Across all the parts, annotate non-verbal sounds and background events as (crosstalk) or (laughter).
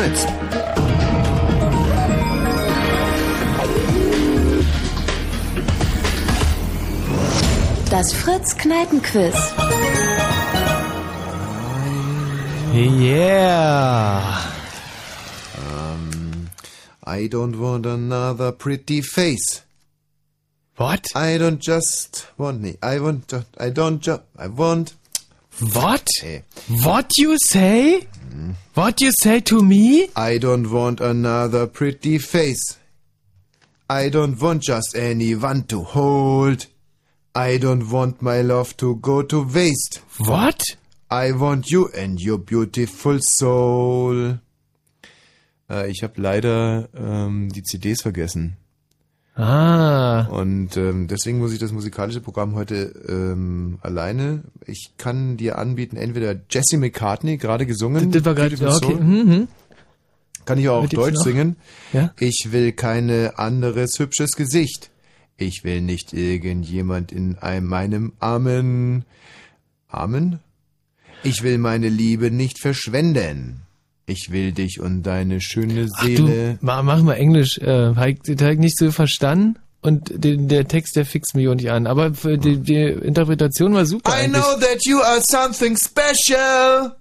Fritz. Das Fritz Kneipenquiz. Yeah. I don't want another pretty face. What? I don't just want me. I want I don't just, I want. What? Hey. What you say? What you say to me? I don't want another pretty face. I don't want just anyone to hold. I don't want my love to go to waste. What? I want you and your beautiful soul. Äh, ich habe leider ähm, die CDs vergessen. Ah. Und ähm, deswegen muss ich das musikalische Programm heute ähm, alleine. Ich kann dir anbieten, entweder Jesse McCartney, gerade gesungen. Das war gerade, Beautiful okay. Soul. Hm, hm. Kann ich auch auf Deutsch singen. Ja? Ich will keine anderes hübsches Gesicht. Ich will nicht irgendjemand in einem, meinem Armen. Armen? Ich will meine Liebe nicht verschwenden. Ich will dich und deine schöne Ach Seele. du, ma- mach mal Englisch. Äh, hab ich das hab ich nicht so verstanden. Und den, der Text, der fixt mich auch nicht an. Aber die, die Interpretation war super. I eigentlich. know that you are something special.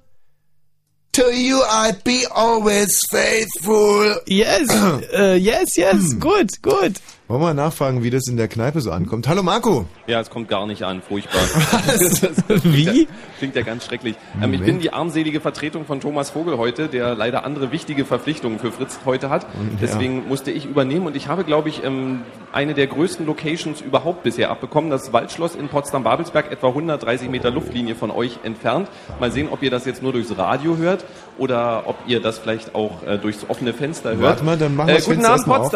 To you I'd be always faithful. Yes, (clears throat) äh, yes, yes, Hm. gut, gut. Wollen wir mal nachfragen, wie das in der Kneipe so ankommt? Hallo Marco. Ja, es kommt gar nicht an, furchtbar. (laughs) Wie? Klingt ja ganz schrecklich. Ähm, ich bin die armselige Vertretung von Thomas Vogel heute, der leider andere wichtige Verpflichtungen für Fritz heute hat. Deswegen musste ich übernehmen und ich habe, glaube ich, ähm, eine der größten Locations überhaupt bisher abbekommen. Das Waldschloss in Potsdam-Babelsberg, etwa 130 Meter Luftlinie von euch entfernt. Mal sehen, ob ihr das jetzt nur durchs Radio hört oder ob ihr das vielleicht auch äh, durchs offene Fenster hört. Warte mal, dann machen wir äh, Guten Abend, mal auf.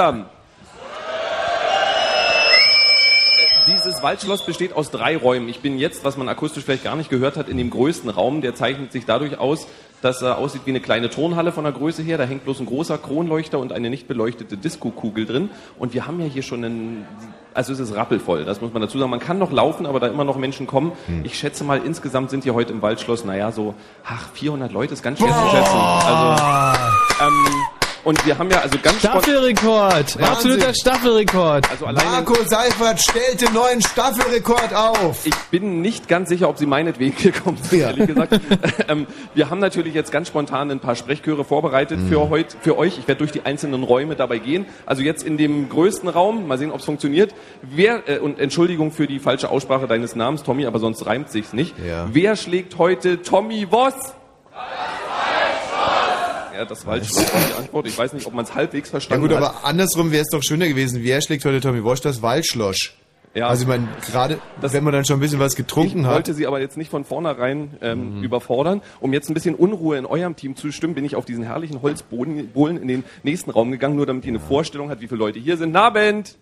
Dieses Waldschloss besteht aus drei Räumen. Ich bin jetzt, was man akustisch vielleicht gar nicht gehört hat, in dem größten Raum. Der zeichnet sich dadurch aus, dass er aussieht wie eine kleine Turnhalle von der Größe her. Da hängt bloß ein großer Kronleuchter und eine nicht beleuchtete Diskokugel drin. Und wir haben ja hier schon einen, also es ist rappelvoll, das muss man dazu sagen. Man kann noch laufen, aber da immer noch Menschen kommen. Ich schätze mal, insgesamt sind hier heute im Waldschloss, naja, so, ach, 400 Leute ist ganz schwer zu schätzen. Also, ähm, und wir haben ja also ganz Staffelrekord, absoluter Staffelrekord. also alleine Marco Seifert stellte neuen Staffelrekord auf. Ich bin nicht ganz sicher, ob sie meinetwegen (laughs) gekommen sind, Ja. ehrlich gesagt. (laughs) ähm, wir haben natürlich jetzt ganz spontan ein paar Sprechchöre vorbereitet für heute, für euch. Ich werde durch die einzelnen Räume dabei gehen. Also jetzt in dem größten Raum, mal sehen, ob es funktioniert. Wer, äh, und Entschuldigung für die falsche Aussprache deines Namens, Tommy, aber sonst reimt sich's nicht. Ja. Wer schlägt heute Tommy Voss? Ja, das Waldschloss war die Antwort. Ich weiß nicht, ob man es halbwegs Ja verstanden gut, hat. aber andersrum wäre es doch schöner gewesen. Wer schlägt heute Tommy Walsh das Waldschloss? Ja. Also ich meine, gerade Das- wenn man dann schon ein bisschen was getrunken Ich hat. wollte Sie aber jetzt nicht von vornherein ähm, überfordern. Um jetzt ein bisschen Unruhe in eurem Team zu stimmen, bin ich auf diesen herrlichen Holzbohlen Bohlen in den nächsten Raum gegangen, nur damit ihr eine Vorstellung habt, wie viele Leute hier sind. Nabend!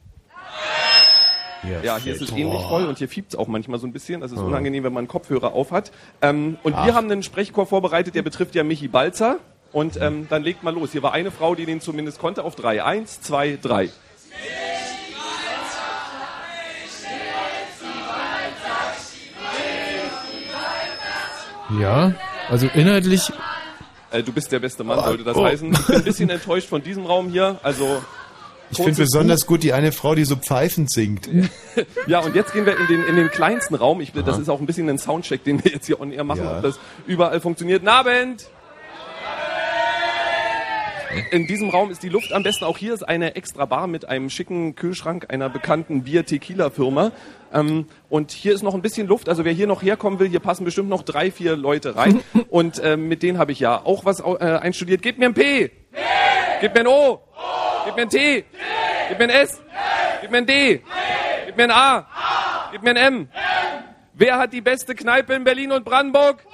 Ja, hier ist es ähnlich voll und hier fiebt es auch manchmal so ein bisschen. Das ist unangenehm, wenn man einen Kopfhörer auf hat. Ähm, und wir haben einen Sprechchor vorbereitet, der betrifft ja Michi Balzer. Und ähm, dann legt mal los. Hier war eine Frau, die den zumindest konnte, auf drei. Eins, zwei, drei. Ja, also inhaltlich, Äh, du bist der beste Mann, sollte das oh. heißen. Ich bin ein bisschen enttäuscht von diesem Raum hier. Also ich finde besonders gut die eine Frau, die so pfeifend singt. Ja, und jetzt gehen wir in den, in den kleinsten Raum. Ich, das ist auch ein bisschen ein Soundcheck, den wir jetzt hier on air machen, Ja. ob das überall funktioniert. Nabend! (laughs) In diesem Raum ist die Luft am besten. Auch hier ist eine extra Bar mit einem schicken Kühlschrank einer bekannten Bier-Tequila-Firma. Ähm, und hier ist noch ein bisschen Luft. Also wer hier noch herkommen will, hier passen bestimmt noch drei, vier Leute rein. (laughs) und ähm, mit denen habe ich ja auch was äh, einstudiert. Gebt mir ein P! Gib mir ein O! Gib mir ein T! Gib mir ein S! Gib mir ein D! Gib mir ein A! Gib mir ein M! Wer hat die beste Kneipe in Berlin und Brandenburg?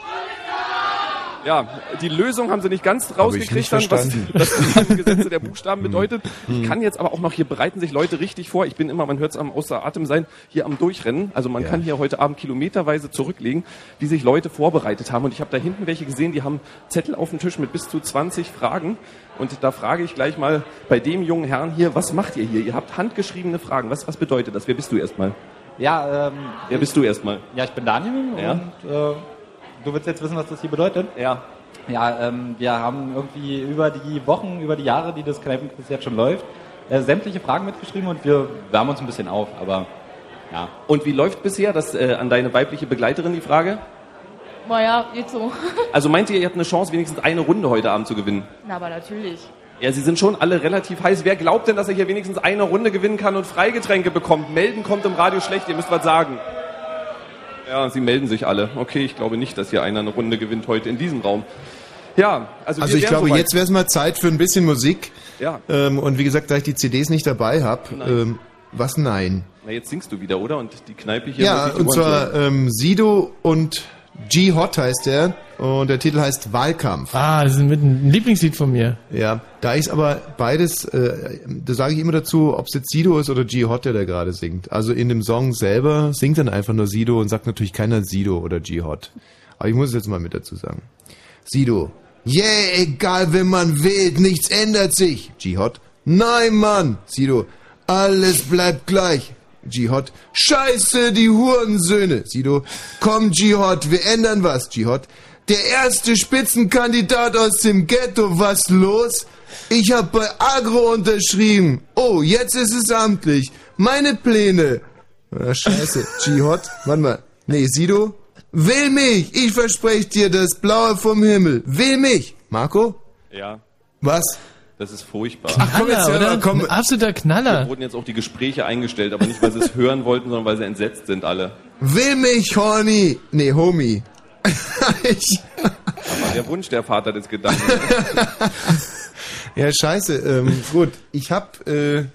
Ja, die Lösung haben sie nicht ganz rausgekriegt, nicht dann, was das die Gesetze der Buchstaben (laughs) bedeutet. Ich kann jetzt aber auch noch, hier bereiten sich Leute richtig vor. Ich bin immer, man hört es am außer Atem sein, hier am Durchrennen. Also man kann hier heute Abend kilometerweise zurücklegen, wie sich Leute vorbereitet haben. Und ich habe da hinten welche gesehen, die haben Zettel auf dem Tisch mit bis zu 20 Fragen. Und da frage ich gleich mal bei dem jungen Herrn hier, was macht ihr hier? Ihr habt handgeschriebene Fragen. Was, was bedeutet das? Wer bist du erstmal? Ja, ähm, Wer bist du erstmal? ja, ich bin Daniel Ja. und äh, du willst jetzt wissen, was das hier bedeutet? Ja. Ja, ähm, wir haben irgendwie über die Wochen, über die Jahre, die das Kneipenquiz jetzt schon läuft, äh, sämtliche Fragen mitgeschrieben und wir wärmen uns ein bisschen auf, aber ja. Und wie läuft bisher das äh, an deine weibliche Begleiterin die Frage? Naja, geht so. (laughs) Also meint ihr, ihr habt eine Chance, wenigstens eine Runde heute Abend zu gewinnen? Na, aber natürlich. Ja, sie sind schon alle relativ heiß. Wer glaubt denn, dass er hier wenigstens eine Runde gewinnen kann und Freigetränke bekommt? Melden kommt im Radio schlecht, ihr müsst was sagen. Ja, sie melden sich alle. Okay, ich glaube nicht, dass hier einer eine Runde gewinnt heute in diesem Raum. Ja, also, Also ich glaube, soweit. jetzt wäre es mal Zeit für ein bisschen Musik. Ja. Ähm, und wie gesagt, da ich die CDs nicht dabei habe, ähm, was nein? Na, jetzt singst du wieder, oder? Und die Kneipe hier. Ja, und zwar ähm, Sido und G-Hot heißt der. Und der Titel heißt Wahlkampf. Ah, das ist ein Lieblingslied von mir. Ja, da ist aber beides, äh, da sage ich immer dazu, ob es jetzt Sido ist oder G-Hot, der da gerade singt. Also in dem Song selber singt dann einfach nur Sido und sagt natürlich keiner Sido oder G-Hot. Aber ich muss es jetzt mal mit dazu sagen. Sido. Yeah, egal wenn man wählt, nichts ändert sich. G-Hot. Nein, Mann. Sido. Alles bleibt gleich. G-Hot. Scheiße, die Hurensöhne. Sido. Komm, G-Hot, wir ändern was. G-Hot. Der erste Spitzenkandidat aus dem Ghetto, was los? Ich hab bei Agro unterschrieben. Oh, jetzt ist es amtlich. Meine Pläne. Ah, scheiße. (laughs) G-Hot. Warte mal. Nee, Sido. Will mich. Ich verspreche dir das Blaue vom Himmel. Will mich. Marco? Ja, Was? das ist furchtbar. komm, jetzt Knaller, hör mal, oder? komm. Ein absoluter Da Knaller. wurden jetzt auch die Gespräche eingestellt, aber nicht, weil sie es (laughs) hören wollten, sondern weil sie entsetzt sind alle. Will mich, Horny. Nee, Homie. Ich, Aber der Wunsch der Vater des Gedanken. (laughs) ja, scheiße. Ähm, gut, ich hab, äh,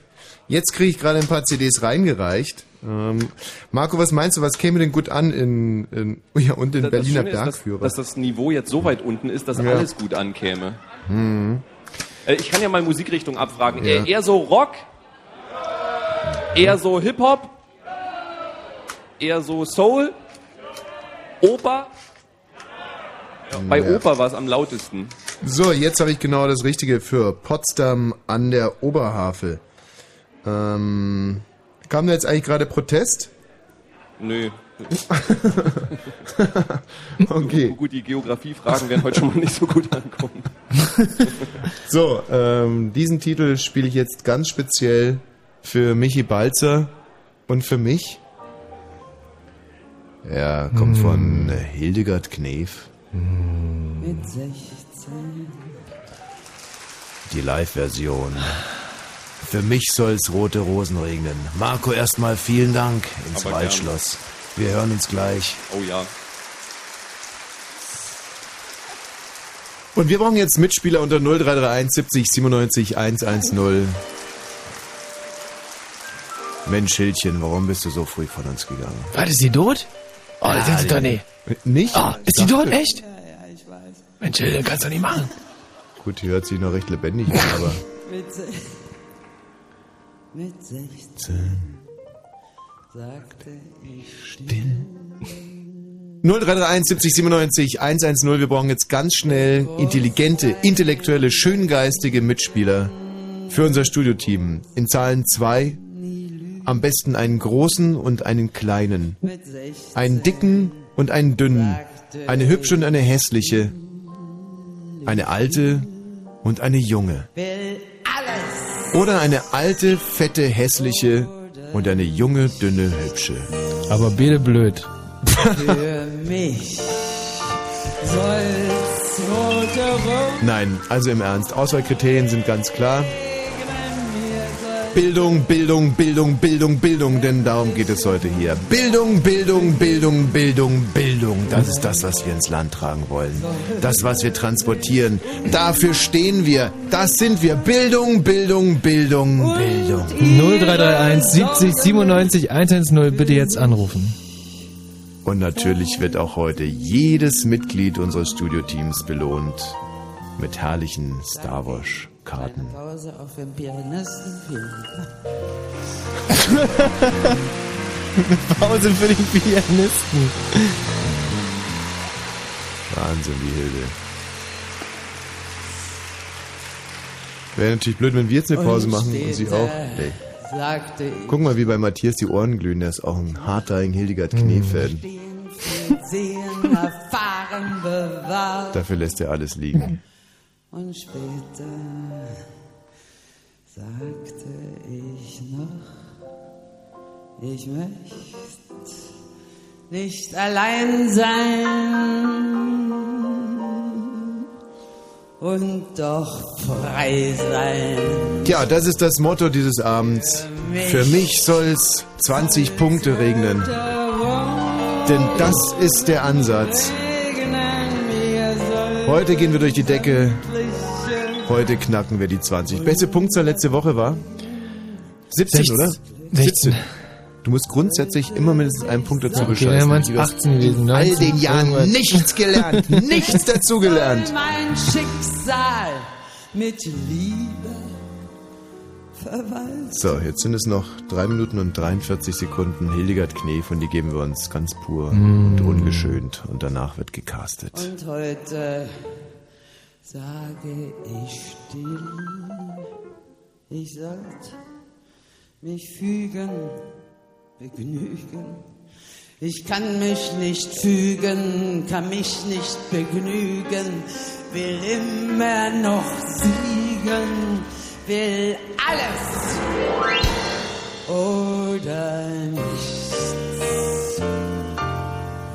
jetzt kriege ich gerade ein paar CDs reingereicht. Ähm, Marco, was meinst du, was käme denn gut an in, in ja, und in Das Berliner Schöne ist, dass, Bergführer? dass das Niveau jetzt so weit unten ist, dass Ja. alles gut ankäme. Äh, Ich kann ja mal Musikrichtung abfragen. Ja. Eher, eher so Rock, eher so Hip-Hop, eher so Soul, Oper. Bei Ja. Oper war es am lautesten. So, jetzt habe ich genau das Richtige für Potsdam an der Oberhavel. Ähm, kam da jetzt eigentlich gerade Protest? Nö. (laughs) Okay. Gut, die Geografiefragen werden heute schon mal nicht so gut ankommen. (laughs) So, ähm, diesen Titel spiele ich jetzt ganz speziell für Michi Balzer und für mich. Er kommt von äh, Hildegard Knef. Mit 16. Die Live-Version. Für mich soll's rote Rosen regnen. Marco, erstmal vielen Dank ins Aber Waldschloss. Wir hören uns gleich. Oh ja. Und wir brauchen jetzt Mitspieler unter 0331 70 97 110. Mensch, Schildchen, warum bist du so früh von uns gegangen? Warte, ist sie tot? Oh, das sind sie doch nicht. Nicht? Ah, ist sie tot, echt? Ja, ja, ich weiß. Mensch, das kannst du nicht machen. Gut, die hört sich noch recht lebendig an, aber... (laughs) Mit, se mit 16 sagte ich still. 0331 70 97 110. Wir brauchen jetzt ganz schnell intelligente, intellektuelle, schöngeistige Mitspieler für unser Studioteam. In Zahlen zwei. Am besten einen großen und einen kleinen. Mit 16 Einen dicken und einen dünnen. Eine hübsche und eine hässliche. Eine alte und eine junge. Oder eine alte, fette, hässliche und eine junge, dünne, hübsche. Aber bitte blöd. für mich. Soll's Nein, also im Ernst. Auswahlkriterien sind ganz klar. Bildung, Bildung, Bildung, Bildung, Bildung, denn darum geht es heute hier. Bildung, Bildung, Bildung, Bildung, Bildung. Das ist das, was wir ins Land tragen wollen. Das, was wir transportieren. Dafür stehen wir. Das sind wir. Bildung, Bildung, Bildung, Bildung. 0331 70 97 110. Bitte jetzt anrufen. Und natürlich wird auch heute jedes Mitglied unseres Studioteams belohnt mit herrlichen Star Wars Karten. Pause auf dem Pianisten. Vielen Pause für den Pianisten. Wahnsinn, die Hilde. Wäre natürlich blöd, wenn wir jetzt eine Pause machen und sie auch. Nee. sagte ich Guck mal, wie bei Matthias die Ohren glühen. Der ist auch ein harter Hildegard erfahren bewahrt. Dafür lässt er alles liegen. Und später sagte ich noch, ich möchte nicht allein sein und doch frei sein. Ja, das ist das Motto dieses Abends. Für mich soll's 20 Punkte regnen. Denn das ist der Ansatz. Heute gehen wir durch die Decke. Heute knacken wir die 20. Beste Punktzahl letzte Woche war 17, 16. oder? 16. Du musst grundsätzlich immer mindestens einen Punkt dazu Okay, es Du hast 18 gewesen. all 19, den Jahren irgendwas. nichts gelernt, (laughs) nichts dazugelernt. Mein Schicksal mit Liebe verwaltet. So, jetzt sind es noch 3 Minuten und 43 Sekunden. Hildegard Knee, von die geben wir uns ganz pur und ungeschönt. Und danach wird gecastet. Und heute sage ich still, ich sollte mich fügen, begnügen. Ich kann mich nicht fügen, kann mich nicht begnügen, will immer noch siegen, will alles oder nichts.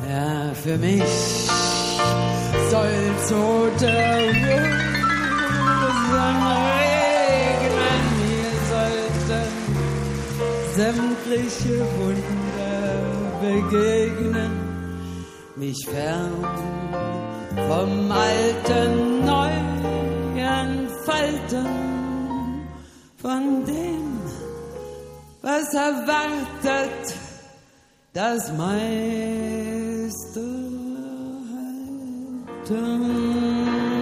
Ja, für mich soll's oder Rosen regnen. Mir sollten sämtliche Wunder begegnen. Mich fern vom alten neu entfalten. Von dem, was erwartet, das meiste done.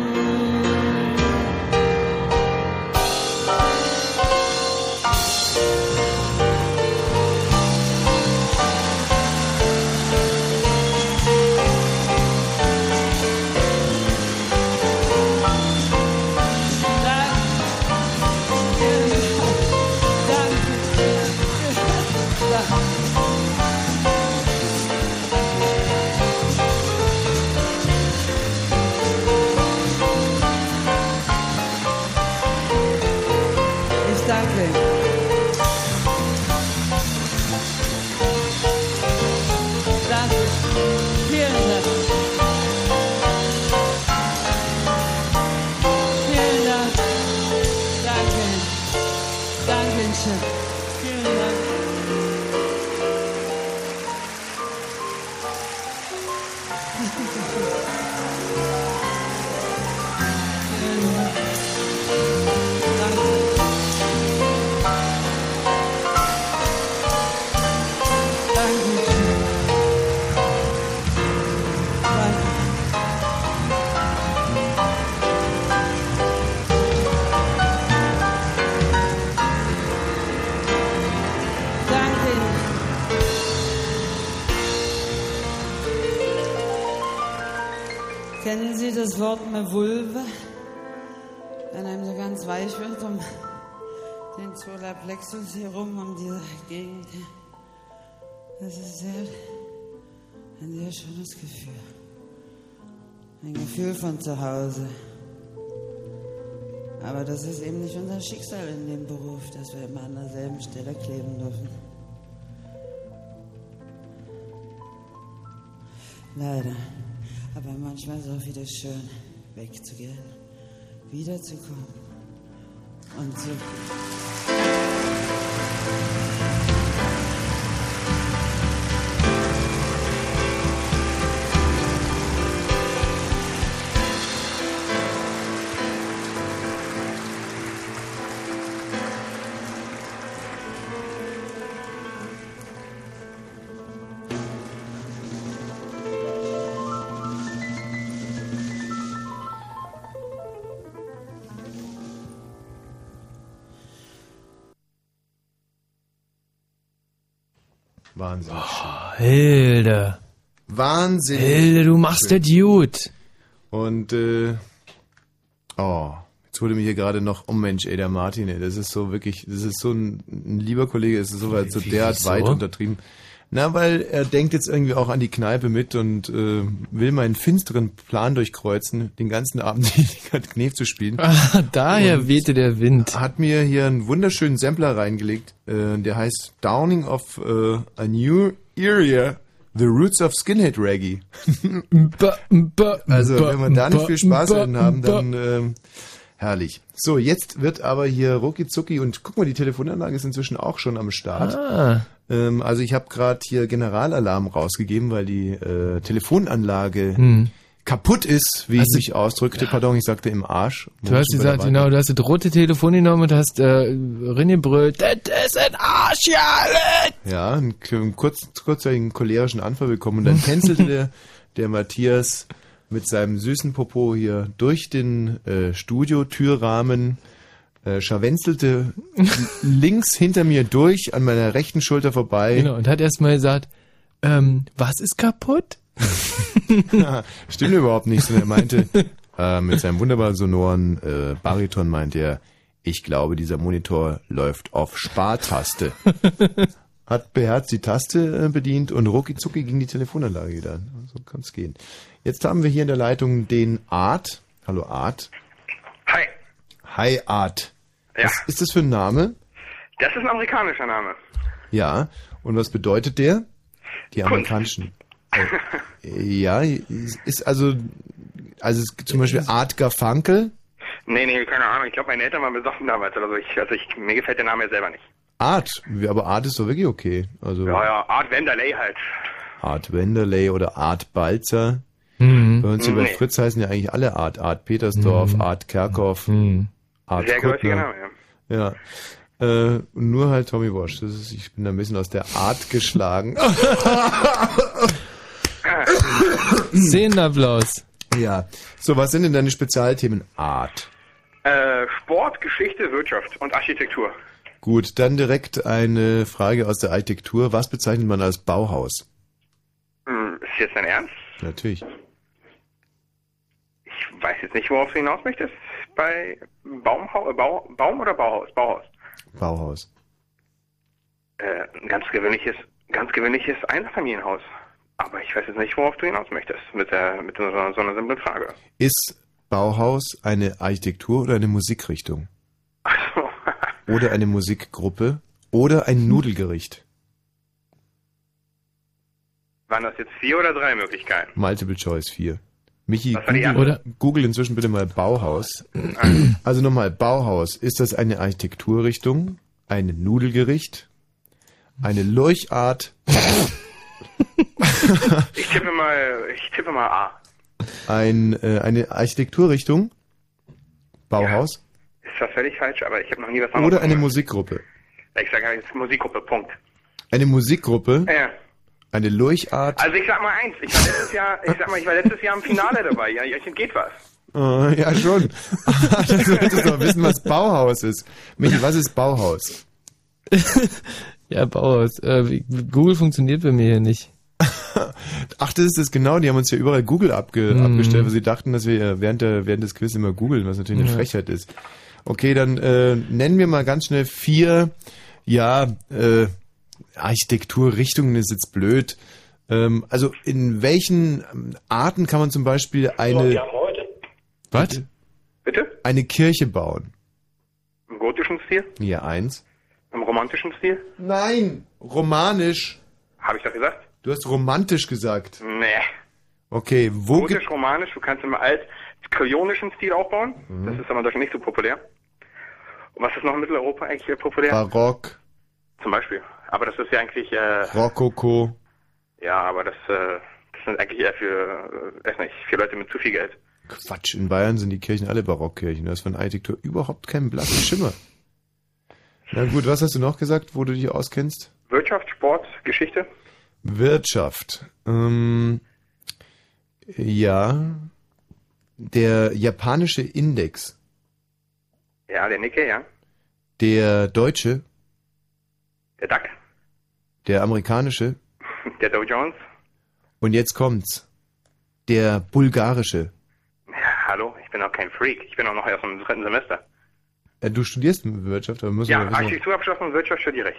Wort Vulva? Wenn einem so ganz weich wird um den Solarplexus hier rum, um diese Gegend. Das ist sehr, ein sehr schönes Gefühl. Ein Gefühl von zu Hause. Aber das ist eben nicht unser Schicksal in dem Beruf, dass wir immer an derselben Stelle kleben dürfen. Leider. Aber manchmal ist auch wieder schön, wegzugehen, wiederzukommen und zu. Wahnsinnig schön. Hilde. Wahnsinnig. Hilde, du machst schön. das gut. Und, äh, oh, jetzt wurde mir hier gerade noch, oh Mensch, ey, der Martin, ey, das ist so wirklich, das ist so ein, ein lieber Kollege, das ist so, weit, so derart weit untertrieben. Na, weil er denkt jetzt irgendwie auch an die Kneipe mit und äh, will meinen finsteren Plan durchkreuzen, den ganzen Abend (laughs) die Knef zu spielen. Ah, daher Und wehte der Wind. Hat mir hier einen wunderschönen Sampler reingelegt, äh, der heißt Downing of äh, a New Area, The Roots of Skinhead Reggae. (laughs) Also, wenn wir da nicht viel Spaß drin haben, dann ähm, herrlich. So, jetzt wird aber hier rucki zucki und guck mal, die Telefonanlage ist inzwischen auch schon am Start. Ah, Ähm, also ich habe gerade hier Generalalarm rausgegeben, weil die äh, Telefonanlage hm. kaputt ist, wie Hast ich mich ausdrückte. Pardon, ich sagte im Arsch. Du hast gesagt, genau, du hast das rote Telefon genommen und hast äh, reingebrüllt, das ist ein Arsch, ja! Ja, einen, einen kurz, kurzzeitigen cholerischen Anfall bekommen und dann (laughs) tänzelte der, der Matthias mit seinem süßen Popo hier durch den äh, Studiotürrahmen, äh, scharwenzelte (laughs) links hinter mir durch, an meiner rechten Schulter vorbei. Genau, und hat erstmal gesagt, ähm, was ist kaputt? (laughs) Stimmt überhaupt nicht, sondern er meinte, (laughs) äh, mit seinem wunderbar sonoren äh, Bariton meint er, ich glaube, dieser Monitor läuft auf Spartaste. Hat beherzt die Taste äh, bedient und rucki zucki ging die Telefonanlage wieder an. So kann's gehen. Jetzt haben wir hier in der Leitung den Art. Hallo Art. Hi. Hi Art. Ja. Was ist das für ein Name? Das ist ein amerikanischer Name. Ja. Und was bedeutet der? Die amerikanischen. Äh, ja, ist also, also es gibt zum Beispiel Art Garfunkel. Nee, nee, keine Ahnung. Ich glaube, meine Eltern waren besoffen damals oder so. Ich, also ich, mir gefällt der Name ja selber nicht. Art, aber Art ist doch wirklich okay. Also Ja, ja, Art Vanderlei halt. Art Wenderley oder Art Balzer. Mhm. Bei uns hier bei Nee. Fritz heißen ja eigentlich alle Art. Art Petersdorf, Art Kerkhoff, Mhm. Art Sehr gehäufiger Kuttner. Name, ja. Ja. Äh, und nur halt Tommy Walsh. Das ist, ich bin da ein bisschen aus der Art geschlagen. Szenenapplaus. ja. So, was sind denn deine Spezialthemen? Art. Äh, Sport, Geschichte, Wirtschaft und Architektur. Gut, dann direkt eine Frage aus der Architektur. Was bezeichnet man als Bauhaus? Hm, ist jetzt dein Ernst? Natürlich. Ich weiß jetzt nicht, worauf du hinaus möchtest. Bei Baumhau äh, Bau, Baum oder Bauhaus? Bauhaus. Bauhaus. Äh, ein ganz gewöhnliches, ganz gewöhnliches Einfamilienhaus. Aber ich weiß jetzt nicht, worauf du hinaus möchtest mit der, mit so, so einer simplen Frage. Ist Bauhaus eine Architektur oder eine Musikrichtung? Achso. (laughs) Oder eine Musikgruppe? Oder ein Nudelgericht? Waren das jetzt vier oder drei Möglichkeiten? Multiple Choice 4. Michi, Google, Oder- Google inzwischen bitte mal Bauhaus. (clears throat) Also nochmal, Bauhaus. Ist das eine Architekturrichtung? Ein Nudelgericht? Eine Lurchart? (laughs) Ich tippe mal, ich tippe mal A. Ein, äh, eine Architekturrichtung? Bauhaus? Ist zwar völlig falsch, aber ich habe noch nie was anderes Oder eine gemacht. Musikgruppe? Ich sage jetzt Musikgruppe, Punkt. Eine Musikgruppe? Ja. Eine Lurchart? Also ich sag mal eins, ich war letztes Jahr, ich sag mal, ich war letztes Jahr im Finale dabei. Ja, ja geht was. Äh, ja, schon. da solltest du doch wissen, was Bauhaus ist. Michi, was ist Bauhaus? (laughs) Ja, Bauhaus. Äh, Google funktioniert bei mir hier nicht. (laughs) Ach, das ist das genau. Die haben uns ja überall Google abge Mhm. abgestellt, weil sie dachten, dass wir äh, während, der, während des Quiz immer googeln, was natürlich eine Ja. Frechheit ist. Okay, dann äh, nennen wir mal ganz schnell vier, ja, äh, Architekturrichtungen ist jetzt blöd. Ähm, also in welchen ähm, Arten kann man zum Beispiel eine, Was? Bitte? eine Kirche bauen? Im gotischen Stil? Ja, eins. Im romantischen Stil? Nein, romanisch. Habe ich das gesagt? Du hast romantisch gesagt. Nee. Okay, wo Gotisch, romanisch, du kannst im alt-kreonischen Stil aufbauen. Mhm. Das ist aber in Deutschland nicht so populär. Und was ist noch in Mitteleuropa eigentlich populär? Barock, Zum Beispiel. Aber das ist ja eigentlich, äh, Rokoko? ja, aber das, äh, das sind eigentlich eher für, äh, weiß nicht, für Leute mit zu viel Geld. Quatsch, in Bayern sind die Kirchen alle Barockkirchen. Da ist von Architektur überhaupt kein blassen Schimmer. Na gut, was hast du noch gesagt, wo du dich auskennst? Wirtschaft, Sport, Geschichte? Wirtschaft. Ähm, ja, der japanische Index, Ja, der Nikkei, ja. der deutsche, Der DAX, der amerikanische der Dow Jones. und jetzt kommt's, der bulgarische. Ja, hallo, ich bin auch kein Freak. Ich bin auch noch erst im dritten Semester. Äh, du studierst Wirtschaft, aber müssen Ja, wir Architektur abschlossen und Wirtschaft studiere ich.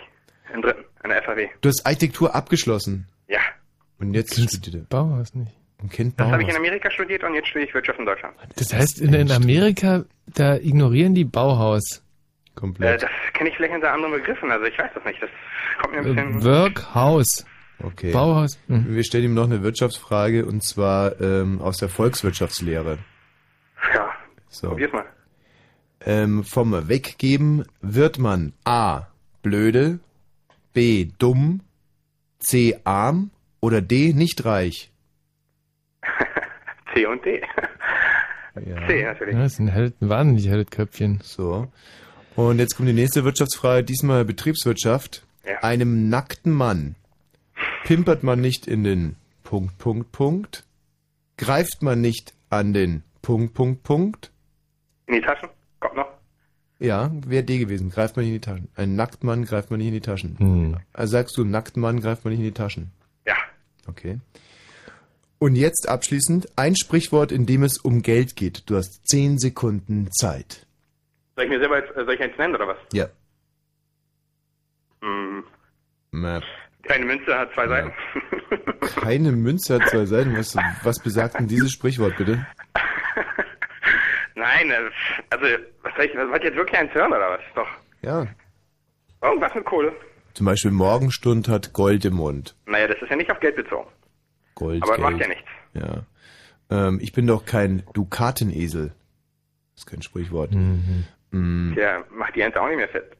Im dritten, an der FAW. Du hast Architektur abgeschlossen. Ja. Und jetzt studiert er. Bauhaus nicht. Und kennt Das habe ich in Amerika studiert und jetzt studiere ich Wirtschaft in Deutschland. Das heißt, in, in Amerika, da ignorieren die Bauhaus. Äh, Komplett. das kenne ich vielleicht unter anderen Begriffen, also ich weiß das nicht. Das kommt mir ein Äh, bisschen... Workhouse. Okay. Bauhaus. Hm. Wir stellen ihm noch eine Wirtschaftsfrage und zwar ähm, aus der Volkswirtschaftslehre. Ja, So. probier's mal. Ähm, vom Weggeben wird man A. blöde, B. dumm, C. arm oder D. nicht reich. (laughs) C und D. Ja. C natürlich. Ja, das ist ein, wahnsinnig helles Köpfchen. So. Und jetzt kommt die nächste Wirtschaftsfrage, diesmal Betriebswirtschaft. Ja. Einem nackten Mann pimpert man nicht in den Punkt, Punkt, Punkt, greift man nicht an den Punkt, Punkt, Punkt. In die Taschen? Kommt noch? Ja, wäre D gewesen, greift man nicht in die Taschen. Ein Nacktmann greift man nicht in die Taschen. Hm. Also sagst du, einen nackten Mann greift man nicht in die Taschen. Ja. Okay. Und jetzt abschließend ein Sprichwort, in dem es um Geld geht. Du hast zehn Sekunden Zeit. Soll ich mir selber jetzt, äh, soll ich eins nennen oder was? Ja. Hm, Na, eine Münze hat zwei Seiten. (laughs) Keine Münze hat zwei Seiten. Was, was besagt denn dieses Sprichwort bitte? Nein, also, was soll ich, was wollt ihr jetzt wirklich eins hören oder was? Doch. Ja. Irgendwas mit Kohle. Zum Beispiel Morgenstund hat Gold im Mund. Naja, das ist ja nicht auf Geld bezogen. Gold, Aber Geld. macht ja nichts. Ja. Ähm, ich bin doch kein Dukatenesel. Das ist kein Sprichwort. Mhm. Mm, Tja, macht die Ente auch nicht mehr fett.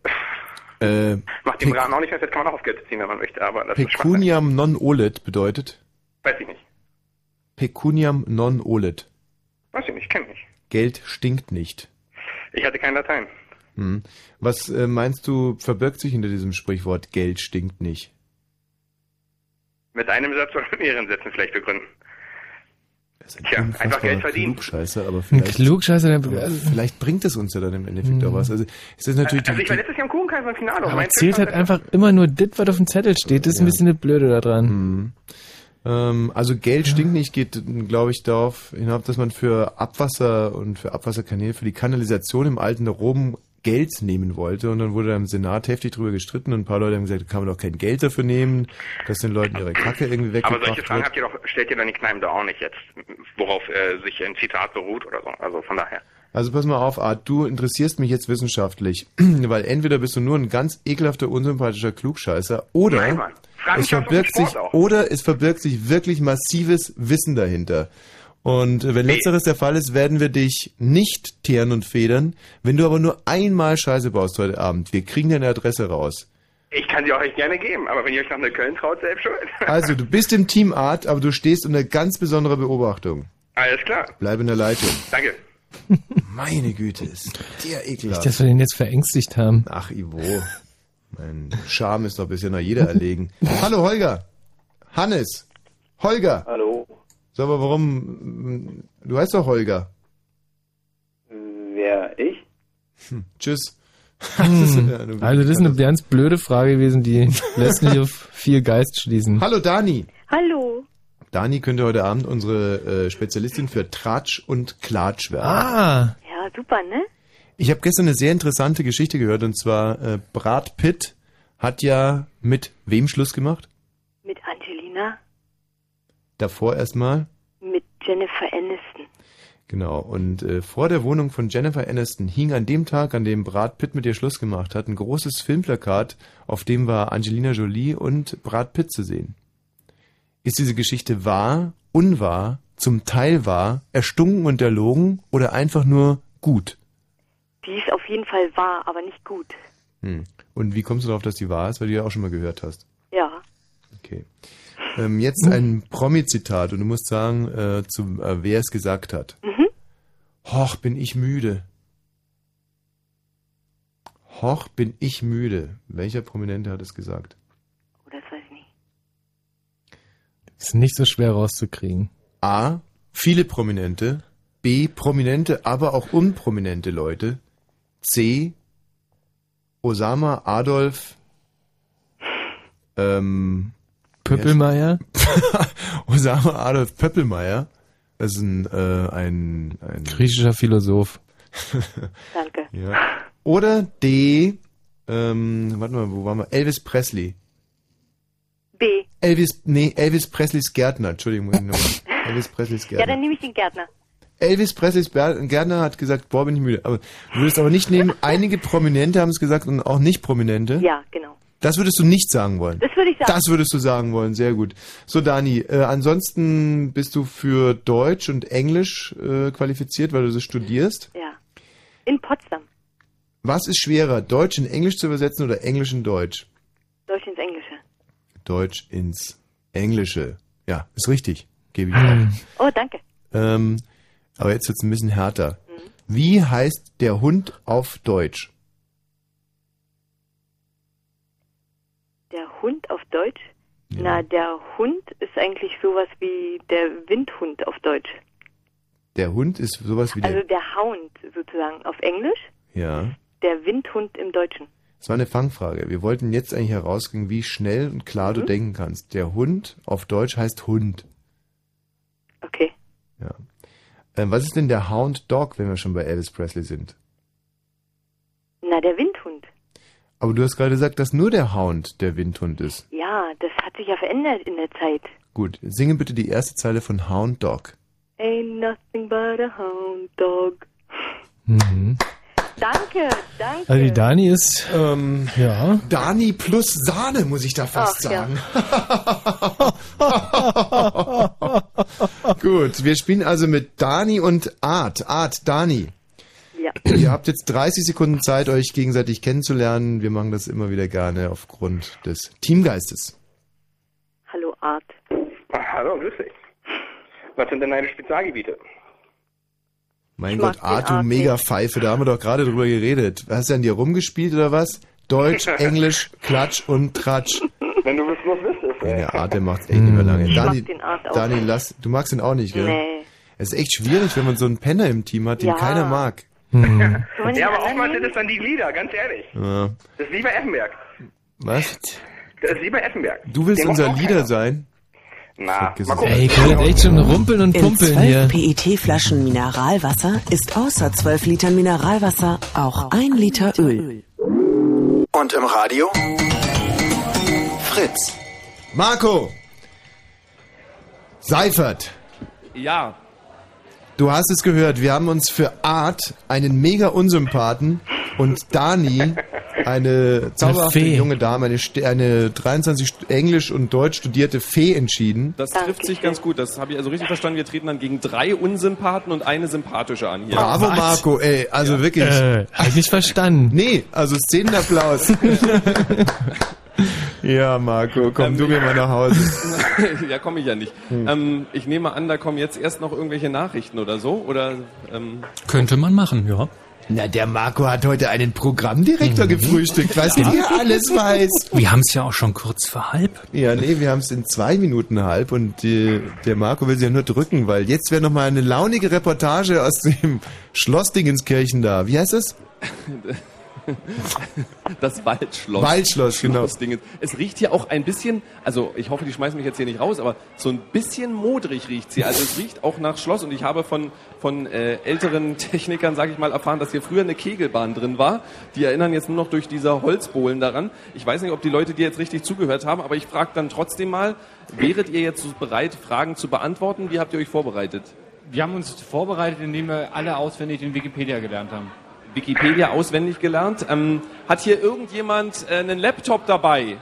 äh, (laughs) Macht den Braten auch nicht mehr fett, kann man auch auf Geld beziehen, wenn man möchte, aber das. Pecuniam non olet bedeutet Weiß ich nicht. Pecuniam non olet. Weiß ich nicht, kenn ich. Geld stinkt nicht. Ich hatte kein Latein. Hm. Was äh, meinst du, verbirgt sich hinter diesem Sprichwort Geld stinkt nicht? Mit einem Satz oder mit mehreren Sätzen vielleicht begründen. Das ist ein Tja, einfach Geld verdienen. Klugscheißer, aber Ein vielleicht, Klugscheißer, aber vielleicht bringt es uns ja dann im Endeffekt auch was. Also es ist natürlich Also die, ich war letztes Jahr im Kuchenkreis beim Finale. aber zählt halt einfach immer nur das, was auf dem Zettel steht. Das ist ein bisschen das Blöde da dran. ähm, also Geld stinkt nicht geht, glaube ich, darauf hinauf, dass man für Abwasser und für Abwasserkanäle, für die Kanalisation im alten Rom Geld nehmen wollte. Und dann wurde da im Senat heftig drüber gestritten. Und ein paar Leute haben gesagt, da kann man doch kein Geld dafür nehmen, dass den Leuten ihre Kacke irgendwie Aber weggebracht solche Fragen habt ihr doch, stellt ihr dann die Kneipen da auch nicht jetzt, worauf äh, sich ein Zitat beruht oder so. Also von daher. Also pass mal auf, Art, du interessierst mich jetzt wissenschaftlich, (clears throat) weil entweder bist du nur ein ganz ekelhafter, unsympathischer Klugscheißer oder Nein, es verbirgt sich oder es verbirgt sich wirklich massives Wissen dahinter. Und äh, wenn letzteres der Fall ist, werden wir dich nicht teeren und federn. Wenn du aber nur einmal Scheiße baust heute Abend, wir kriegen deine Adresse raus. Ich kann sie euch gerne geben, aber wenn ihr euch nach Köln traut, selbst schuld. (laughs) Also, du bist im Team Art, aber du stehst unter ganz besonderer Beobachtung. Alles klar. Bleib in der Leitung. Danke. (laughs) Meine Güte, ist der Nicht, ekelhaft. dass wir den jetzt verängstigt haben. Ach, Ivo. Mein Charme ist doch bisher noch jeder erlegen. (laughs) Hallo, Holger. Hannes. Holger. Hallo. Sag mal, warum... Du heißt doch Holger. Wer? Ich? Hm, tschüss. (laughs) Hm. ja eine- Also das ist eine ganz blöde Frage gewesen, die (laughs) lässt nicht auf viel Geist schließen. Hallo, Dani. Hallo. Dani könnte heute Abend unsere äh, Spezialistin für Tratsch und Klatsch werden. Ah, Ja, super, ne? Ich habe gestern eine sehr interessante Geschichte gehört und zwar äh, Brad Pitt hat ja mit wem Schluss gemacht? Davor erstmal. mit Jennifer Aniston. Genau, und äh, vor der Wohnung von Jennifer Aniston hing an dem Tag, an dem Brad Pitt mit ihr Schluss gemacht hat, ein großes Filmplakat, auf dem war Angelina Jolie und Brad Pitt zu sehen. Ist diese Geschichte wahr, unwahr, zum Teil wahr, erstunken und erlogen oder einfach nur gut? Die ist auf jeden Fall wahr, aber nicht gut. Hm. Und wie kommst du darauf, dass die wahr ist? Weil du ja auch schon mal gehört hast. Ja. Okay. Ähm, jetzt ein Promi-Zitat und du musst sagen, äh, zu, äh, wer es gesagt hat. Mhm. Hoch, bin ich müde. Hoch, bin ich müde. Welcher Prominente hat es gesagt? Oh, das weiß ich nicht. ist nicht so schwer rauszukriegen. A. Viele Prominente. B. Prominente, aber auch unprominente Leute. C. Osama Adolf. Ähm, Pöppelmeier? (laughs) Osama Adolf Pöppelmeier. Das ist ein, äh, ein, ein Griechischer Philosoph. (laughs) Danke. Ja. Oder D. Ähm, warte mal, wo waren wir? Elvis Presley. B. Elvis, nee, Elvis Presleys Gärtner. Entschuldigung, muss ich nochmal. (laughs) Elvis Presleys Ja, Gärtner. dann nehme ich den Gärtner. Elvis Presleys Gärtner hat gesagt, boah, bin ich müde. Aber du würdest aber nicht nehmen, einige Prominente haben es gesagt und auch nicht Prominente. Ja, genau. Das würdest du nicht sagen wollen. Das würde ich sagen. Das würdest du sagen wollen, sehr gut. So, Dani, äh, ansonsten bist du für Deutsch und Englisch äh, qualifiziert, weil du das studierst. Ja. In Potsdam. Was ist schwerer, Deutsch in Englisch zu übersetzen oder Englisch in Deutsch? Deutsch ins Englische. Deutsch ins Englische. Ja, ist richtig, gebe ich dir. (clears throat) Oh, danke. Ähm, aber jetzt wird's ein bisschen härter. Wie heißt der Hund auf Deutsch? Deutsch? Na, der Hund ist eigentlich sowas wie der Windhund auf Deutsch. Der Hund ist sowas wie der... Also der Hound sozusagen auf Englisch, ja, der Windhund im Deutschen. das war eine Fangfrage. Wir wollten jetzt eigentlich herauskriegen, wie schnell und klar du denken kannst. Der Hund auf Deutsch heißt Hund. Okay. Ja. Ähm, was ist denn der Hound Dog, wenn wir schon bei Elvis Presley sind? Na, der Windhund. Aber du hast gerade gesagt, dass nur der Hound der Windhund ist. Ja, das hat sich ja verändert in der Zeit. Gut, singe bitte die erste Zeile von Hound Dog. Ain't nothing but a hound dog. Mhm. Danke, danke. Also die Dani ist, ähm, ja. Dani plus Sahne, muss ich da fast Ach, ja. sagen. (laughs) Gut, wir spielen also mit Dani und Art. Art, Dani. Ja. Ihr habt jetzt 30 Sekunden Zeit, euch gegenseitig kennenzulernen. Wir machen das immer wieder gerne aufgrund des Teamgeistes. Hallo Art. Ah, hallo, grüß dich. Was sind denn deine Spezialgebiete? Mein Ich Gott, Art, du Art mega Pfeife, da haben wir doch gerade drüber geredet. Hast du an dir rumgespielt oder was? Deutsch, (laughs) Englisch, Klatsch und Tratsch. Wenn du es bloß wüsstest. Der Art, der macht's echt nicht mehr lange. Ich Dani, mag den Art auch. Dani, lass, du magst ihn auch nicht, gell? Nee. Es ist echt schwierig, wenn man so einen Penner im Team hat, den Ja. keiner mag. Den Ja, (laughs) aber oftmals sind es dann die Glieder, ganz ehrlich. Ja. Das ist wie bei Effenberg. Was? Das ist wie bei Effenberg. Du willst Den unser keiner. sein? Na, mal gucken. Ey, könnt echt schon rumpeln und In pumpeln 12 hier. PET-Flaschen Mineralwasser ist außer 12 Litern Mineralwasser auch ein Liter Öl. Und im Radio? Fritz. Marco! Seifert! Ja, Du hast es gehört, wir haben uns für Art einen mega Unsympathen und Dani eine zauberhafte Fee. junge Dame, eine, St- eine 23 St- Englisch und Deutsch studierte Fee entschieden. das trifft sich ganz gut. Das habe ich also richtig verstanden. Wir treten dann gegen drei Unsympathen und eine sympathische an hier. Bravo Was? Marco, ey, also wirklich. Äh, hab ich nicht verstanden. Nee, also Szenenapplaus. (laughs) ja, Marco, komm Ähm, du mir mal nach Hause. (laughs) ja, komme ich ja nicht. Hm. Ähm, ich nehme an, da kommen jetzt erst noch irgendwelche Nachrichten oder so. Oder ähm, Könnte man machen, ja. Na, der Marco hat heute einen Programmdirektor gefrühstückt, weißt du, wie er alles weiß. (laughs) Wir haben es ja auch schon kurz vor halb. Ja, nee, wir haben es in zwei Minuten halb und äh, der Marco will sich ja nur drücken, weil jetzt wäre noch mal eine launige Reportage aus dem Schloss Dingenskirchen da. Wie heißt das? (laughs) (laughs) das Waldschloss. Waldschloss, genau. Es riecht hier auch ein bisschen, also ich hoffe, die schmeißen mich jetzt hier nicht raus, aber so ein bisschen modrig riecht hier. Also es riecht auch nach Schloss und ich habe von, von äh, älteren (laughs) Technikern, sage ich mal, erfahren, dass hier früher eine Kegelbahn drin war. Die erinnern jetzt nur noch durch diese Holzbohlen daran. Ich weiß nicht, ob die Leute dir jetzt richtig zugehört haben, aber ich frage dann trotzdem mal, wäret ihr jetzt so bereit, Fragen zu beantworten? Wie habt ihr euch vorbereitet? Wir haben uns vorbereitet, indem wir alle auswendig den Wikipedia gelernt haben. Wikipedia auswendig gelernt. Ähm, hat hier irgendjemand äh, einen Laptop dabei?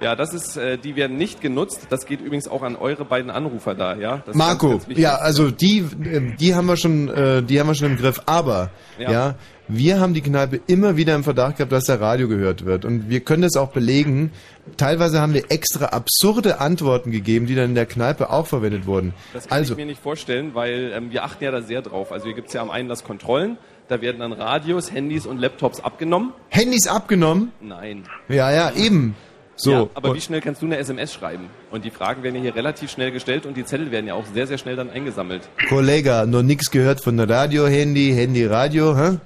Ja, das ist, äh, die werden nicht genutzt. Das geht übrigens auch an eure beiden Anrufer da, ja? Das Marco, ganz, ganz ja, also die, äh, die haben wir schon, äh, die haben wir schon im Griff. Aber ja. Ja. wir haben die Kneipe immer wieder im Verdacht gehabt, dass der Radio gehört wird und wir können das auch belegen. Teilweise haben wir extra absurde Antworten gegeben, die dann in der Kneipe auch verwendet wurden. Das kann also ich mir nicht vorstellen, weil ähm, wir achten ja da sehr drauf. Also hier gibt's ja am Einlass Kontrollen. Da werden dann Radios, Handys und Laptops abgenommen. Handys abgenommen. Nein. Ja, ja, eben. So. Ja, aber Und- wie schnell kannst du eine SMS schreiben? Und die Fragen werden ja hier relativ schnell gestellt und die Zettel werden ja auch sehr, sehr schnell dann eingesammelt. Kollege, noch nichts gehört von Radio, Handy, Handy, Radio, hä?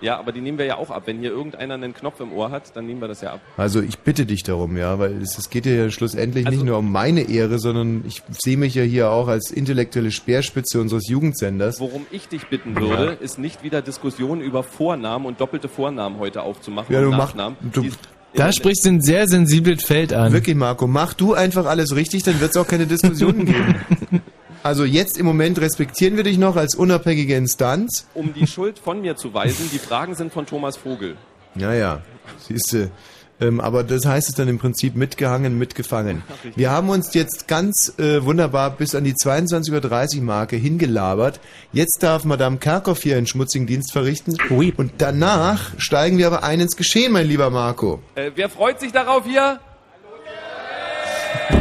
Ja, aber die nehmen wir ja auch ab. Wenn hier irgendeiner einen Knopf im Ohr hat, dann nehmen wir das ja ab. Also ich bitte dich darum, ja, weil es, es geht ja schlussendlich Also nicht nur um meine Ehre, sondern ich sehe mich ja hier auch als intellektuelle Speerspitze unseres Jugendsenders. Worum ich dich bitten würde, Ja. ist nicht wieder Diskussionen über Vornamen und doppelte Vornamen heute aufzumachen Ja, und du mach- Nachnamen. du- Da sprichst du ein sehr sensibles Feld an. Wirklich, Marco, mach du einfach alles richtig, dann wird es auch keine Diskussionen geben. (laughs) Also jetzt im Moment respektieren wir dich noch als unabhängige Instanz. um die Schuld von mir zu weisen, die Fragen sind von Thomas Vogel. Ja, ja, siehst du. Ähm, aber das heißt es dann im Prinzip mitgehangen, mitgefangen. Wir haben uns jetzt ganz äh, wunderbar bis an die 22.30 Uhr Marke hingelabert. Jetzt darf Madame Kerkhoff hier einen schmutzigen Dienst verrichten. Und danach steigen wir aber ein ins Geschehen, mein lieber Marco. Äh, wer freut sich darauf hier? (laughs)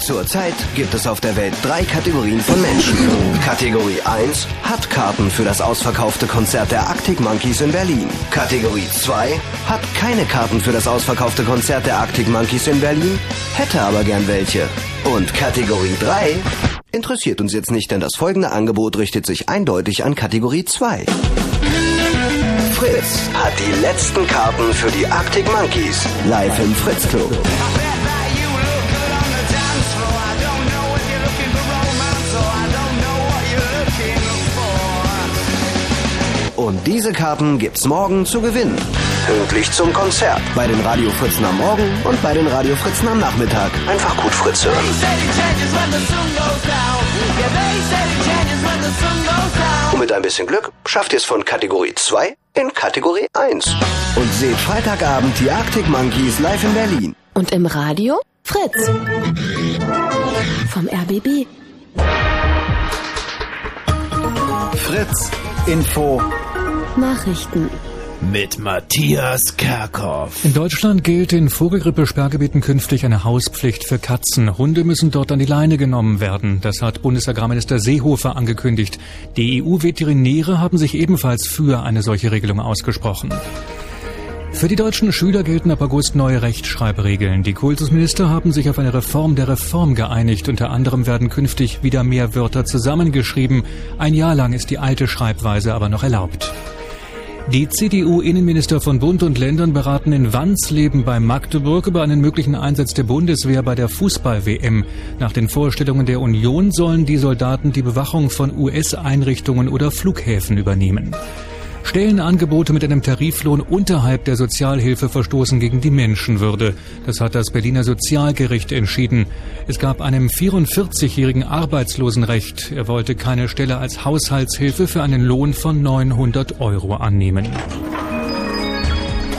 Zurzeit gibt es auf der Welt drei Kategorien von Menschen. Kategorie 1 hat Karten für das ausverkaufte Konzert der Arctic Monkeys in Berlin. Kategorie 2 hat keine Karten für das ausverkaufte Konzert der Arctic Monkeys in Berlin, hätte aber gern welche. Und Kategorie 3 interessiert uns jetzt nicht, denn das folgende Angebot richtet sich eindeutig an Kategorie 2. Fritz hat die letzten Karten für die Arctic Monkeys live im Fritz Club. Und diese Karten gibt's morgen zu gewinnen. Pünktlich zum Konzert. Bei den Radio Fritzen am Morgen und bei den Radio Fritzen am Nachmittag. Einfach gut Fritz hören. Und mit ein bisschen Glück schafft ihr es von Kategorie 2 in Kategorie 1. Und seht Freitagabend die Arctic Monkeys live in Berlin. Und im Radio Fritz. Vom RBB. Fritz Info Nachrichten. Mit Matthias Kerkhoff. In Deutschland gilt in Vogelgrippe-Sperrgebieten künftig eine Hauspflicht für Katzen. Hunde müssen dort an die Leine genommen werden. Das hat Bundesagrarminister Seehofer angekündigt. Die EU-Veterinäre haben sich ebenfalls für eine solche Regelung ausgesprochen. Für die deutschen Schüler gelten ab August neue Rechtschreibregeln. Die Kultusminister haben sich auf eine Reform der Reform geeinigt. Unter anderem werden künftig wieder mehr Wörter zusammengeschrieben. Ein Jahr lang ist die alte Schreibweise aber noch erlaubt. Die CDU-Innenminister von Bund und Ländern beraten in Wandsleben bei Magdeburg über einen möglichen Einsatz der Bundeswehr bei der Fußball-WM. Nach den Vorstellungen der Union sollen die Soldaten die Bewachung von US-Einrichtungen oder Flughäfen übernehmen. Stellenangebote mit einem Tariflohn unterhalb der Sozialhilfe verstoßen gegen die Menschenwürde. Das hat das Berliner Sozialgericht entschieden. Es gab einem 44-jährigen Arbeitslosenrecht. Er wollte keine Stelle als Haushaltshilfe für einen Lohn von 900 Euro annehmen.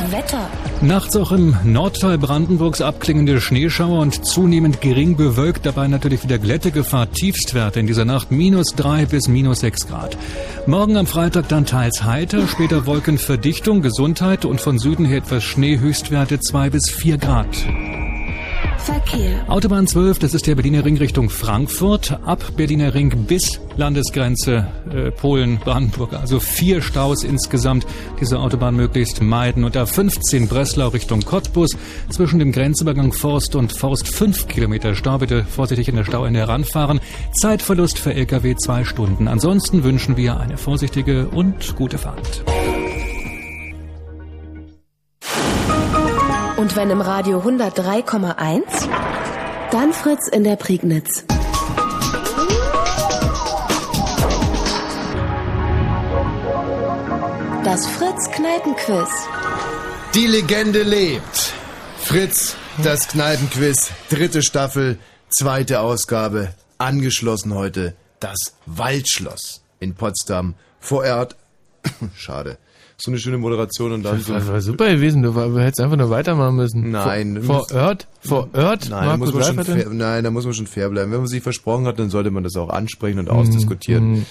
Wetter. Nachts auch im Nordteil Brandenburgs abklingende Schneeschauer und zunehmend gering bewölkt, dabei natürlich wieder Glättegefahr. Tiefstwerte in dieser Nacht minus drei bis minus sechs Grad. Morgen am Freitag dann teils heiter, später Wolkenverdichtung, Gesundheit und von Süden her etwas Schnee, Höchstwerte zwei bis vier Grad. Verkehr. Autobahn 12, das ist der Berliner Ring Richtung Frankfurt, ab Berliner Ring bis Landesgrenze äh, Polen, Brandenburg. Also vier Staus insgesamt. Diese Autobahn möglichst meiden. Und A15 Breslau Richtung Cottbus, zwischen dem Grenzübergang Forst und Forst fünf Kilometer Stau. Bitte vorsichtig in der Stauende heranfahren. Zeitverlust für Lkw zwei Stunden. Ansonsten wünschen wir eine vorsichtige und gute Fahrt. Und wenn im Radio 103,1, dann Fritz in der Prignitz. Das Fritz Kneipenquiz. Die Legende lebt. Fritz, das Kneipenquiz, dritte Staffel, zweite Ausgabe. Angeschlossen heute das Waldschloss in Potsdam. Vorort. (coughs) Schade. So eine schöne Moderation und dann Das so. war, war super gewesen, du, war- du hättest einfach nur weitermachen müssen. Nein. Vor, Ort? Vor Ort? Nein, da muss man schon fair, nein, da muss man schon fair bleiben. Wenn man sich versprochen hat, dann sollte man das auch ansprechen und ausdiskutieren.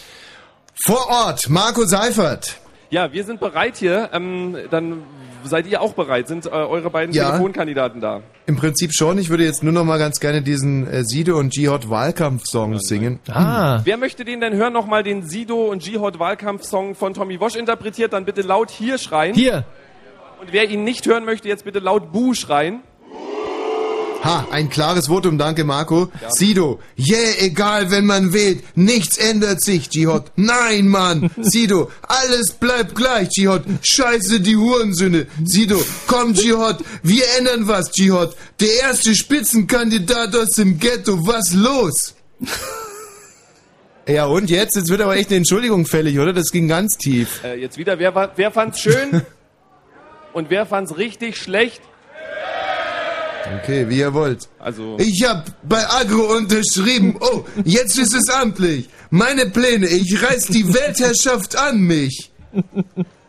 Vor Ort, Marco Seifert. Ja, wir sind bereit hier. Ähm, dann seid ihr auch bereit? Sind äh, eure beiden Ja. Telefonkandidaten da? Im Prinzip schon. Ich würde jetzt nur noch mal ganz gerne diesen äh, Sido und Jihad Wahlkampf-Song singen. Ah. Wer möchte den denn hören? Nochmal den Sido und Jihad Wahlkampfsong von Tommy Wosch interpretiert, dann bitte laut hier schreien. Hier. Und wer ihn nicht hören möchte, jetzt bitte laut Buh schreien. Ha, ein klares Votum, danke Marco. Sido, yeah, egal wenn man wählt, nichts ändert sich, Jihad. Nein, Mann. Sido, alles bleibt gleich, Jihad. Scheiße, die Hurensöhne. Sido, komm, Jihad, wir ändern was, Jihad. Der erste Spitzenkandidat aus dem Ghetto, was los? (laughs) Ja, und jetzt? Jetzt wird aber echt eine Entschuldigung fällig, oder? Das ging ganz tief. Äh, jetzt wieder, wer, wer fand's schön? (laughs) Und wer fand's richtig schlecht? Okay, wie ihr wollt. Also. Ich hab bei Agro unterschrieben. Oh, jetzt ist es amtlich. Meine Pläne, ich reiß die Weltherrschaft an mich.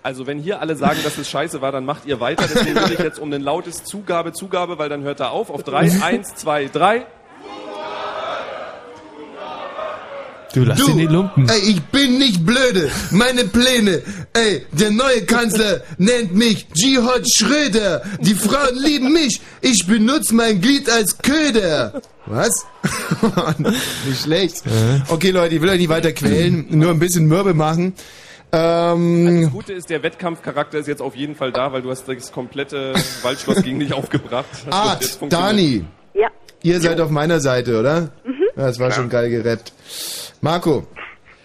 Also wenn hier alle sagen, dass es scheiße war, dann macht ihr weiter. Deswegen will ich jetzt um ein lautes Zugabe, Zugabe, weil dann hört er auf. Auf drei, eins, zwei, drei. Du lass ihn die Lumpen. ey, ich bin nicht blöde. Meine Pläne. Ey, der neue Kanzler nennt mich Jihad Schröder. Die Frauen lieben mich. Ich benutze mein Glied als Köder. Was? (laughs) nicht schlecht. Okay, Leute, ich will euch nicht weiter quälen. Nur ein bisschen mürbe machen. Ähm, Das Gute ist, der Wettkampfcharakter ist jetzt auf jeden Fall da, weil du hast das komplette Waldschloss gegen dich (laughs) aufgebracht. Das Art. Dani. Ja. Ihr seid auf meiner Seite, oder? Mhm. Ja, das war schon geil gerappt. Marco.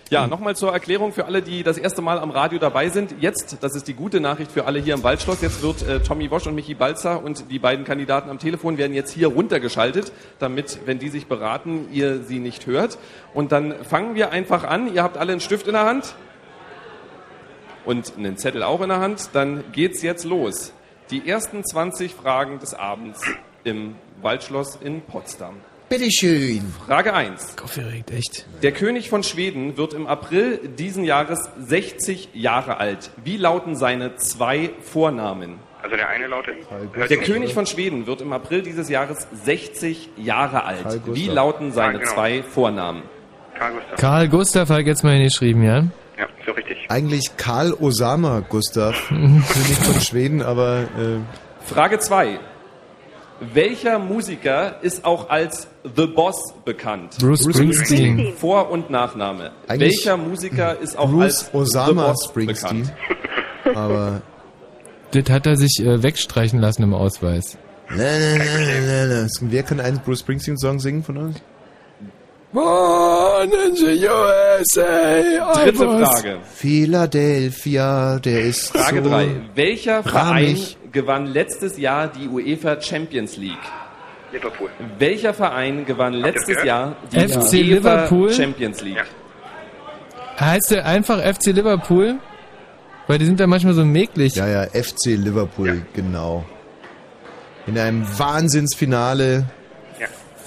Ja, nochmal zur Erklärung für alle, die das erste Mal am Radio dabei sind. Jetzt, das ist die gute Nachricht für alle hier im Waldschloss, jetzt wird äh, Tommy Wosch und Michi Balzer und die beiden Kandidaten am Telefon werden jetzt hier runtergeschaltet, damit, wenn die sich beraten, ihr sie nicht hört. Und dann fangen wir einfach an. Ihr habt alle einen Stift in der Hand und einen Zettel auch in der Hand. Dann geht's jetzt los. Die ersten 20 Fragen des Abends im Waldschloss in Potsdam. Bitteschön. Frage 1. Aufgeregt, echt. Der König von Schweden wird im April diesen Jahres 60 Jahre alt. Wie lauten seine zwei Vornamen? Also der eine lautet. Der König von Schweden wird im April dieses Jahres 60 Jahre alt. Wie lauten seine Ja, genau. zwei Vornamen? Karl Gustav. Karl Gustav hat jetzt mal hingeschrieben, ja? Ja, so richtig. Eigentlich Karl Osama Gustav. (laughs) König von Schweden, aber äh, Frage 2. Welcher Musiker ist auch als The Boss bekannt? Bruce Springsteen. Vor- und Nachname. Eigentlich Welcher Musiker ist auch Bruce als Osama The Boss Springsteen. bekannt? (laughs) Aber Das hat er sich äh, wegstreichen lassen im Ausweis. nein, nein, nein, nein, nein. Wer kann einen Bruce Springsteen Song singen von uns? Born in the USA. Dritte Frage. Philadelphia, der ist Frage so 3. Welcher Verein. Gewann letztes Jahr die UEFA Champions League? Liverpool. Welcher Verein gewann letztes? Jahr die FC UEFA Liverpool? Champions League? Heißt der einfach FC Liverpool? Weil die sind da manchmal so mäglich. Ja, ja, FC Liverpool, genau. In einem Wahnsinnsfinale.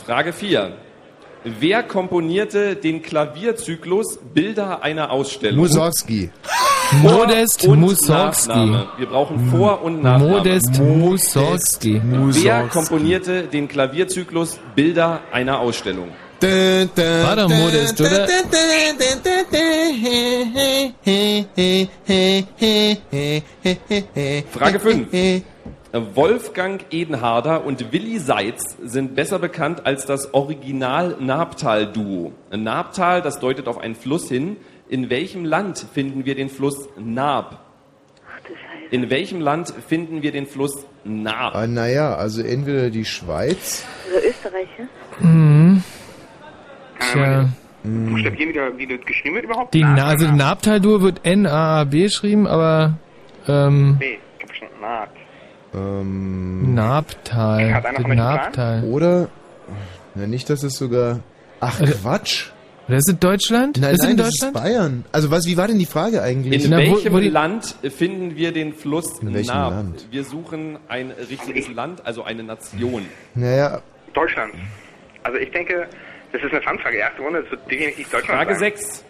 Frage 4. Wer komponierte den Klavierzyklus Bilder einer Ausstellung? Mussorgsky. Modest und Mussorgsky. Nachname. Wir brauchen Vor- und Nachname. Modest Mussorgsky. Wer komponierte den Klavierzyklus Bilder einer Ausstellung? War doch Modest, oder? Frage 5. Wolfgang Edenharder und Willi Seitz sind besser bekannt als das Original Nabtal-Duo. Nabtal, das deutet auf einen Fluss hin. In welchem Land finden wir den Fluss Nab? In welchem Land finden wir den Fluss Nab? Ah, naja, also entweder die Schweiz. Also Österreich, ja? Mhm. Tja. Buchstabieren, wie, der- wie das geschrieben wird überhaupt? Die Na also Nabtal-Dur wird N-A-A-B geschrieben, aber ähm, Nee, hab schon Naht. Ähm, einen Nabtal. Oder, na nicht, dass es sogar... Ach, Also- Quatsch. Das ist in Deutschland? Nein, ist nein, in das Deutschland? ist Bayern. Also was, wie war denn die Frage eigentlich? In wo- welchem wo die- Land finden wir den Fluss In welchem Nab? Land? Wir suchen ein richtiges Land, also eine Nation. Naja, Deutschland. Also ich denke, das ist eine Fangfrage. Erste Runde, das wird definitiv Deutschland Frage sein. 6.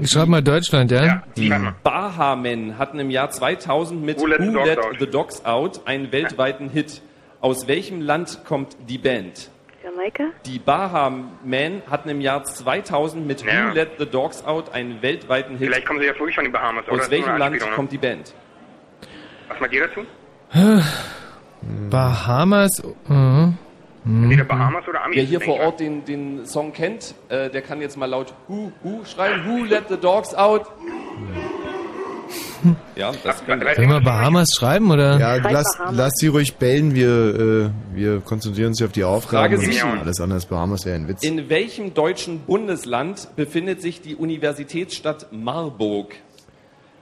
Ich schreib mal Deutschland, ja? Die Bahamen hatten im Jahr 2000 mit Who Let the Dogs Let Out? the Dogs Out einen weltweiten Hit. Aus welchem Land kommt die Band? Jamaika? Die Bahamen hatten im Jahr 2000 mit Ja. Who Let the Dogs Out einen weltweiten Hit. Vielleicht kommen sie ja wirklich von den Bahamas. oder? Aus welchem Land ne? kommt die Band? Was meint ihr dazu? Bahamas. Mhm. Entweder Bahamas oder Amis. Wer hier vor Ort den, den Song kennt, äh, der kann jetzt mal laut Who, Who schreien. Who Let the Dogs Out? (laughs) Ja, das können Sollen wir Bahamas schreiben, oder? Ja, lass, lass sie ruhig bellen, wir, äh, wir konzentrieren uns auf die Aufgaben. Frage und sieben. Alles andere als Bahamas wäre ein Witz. In welchem deutschen Bundesland befindet sich die Universitätsstadt Marburg?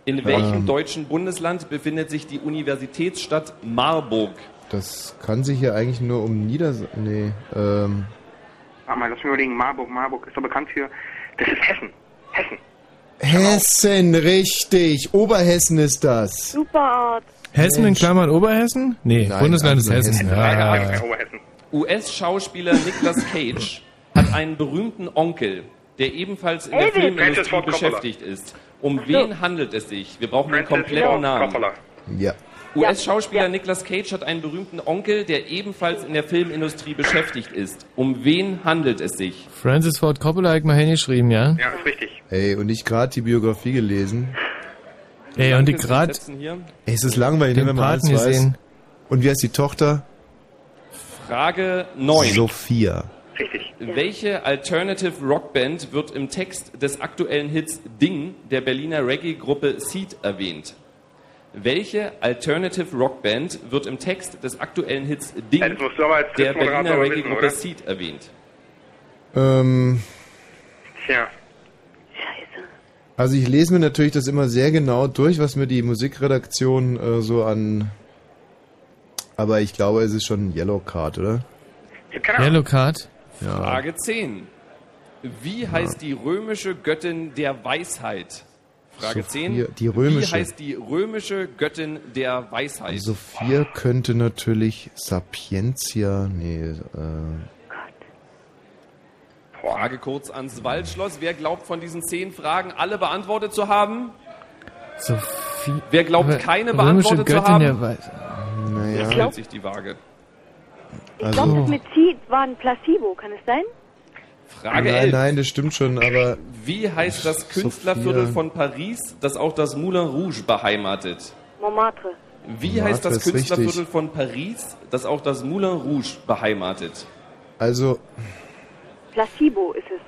In welchem Ähm. deutschen Bundesland befindet sich die Universitätsstadt Marburg? Das kann sich ja eigentlich nur um Nieders... Nee, ähm... Warte mal, lass mich überlegen. Marburg, Marburg ist doch bekannt für. Das ist Hessen. Hessen. Hessen, richtig. Oberhessen ist das. Superart. Hessen in Klammern Oberhessen? Nee, Nein, Bundesland ist also Hessen. Hessen. Ja. US-Schauspieler Nicolas Cage hat einen berühmten Onkel, der ebenfalls in der Filmindustrie beschäftigt ist. Um wen handelt es sich? Wir brauchen den kompletten Namen. Ja. US-Schauspieler Nicolas Cage hat einen berühmten Onkel, der ebenfalls in der Filmindustrie beschäftigt ist. Um wen handelt es sich? Francis Ford Coppola hat mal hingeschrieben, ja? Ja, ist richtig. Ey, und ich gerade die Biografie gelesen. Ey, und die hier. Ey, es ist langweilig, Den ne, wenn man alles Paten weiß. gesehen. Und wie heißt die Tochter? Frage 9. Sophia. Richtig. Welche Alternative Rockband wird im Text des aktuellen Hits Ding der Berliner Reggae-Gruppe Seed erwähnt? Welche Alternative Rockband wird im Text des aktuellen Hits Ding Ja, der Berliner Reggae-Gruppe? Seed erwähnt? Ähm, Tja. also ich lese mir natürlich das immer sehr genau durch, was mir die Musikredaktion äh, so an... Aber ich glaube, es ist schon Yellow Card, oder? Yellow Card? Ja. Frage 10. Wie heißt die römische Göttin der Weisheit? Frage Sophia, 10. die römische. Wie heißt die römische Göttin der Weisheit? Sophia könnte natürlich Sapientia... Nee, äh... Frage kurz ans Waldschloss. Wer glaubt von diesen zehn Fragen alle beantwortet zu haben? Sophie. Wer glaubt keine römische beantwortet zu Göttin der haben? Weis- Naja. Jetzt hält sich die Waage. Ich Also- glaube, das mit war ein Placebo, kann es sein? Frage nein, 11. nein, das stimmt schon, aber... Wie heißt das Künstlerviertel Sophia. von Paris, das auch das Moulin Rouge beheimatet? Montmartre. Wie Montmartre heißt das richtig. Künstlerviertel von Paris, das auch das Moulin Rouge beheimatet? Also, Placebo ist es.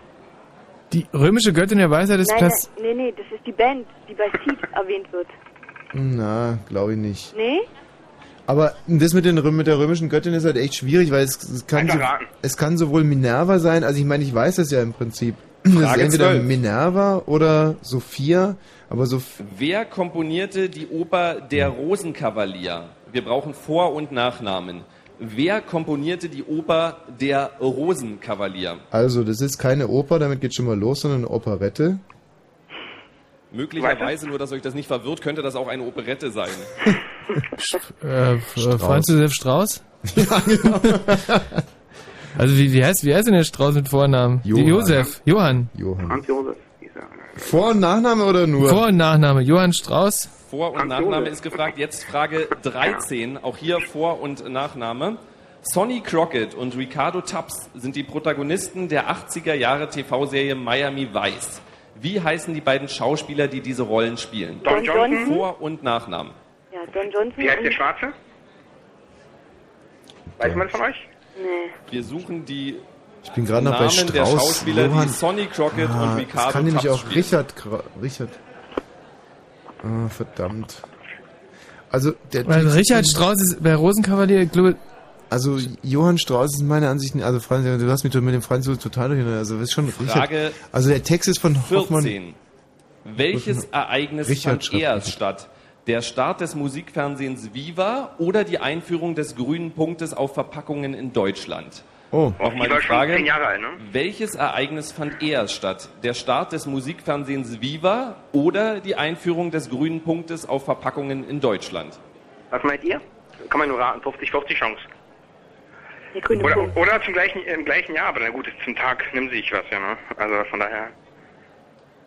Die römische Göttin der Weisheit ist Platz. nein, nee, nee, das ist die Band, die bei Seed erwähnt wird. na, glaube ich nicht. Nee? Aber das mit, den, mit der römischen Göttin ist halt echt schwierig, weil es, es, kann, so, es kann sowohl Minerva sein, also ich meine, ich weiß das ja im Prinzip. (clears throat) Das ist Frage entweder 12. Minerva oder Sophia, aber so Wer komponierte die Oper Der Rosenkavalier? Wir brauchen Vor- und Nachnamen. Wer komponierte die Oper Der Rosenkavalier? also das ist keine Oper, damit geht schon mal los, sondern eine Operette. Möglicherweise, nur dass euch das nicht verwirrt, könnte das auch eine Operette sein. Äh, Strauß. Franz Josef Strauß? (laughs) Also wie, wie, heißt, wie heißt denn der Strauß mit Vornamen? Johann. Josef. Johann. Johann. Hans Josef. Vor- und Nachname oder nur? Vor- und Nachname. Johann Strauß. Vor- und Nachname Josef. ist gefragt. Jetzt Frage 13. Auch hier Vor- und Nachname. Sonny Crockett und Ricardo Tubbs sind die Protagonisten der 80er Jahre TV-Serie Miami Vice. Wie heißen die beiden Schauspieler, die diese Rollen spielen? Don Johnson. Vor- und Nachnamen. Ja, Don Johnson. Wie heißt der Schwarze? Weiß man von euch? Nee. Wir suchen die Ich bin gerade noch bei Namen Strauß. der Schauspieler, Johann. die Sonny Crockett Ah, und Ricardo Das kann nämlich auch spielen. Richard... Richard. Ah, verdammt. Also der Weil Richard Strauß ist bei Rosenkavalier, ich glaube, Also Johann Strauß ist meiner Ansicht nach, also Franz, du hast mich mit dem Franz so total durcheinander. Also das ist schon Frage Richard. Also der Text ist von Hoffmann. 14. Welches Ereignis Richard fand erst statt? Der Start des Musikfernsehens Viva oder die Einführung des grünen Punktes auf Verpackungen in Deutschland? Oh. Nochmal Die Frage. zehn Jahre alt, ne? Welches Ereignis fand erst statt? Der Start des Musikfernsehens Viva oder die Einführung des grünen Punktes auf Verpackungen in Deutschland? Was meint ihr? Kann man nur raten, 50-50 Chance. Der grüne Oder, Punkt. oder zum gleichen, im gleichen Jahr, aber na gut, zum Tag nimmt sich was, ja, ne? Also von daher.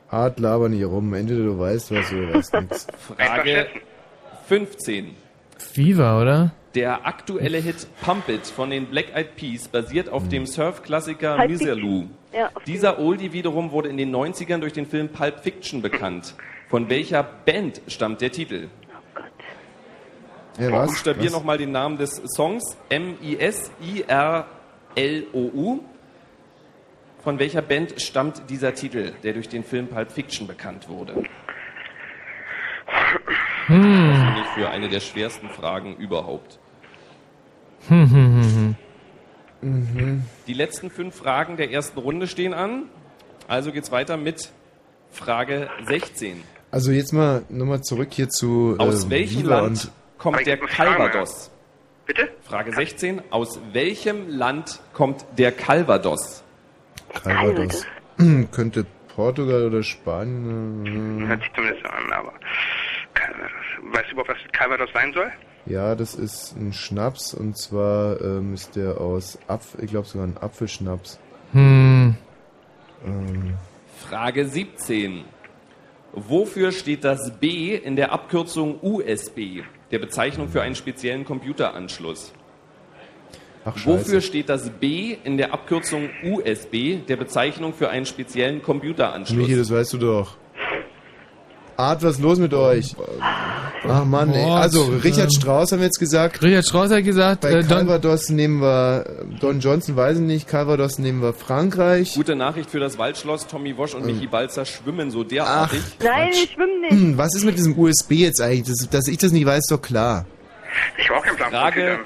Art laber nicht rum. Entweder du weißt was oder du weißt (laughs) nichts. Frage 15. Viva, oder? Der aktuelle Hit Pump It von den Black Eyed Peas basiert auf dem Surf-Klassiker Pulp Miserlou. Ja, Dieser Oldie wiederum wurde in den 90ern durch den Film Pulp Fiction bekannt. Von welcher Band stammt der Titel? Ja, Ich was? buchstabiere Was? nochmal den Namen des Songs. M-I-S-I-R-L-O-U. Von welcher Band stammt dieser Titel, der durch den Film Pulp Fiction bekannt wurde? für eine der schwersten Fragen überhaupt. Hm, hm, hm, hm. Mhm. Die letzten fünf Fragen der ersten Runde stehen an. Also geht's weiter mit Frage 16. Also jetzt mal nochmal zurück hier zu Aus äh, welchem Viva Land und kommt der Calvados? Bitte? Frage 16. Aus welchem Land kommt der Calvados? Calvados. Könnte Portugal oder Spanien. Hört sich zumindest an, aber Calvados. Weißt du überhaupt, was Calvados sein soll? Ja, das ist ein Schnaps und zwar ähm, ist der aus Apfel, ich glaube sogar ein Apfelschnaps. Hm. Ähm, Frage 17. Wofür steht das B in der Abkürzung USB, der Bezeichnung für einen speziellen Computeranschluss? ach. Wofür steht das B in der Abkürzung USB, der Bezeichnung für einen speziellen Computeranschluss? Michi, das weißt du doch. Art, was ist los mit euch? Ach Mann, ey. Also, Richard Strauss haben wir jetzt gesagt. Richard Strauss hat gesagt, Bei äh, Don, Calvados nehmen wir äh, Don Johnson, weiß ich nicht. Calvados nehmen wir Frankreich. Gute Nachricht für das Waldschloss. Tommy Wosch und Ähm. Michi Balzer schwimmen so derartig. Nein, ich schwimme nicht. Hm, was ist mit diesem USB jetzt eigentlich? Das, dass ich das nicht weiß, ist doch klar. Ich war auch kein Plan. Frage.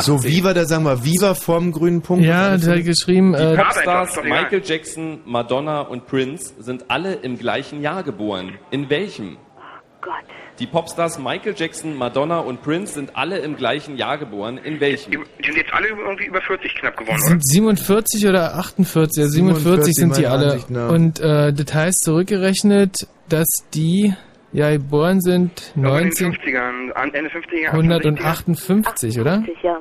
So, Viva, da sagen wir Viva vorm grünen Punkt. ja, der hat geschrieben, Die äh, Popstars. Michael Jackson, Madonna und Prince sind alle im gleichen Jahr geboren. In welchem? Gott. Die Popstars Michael Jackson, Madonna und Prince sind alle im gleichen Jahr geboren. In welchem? Die sind jetzt alle irgendwie über 40 knapp geworden, oder? sind 47 oder 48, ja 47 sind die alle. Ansicht nach. Und äh, das heißt zurückgerechnet, dass die ja geboren sind Aber in den 19... 50ern, an- Ende 50er, Anfang 60er. 158, oder? 50, ja.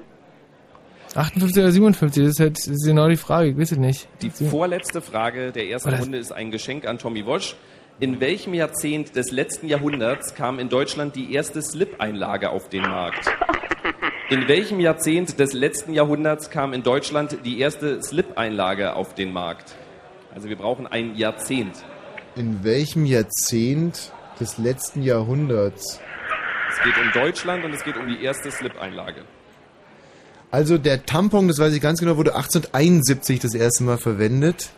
58 oder 57, das ist halt das ist genau die Frage, ich weiß es nicht. Die vorletzte Frage der ersten Oder- Runde ist ein Geschenk an Tommy Wosch. In welchem Jahrzehnt des letzten Jahrhunderts kam in Deutschland die erste Slip-Einlage auf den Markt? (laughs) In welchem Jahrzehnt des letzten Jahrhunderts kam in Deutschland die erste Slip-Einlage auf den Markt? Also wir brauchen ein Jahrzehnt. In welchem Jahrzehnt des letzten Jahrhunderts? Es geht um Deutschland und es geht um die erste Slip-Einlage. Also der Tampon, das weiß ich ganz genau, wurde 1871 das erste Mal verwendet.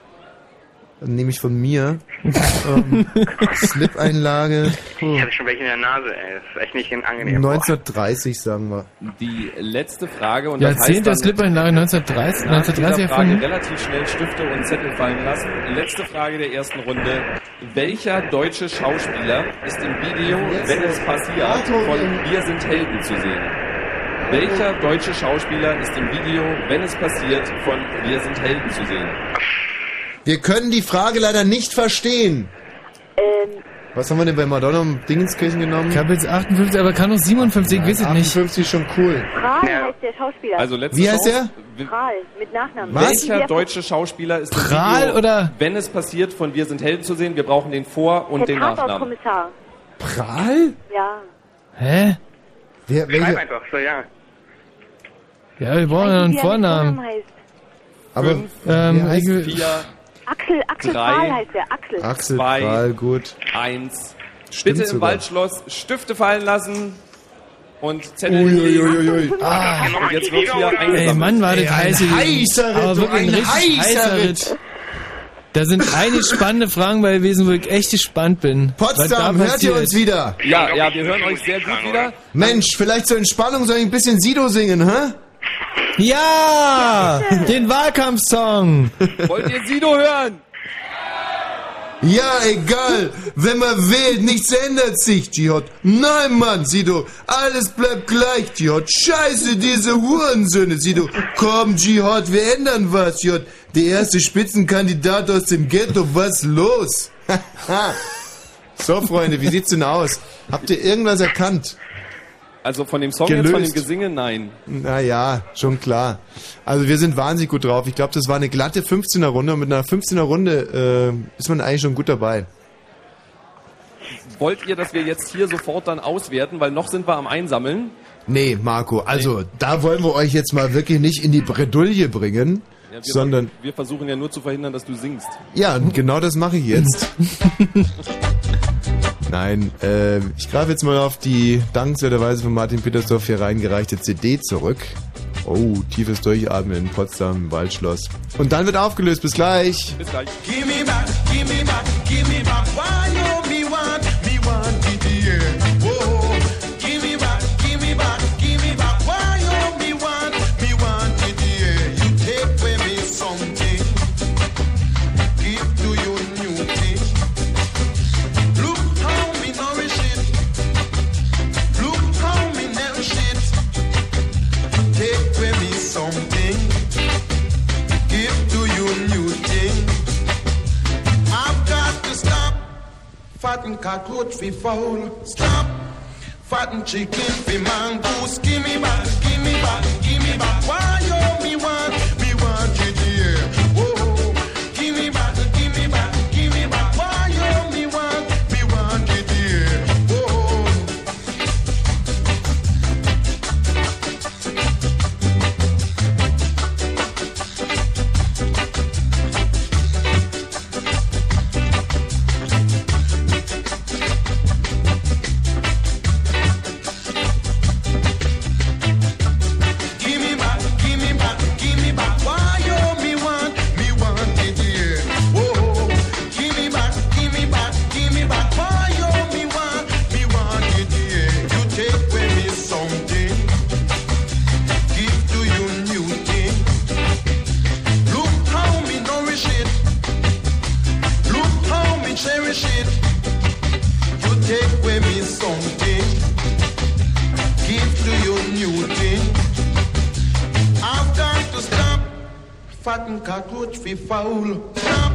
Nämlich von mir. (laughs) ähm, Slip-Einlage. Ich hatte schon welche in der Nase, ey. Das ist echt nicht angenehm. 1930, sagen wir. Die letzte Frage und das heißt Jahrzehnt der dann, Slip-Einlage 1930, nach dieser 1930 Frage erfunden. relativ schnell Stifte und Zettel fallen lassen. Letzte Frage der ersten Runde. Welcher deutsche Schauspieler ist im Video Wenn es passiert von Wir sind Helden zu sehen? Welcher deutsche Schauspieler ist im Video Wenn es passiert von Wir sind Helden zu sehen? Wir können die Frage leider nicht verstehen. Ähm, Was haben wir denn bei Madonna und Dingenskirchen genommen? Ich habe jetzt 58, aber kann noch 57, ich weiß es nicht. 58 ist schon cool. Prahl heißt der Schauspieler. Also letzte Wie heißt Chance. Prahl, mit Nachnamen. Welcher Der- deutsche Schauspieler ist Prahl Video oder- Wenn es passiert von Wir sind Helden zu sehen? Wir brauchen den Vor- und Der den Nachnamen. Tatortkommissar. Prahl? Ja. Hä? Wer, Schreib einfach, so ja. Ja, wir brauchen ja einen Wie Vornamen. Vornamen heißt. Aber Fünf, Ähm, ich, Vier, Axel, Axel Drei. Prahl heißt der. Axel. Axel Zwei. Prahl, gut. eins. Stimmt Bitte im sogar. Waldschloss Stifte fallen lassen und Zettel Uiuiuiui. ah, Und jetzt wird hier ey, eingesammelt. Mann, war das Ey, ein heiß. heißer Ritt, aber wirklich ein ein richtig heißer heißer. Da sind einige spannende Fragen bei gewesen, wo ich echt gespannt bin. Potsdam, hört ihr uns wieder? Ja, ja, wir hören euch sehr gut wieder. Mensch, vielleicht zur Entspannung soll ich ein bisschen Sido singen, hä? Ja, den Wahlkampfsong. Wollt ihr Sido hören? Ja, egal. Wenn man wählt, nichts ändert sich, Jihad. Nein, Mann, Sido. Alles bleibt gleich, Jihad. Scheiße, diese Hurensöhne, Sido. Komm, Jihad, wir ändern was, Jihad. Der erste Spitzenkandidat aus dem Ghetto, was los? (laughs) so, Freunde, wie sieht's denn aus? Habt ihr irgendwas erkannt? Also von dem Song jetzt, von dem Gelöst. Gesinge, nein. Naja, schon klar. Also wir sind wahnsinnig gut drauf. Ich glaube, das war eine glatte 15er Runde und mit einer 15er Runde äh, ist man eigentlich schon gut dabei. Wollt ihr, dass wir jetzt hier sofort dann auswerten, weil noch sind wir am Einsammeln? Nee, Marco, also da wollen wir euch jetzt mal wirklich nicht in die Bredouille bringen, Ja, wir, sondern wir versuchen ja nur zu verhindern, dass du singst. ja, und genau das mache ich jetzt. (laughs) Nein, äh, ich greife jetzt mal auf die dankenswerterweise von Martin Petersdorf hier reingereichte CD zurück. Oh, tiefes Durchatmen in Potsdam Waldschloss. Und dann wird aufgelöst. Bis gleich. Bis gleich. Cockroach fi fowl. Stop. Fatten chicken fi mongoose. Give me back, give me back, give me back. Why yo me want Stop.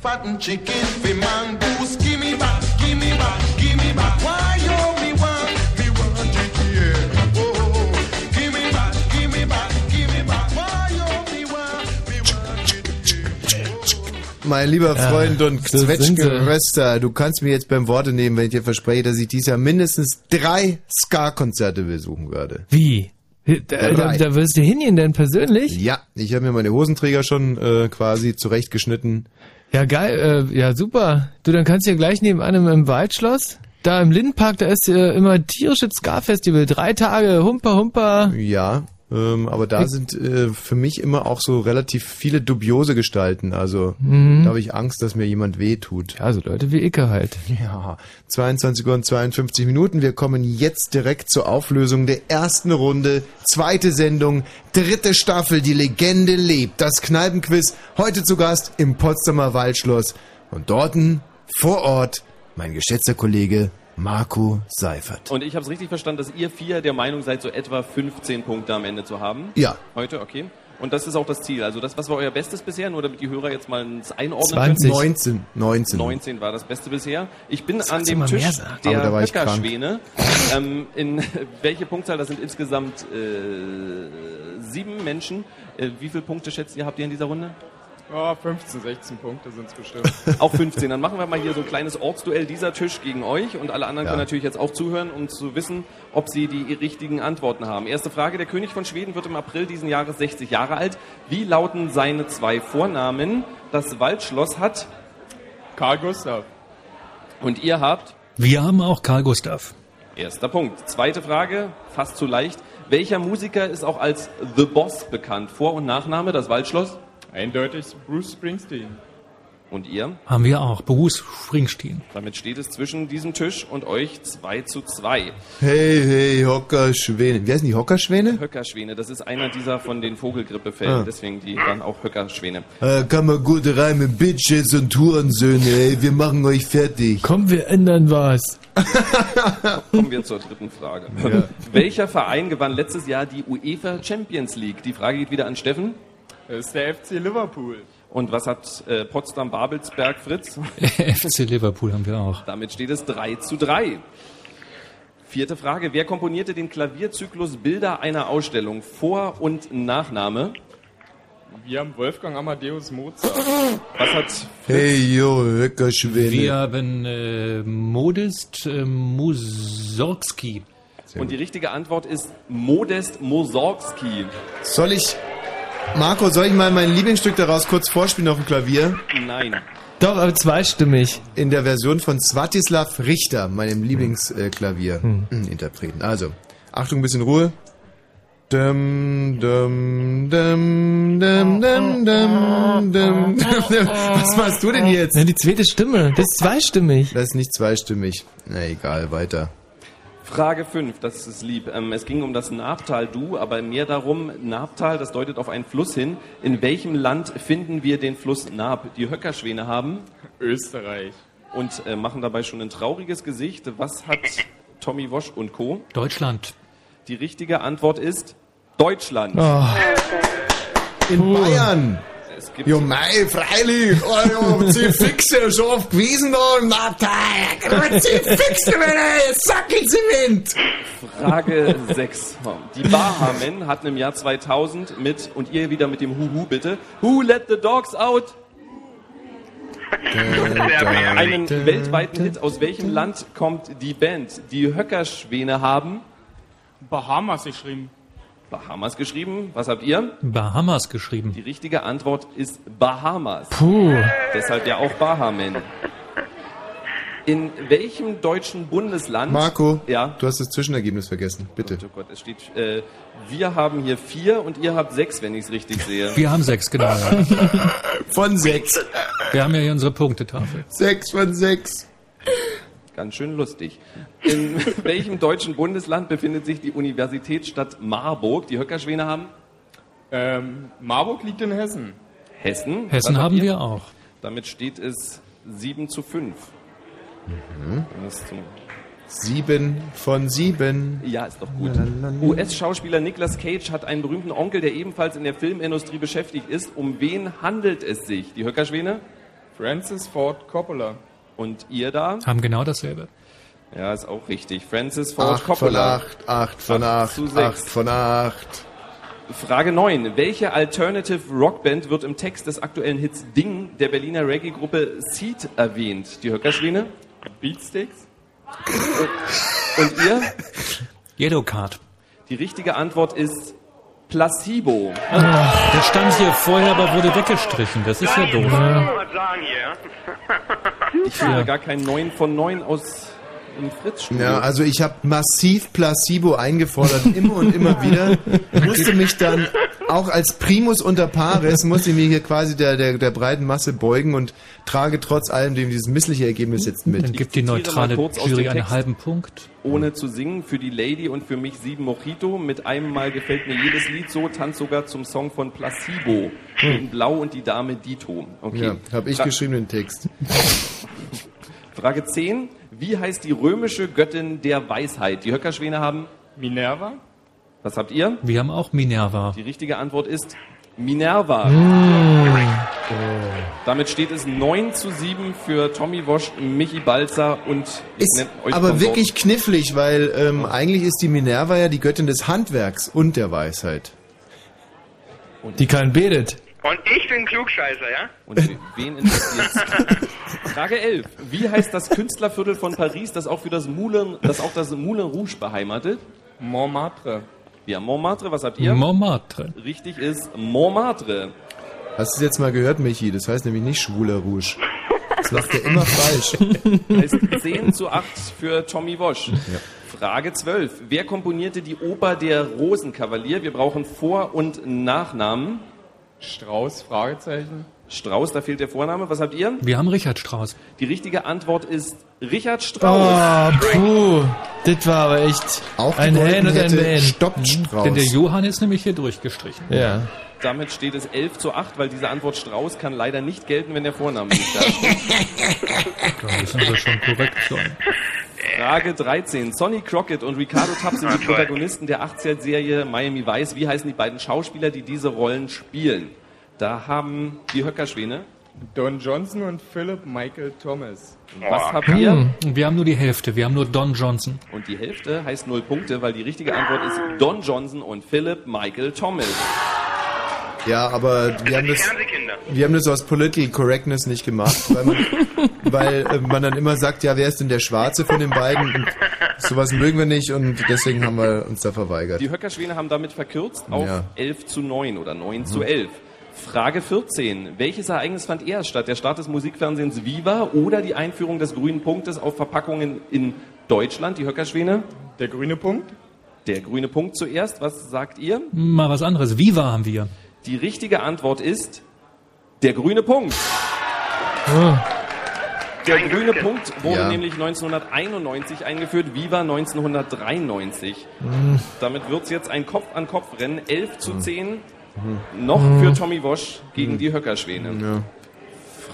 Fatten chicken fi mongoose. Give me back, give me back, give me back. Why you me want, me want it here. Oh, give me back, give me back, give me back. Why you me want, me want it. Mein lieber Ja, Freund und so sind sie. Zwetschge-Röster, du kannst mir jetzt beim Worte nehmen, wenn ich dir verspreche, dass ich dieses Jahr mindestens drei Ska-Konzerte besuchen werde. Wie? Da, da, da wirst du hingehen denn persönlich? Ja, ich habe mir meine Hosenträger schon äh, quasi zurechtgeschnitten. Ja, geil, äh, ja, super. Du, dann kannst du ja gleich nebenan im, im Waldschloss, da im Lindenpark, da ist äh, immer tierisches Ska-Festival, drei Tage, Humper, Humper. Ja, ähm, aber da sind äh, für mich immer auch so relativ viele dubiose Gestalten. Also Mhm. da habe ich Angst, dass mir jemand wehtut. Ja, so Leute wie Icke halt. Ja, 22 Uhr und 52 Minuten. Wir kommen jetzt direkt zur Auflösung der ersten Runde. Zweite Sendung, dritte Staffel. Die Legende lebt. Das Kneipenquiz. Heute zu Gast im Potsdamer Waldschloss. Und dorten, vor Ort, mein geschätzter Kollege Marco Seifert. Und ich habe es richtig verstanden, dass ihr vier der Meinung seid, so etwa 15 Punkte am Ende zu haben? Ja. Heute, okay. Und das ist auch das Ziel. Also das, was war euer Bestes bisher, nur damit die Hörer jetzt mal ins einordnen 20. können? 19. 19. 19 war das Beste bisher. Ich bin an dem Tisch der. Höckerschwäne. ähm, in (laughs) welche Punktzahl? Das sind insgesamt äh, sieben Menschen. Äh, wie viele Punkte schätzt ihr, habt ihr in dieser Runde? Ja, 15, 16 Punkte sind es bestimmt. (laughs) Auch 15. Dann machen wir mal hier so ein kleines Ortsduell, dieser Tisch gegen euch. Und alle anderen Ja. können natürlich jetzt auch zuhören, um zu wissen, ob sie die richtigen Antworten haben. Erste Frage. Der König von Schweden wird im April diesen Jahres 60 Jahre alt. Wie lauten seine zwei Vornamen? Das Waldschloss hat... Karl Gustav. Und ihr habt... Wir haben auch Karl Gustav. Erster Punkt. Zweite Frage, fast zu leicht. Welcher Musiker ist auch als The Boss bekannt? Vor- und Nachname, das Waldschloss? Eindeutig Bruce Springsteen. Und ihr? Haben wir auch. Bruce Springsteen. Damit steht es zwischen diesem Tisch und euch 2 zu 2. Hey, hey, Hockerschwäne. Wie heißen die Hockerschwäne? Höckerschwäne, das ist einer dieser von den Vogelgrippefällen, Ah. deswegen die dann auch Höckerschwäne. Äh, kann man gut reimen, Bitches und Hurensöhne, ey, wir machen euch fertig. Komm, wir ändern was. (laughs) (laughs) Kommen wir zur dritten Frage. Ja. Welcher Verein gewann letztes Jahr die UEFA Champions League? Die Frage geht wieder an Steffen. Das ist der FC Liverpool. Und was hat äh, Potsdam-Babelsberg, Fritz? (laughs) FC Liverpool haben wir auch. Damit steht es 3 zu 3. Vierte Frage. Wer komponierte den Klavierzyklus Bilder einer Ausstellung? Vor- und Nachname? Wir haben Wolfgang Amadeus Mozart. Was hat Hey, yo, Hockerschwäne. Wir haben äh, Modest äh, Mussorgsky. Und die richtige Antwort ist Modest Mussorgsky. Soll ich, Marco, soll ich mal mein Lieblingsstück daraus kurz vorspielen auf dem Klavier? Nein. Doch, aber zweistimmig. In der Version von Svatislav Richter, meinem Lieblingsklavierinterpreten. Also, Achtung, ein bisschen Ruhe. Dum, dum, dum, dum, dum, dum, dum, dum. Was machst du denn jetzt? Ja, die zweite Stimme, das ist zweistimmig. Das ist nicht zweistimmig. Na egal, weiter. Frage 5, das ist lieb. Ähm, es ging um das Nabtal-Du, aber mehr darum, Nabtal, das deutet auf einen Fluss hin. In welchem Land finden wir den Fluss Nab? Die Höckerschwäne haben Österreich. und äh, machen dabei schon ein trauriges Gesicht. Was hat Tommy Wosch und Co.? Deutschland. Die richtige Antwort ist Deutschland. Oh. In Bayern. Es gibt Ja, mei, freilich. Oh, ja, (laughs) sie fixe, schon oft gewesen da im Nachteil. Sie fixe, meine Sack ins Wind. Frage 6. Die Bahamen hatten im Jahr 2000 mit, und ihr wieder mit dem Huhu bitte, Who let the dogs out? (laughs) Einen weltweiten Hit. Aus welchem Land kommt die Band? Die Höckerschwäne haben Bahamas geschrieben. Bahamas geschrieben. Was habt ihr? Bahamas geschrieben. Die richtige Antwort ist Bahamas. Puh. Deshalb ja auch Bahamen. In welchem deutschen Bundesland? Marco, Ja. du hast das Zwischenergebnis vergessen. Bitte. Oh Gott, es steht, äh, wir haben hier vier und ihr habt sechs, wenn ich es richtig sehe. Wir haben sechs, genau. Ja. (laughs) Von sechs. Wir haben ja hier unsere Punktetafel. Sechs von sechs. Ganz schön lustig. In (laughs) welchem deutschen Bundesland befindet sich die Universitätsstadt Marburg? Die Höckerschwäne haben? Ähm, Marburg liegt in Hessen. Hessen. Hessen haben wir auch. Damit steht es 7 zu 5. Mhm. Das ist zum Sieben von sieben. Ja, ist doch gut. US-Schauspieler Nicolas Cage hat einen berühmten Onkel, der ebenfalls in der Filmindustrie beschäftigt ist. Um wen handelt es sich? Die Höckerschwäne? Francis Ford Coppola. Und ihr da? Haben genau dasselbe. Ja, ist auch richtig. Francis Ford Acht von Coppola. acht, acht von Acht acht, acht von acht. Frage 9. Welche Alternative Rockband wird im Text des aktuellen Hits Ding der Berliner Reggae-Gruppe Seed erwähnt? Die Höckerschwäne? Beatsticks? Und ihr? Yellow Card. Die richtige Antwort ist Placebo. Der stand hier vorher, aber wurde weggestrichen. Das ist ja doof. Hier? Ich finde gar kein 9 von 9 aus dem Fritz-Studio. Ja, also ich habe massiv Placebo eingefordert, immer und immer wieder. (laughs) Musste mich dann auch als Primus unter Pares, musste ich mich hier quasi der, der, der breiten Masse beugen und trage trotz allem dem dieses missliche Ergebnis jetzt mit. Dann gibt die neutrale Jury einen halben Punkt. Ohne zu singen, für die Lady und für mich sieben Mojito. Mit einem Mal gefällt mir jedes Lied so, tanzt sogar zum Song von Placebo. In Blau und die Dame Dito. Okay. Ja, habe ich Fra- geschrieben den Text. (laughs) Frage 10. Wie heißt die römische Göttin der Weisheit? Die Höckerschwäne haben Minerva? Was habt ihr? Wir haben auch Minerva. Die richtige Antwort ist Minerva. Damit steht es 9 zu 7 für Tommy Wosch, Michi Balzer und ich Ist aber Konsort. wirklich knifflig, weil ähm, eigentlich ist die Minerva ja die Göttin des Handwerks und der Weisheit. Die kein betet. Und ich bin Klugscheißer, ja? Und we- wen interessiert's? (laughs) Frage 11. Wie heißt das Künstlerviertel von Paris, das auch für das Moulin, das auch das Moulin Rouge beheimatet? Montmartre. Ja, Montmartre, was habt ihr? Montmartre. Richtig ist Montmartre. Hast du es jetzt mal gehört, Michi? Das heißt nämlich nicht schwuler Rouge. Das macht er immer falsch. (laughs) Heißt 10 zu 8 für Tommy Wosch. Frage 12. Wer komponierte die Oper Der Rosenkavalier? Wir brauchen Vor- und Nachnamen. Strauß? Fragezeichen. Strauß, da fehlt der Vorname. Was habt ihr? Wir haben Richard Strauss. Die richtige Antwort ist Richard Strauss. Oh, puh. Das war aber echt Auch ein Hähn und ein Mähn. Stoppt Strauß. Denn der Johann ist nämlich hier durchgestrichen. Ja. Damit steht es 11 zu 8, weil diese Antwort Strauß kann leider nicht gelten, wenn der Vorname nicht da steht. (laughs) Da müssen wir schon korrekt sein. Frage 13. Sonny Crockett und Ricardo Tubbs sind die Protagonisten der 80er-Serie Miami Vice. Wie heißen die beiden Schauspieler, die diese Rollen spielen? Da haben die Höckerschwäne. Don Johnson und Philip Michael Thomas. Was habt ihr? Wir haben nur die Hälfte. Wir haben nur Don Johnson. Und die Hälfte heißt null Punkte, weil die richtige Antwort ist Don Johnson und Philip Michael Thomas. Ja, aber wir haben das, wir haben das aus Political Correctness nicht gemacht, weil man, (laughs) weil äh, man dann immer sagt, ja, wer ist denn der Schwarze von den beiden? Und sowas mögen wir nicht und deswegen haben wir uns da verweigert. Die Höckerschwäne haben damit verkürzt auf Ja. 11 zu 9 oder 9 Mhm. zu 11. Frage 14. Welches Ereignis fand eher statt? Der Start des Musikfernsehens Viva oder die Einführung des grünen Punktes auf Verpackungen in Deutschland? Die Höckerschwäne? Der grüne Punkt? Der grüne Punkt zuerst. Was sagt ihr? Mal was anderes. Viva haben wir. Die richtige Antwort ist der grüne Punkt. Der grüne Punkt wurde Ja. nämlich 1991 eingeführt, Viva 1993. Mhm. Damit wird es jetzt ein Kopf-an-Kopf-Rennen, 11 zu 10, noch Mhm. für Tommy Wosch gegen die Höckerschwäne.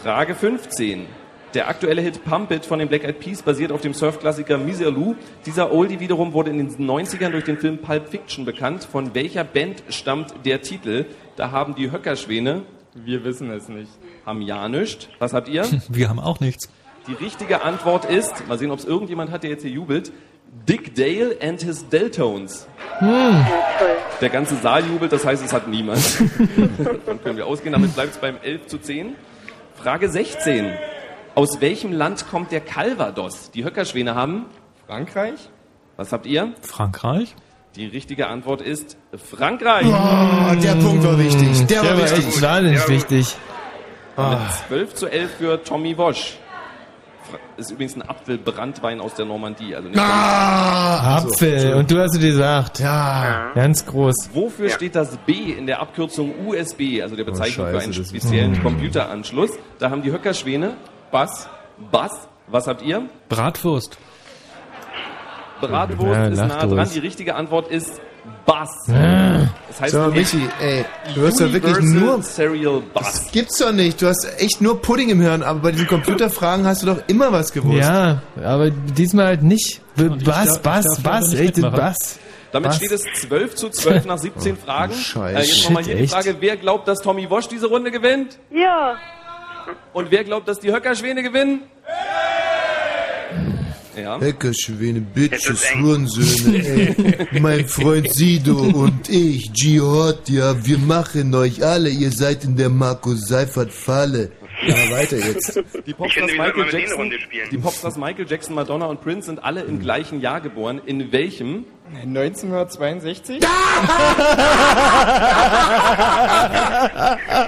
Frage 15. Der aktuelle Hit Pump It von den Black Eyed Peas basiert auf dem Surfklassiker Miserlou. Dieser Oldie wiederum wurde in den 90ern durch den Film Pulp Fiction bekannt. Von welcher Band stammt der Titel? Da haben die Höckerschwäne Wir wissen es nicht. Haben ja nichts. Was habt ihr? (laughs) Wir haben auch nichts. Die richtige Antwort ist, mal sehen, ob es irgendjemand hat, der jetzt hier jubelt, Dick Dale and his Deltones. Hm. Der ganze Saal jubelt, das heißt, es hat niemand. (laughs) Davon können wir ausgehen, damit bleibt es beim 11 zu 10. Frage 16. Aus welchem Land kommt der Calvados? Die Höckerschwäne haben... Frankreich? Was habt ihr? Frankreich? Die richtige Antwort ist Frankreich. Oh, der Punkt war wichtig. Der, war wichtig. echt wahnsinnig wichtig. Mit 12 zu 11 für Tommy Wosch. Fra- Ist übrigens ein Apfelbrandwein aus der Normandie. Also nicht Ah, Apfel. Und du hast es gesagt. Ja. Ganz groß. Wofür steht das B in der Abkürzung USB, also der Bezeichnung Oh, für Scheiße, einen das ist- speziellen Hm. Computeranschluss? Da haben die Höckerschwäne Bass, Bass. Was habt ihr? Bratwurst. Bratwurst Ja, ist nah dran. Die richtige Antwort ist Bass. Das heißt So, Michi, ey, du hast ja wirklich nur... Serial Bass. Das gibt's doch nicht. Du hast echt nur Pudding im Hirn, aber bei diesen Computerfragen hast du doch immer was gewusst. Ja, aber diesmal halt nicht. Bass, Bass, Bass, echt. Bass. Damit Bass. steht es 12 zu 12 nach 17 Fragen. Scheiße. Äh, jetzt nochmal hier die? Frage, wer glaubt, dass Tommy Wosch diese Runde gewinnt? Ja. Und wer glaubt, dass die Höckerschwäne gewinnen? Ja. Heckerschwäne, Bitches, Hurensöhne, ey. (laughs) Mein Freund Sido und ich, Jihad, ja, wir machen euch alle. Ihr seid in der Marco Seifert Falle. Ja, weiter jetzt. (laughs) Die Popstars, finde, Michael Jackson, Runde spielen. die Popstars Michael Jackson, Madonna und Prince sind alle im gleichen Jahr geboren. In welchem? 1962? (laughs)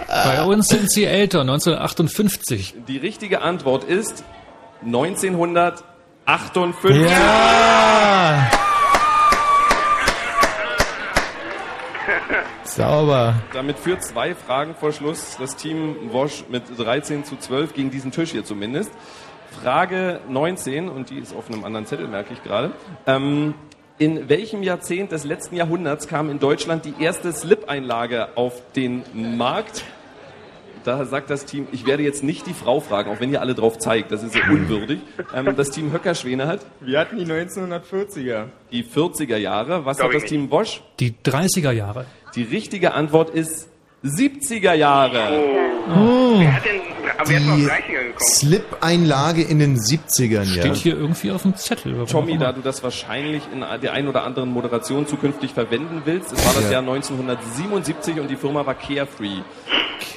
Bei uns sind sie älter, 1958. Die richtige Antwort ist 1958. Ja! (laughs) Sauber. Damit führt zwei Fragen vor Schluss das Team Wosch mit 13 zu 12 gegen diesen Tisch hier zumindest. Frage 19, und die ist auf einem anderen Zettel, merke ich gerade. Ähm, in welchem Jahrzehnt des letzten Jahrhunderts kam in Deutschland die erste Slip-Einlage auf den Markt? Da sagt das Team, ich werde jetzt nicht die Frau fragen, auch wenn ihr alle drauf zeigt, das ist ja unwürdig. Ähm, das Team Höckerschwäne hat Wir hatten die 1940er. die 40er Jahre. Was Glaub hat das Team Bosch? Die 30er Jahre. Die richtige Antwort ist 70er Jahre. Wer hat denn, Die 30er gekommen? Slip-Einlage in den 70ern, ja. Steht hier irgendwie auf dem Zettel. Tommy, da du das wahrscheinlich in der ein oder anderen Moderation zukünftig verwenden willst, es war das Ja. Jahr 1977 und die Firma war Carefree.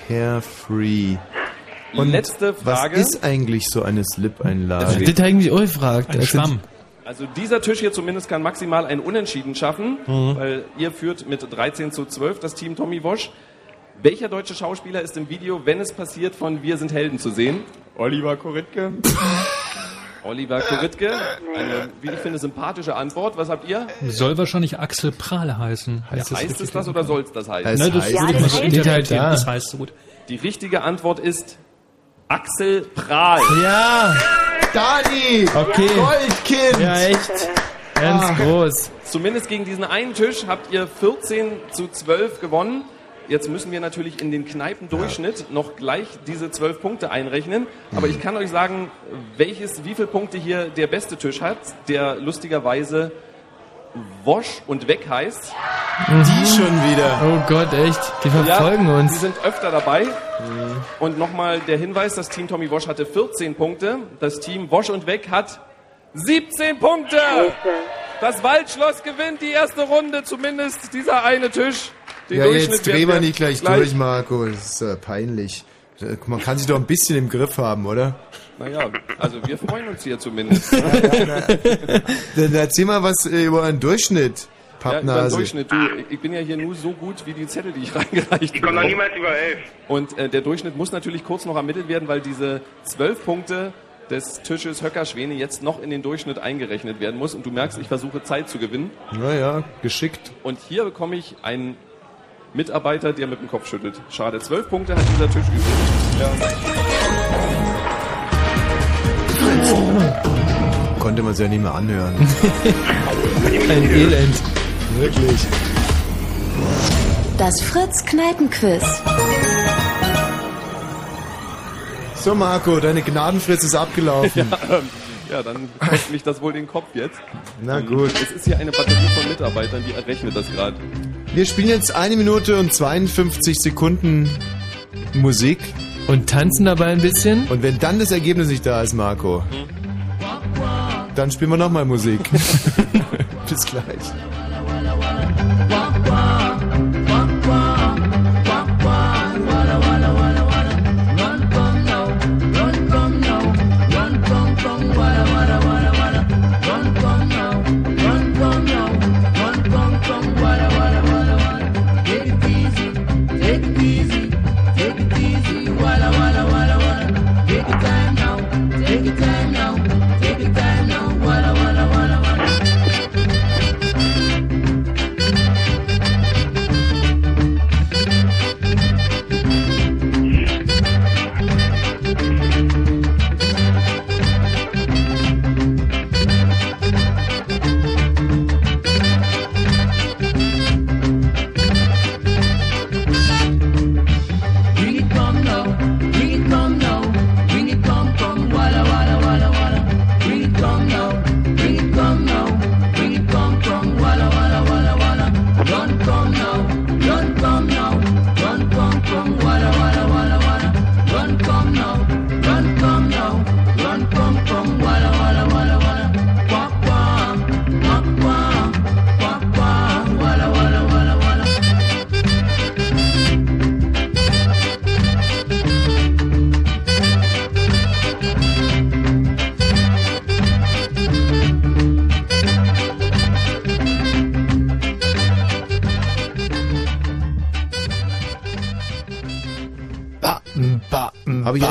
Carefree. Und letzte Frage. Was ist eigentlich so eine Slip-Einlage? Das habe ich mich auch gefragt. Ein Also, Schwamm. Also dieser Tisch hier zumindest kann maximal ein Unentschieden schaffen, Mhm. weil ihr führt mit 13 zu 12 das Team Tommy Wosch. Welcher deutsche Schauspieler ist im Video, wenn es passiert, von Wir sind Helden zu sehen? Oliver Koritke? (laughs) Oliver Koritke. Eine, wie ich finde, sympathische Antwort. Was habt ihr? Soll wahrscheinlich Axel Prahl heißen. Heißt das Heißt es das oder soll es das heißen? Nein, das heißt- Ja, das so heißt- halt da. Das heißt so gut. Die richtige Antwort ist Axel Prahl. ja, Dani! Okay. Goldkind! ja, echt. Ganz groß. Zumindest gegen diesen einen Tisch habt ihr 14 zu 12 gewonnen. Jetzt müssen wir natürlich in den Kneipendurchschnitt noch gleich diese 12 Punkte einrechnen. Aber ich kann euch sagen, welches, wie viele Punkte hier der beste Tisch hat, der lustigerweise Wosch und Weg heißt. Die schon wieder. Oh Gott, echt. Die verfolgen ja, Die uns. sind öfter dabei. Und nochmal der Hinweis, das Team Tommy Wosch hatte 14 Punkte. Das Team Wosch und Weg hat 17 Punkte. Das Waldschloss gewinnt die erste Runde, zumindest dieser eine Tisch. Den Ja, jetzt drehen wir nicht gleich, durch, Marco. Das ist äh, peinlich. Man kann sich doch ein bisschen im Griff haben, oder? Naja, also wir freuen uns hier zumindest. (laughs) Dann erzähl mal was äh, über einen Durchschnitt, Ja, über den Pappnase. Durchschnitt. Du, ich bin ja hier nur so gut wie die Zettel, die ich (laughs) reingereicht Die kommen noch habe. niemals über elf. Und äh, der Durchschnitt muss natürlich kurz noch ermittelt werden, weil diese zwölf Punkte des Tisches Höcker-Schwäne jetzt noch in den Durchschnitt eingerechnet werden muss. Und du merkst, ich versuche Zeit zu gewinnen. Naja, geschickt. Und hier bekomme ich einen Mitarbeiter, der mit dem Kopf schüttelt. Schade, zwölf Punkte hat dieser Tisch übrig. Konnte man es ja nicht mehr anhören. (laughs) Ein Elend. Wirklich. Das Fritz Kneipenquiz. So, Marco, deine Gnadenfrist ist abgelaufen. (laughs) Ja, dann kostet mich das wohl den Kopf jetzt. Na Ähm, gut. Es ist hier eine Batterie von Mitarbeitern, die errechnet das gerade. Wir spielen jetzt eine Minute und 52 Sekunden Musik. Und tanzen dabei ein bisschen. Und wenn dann das Ergebnis nicht da ist, Marco, dann spielen wir nochmal Musik. (laughs) (laughs) Bis gleich.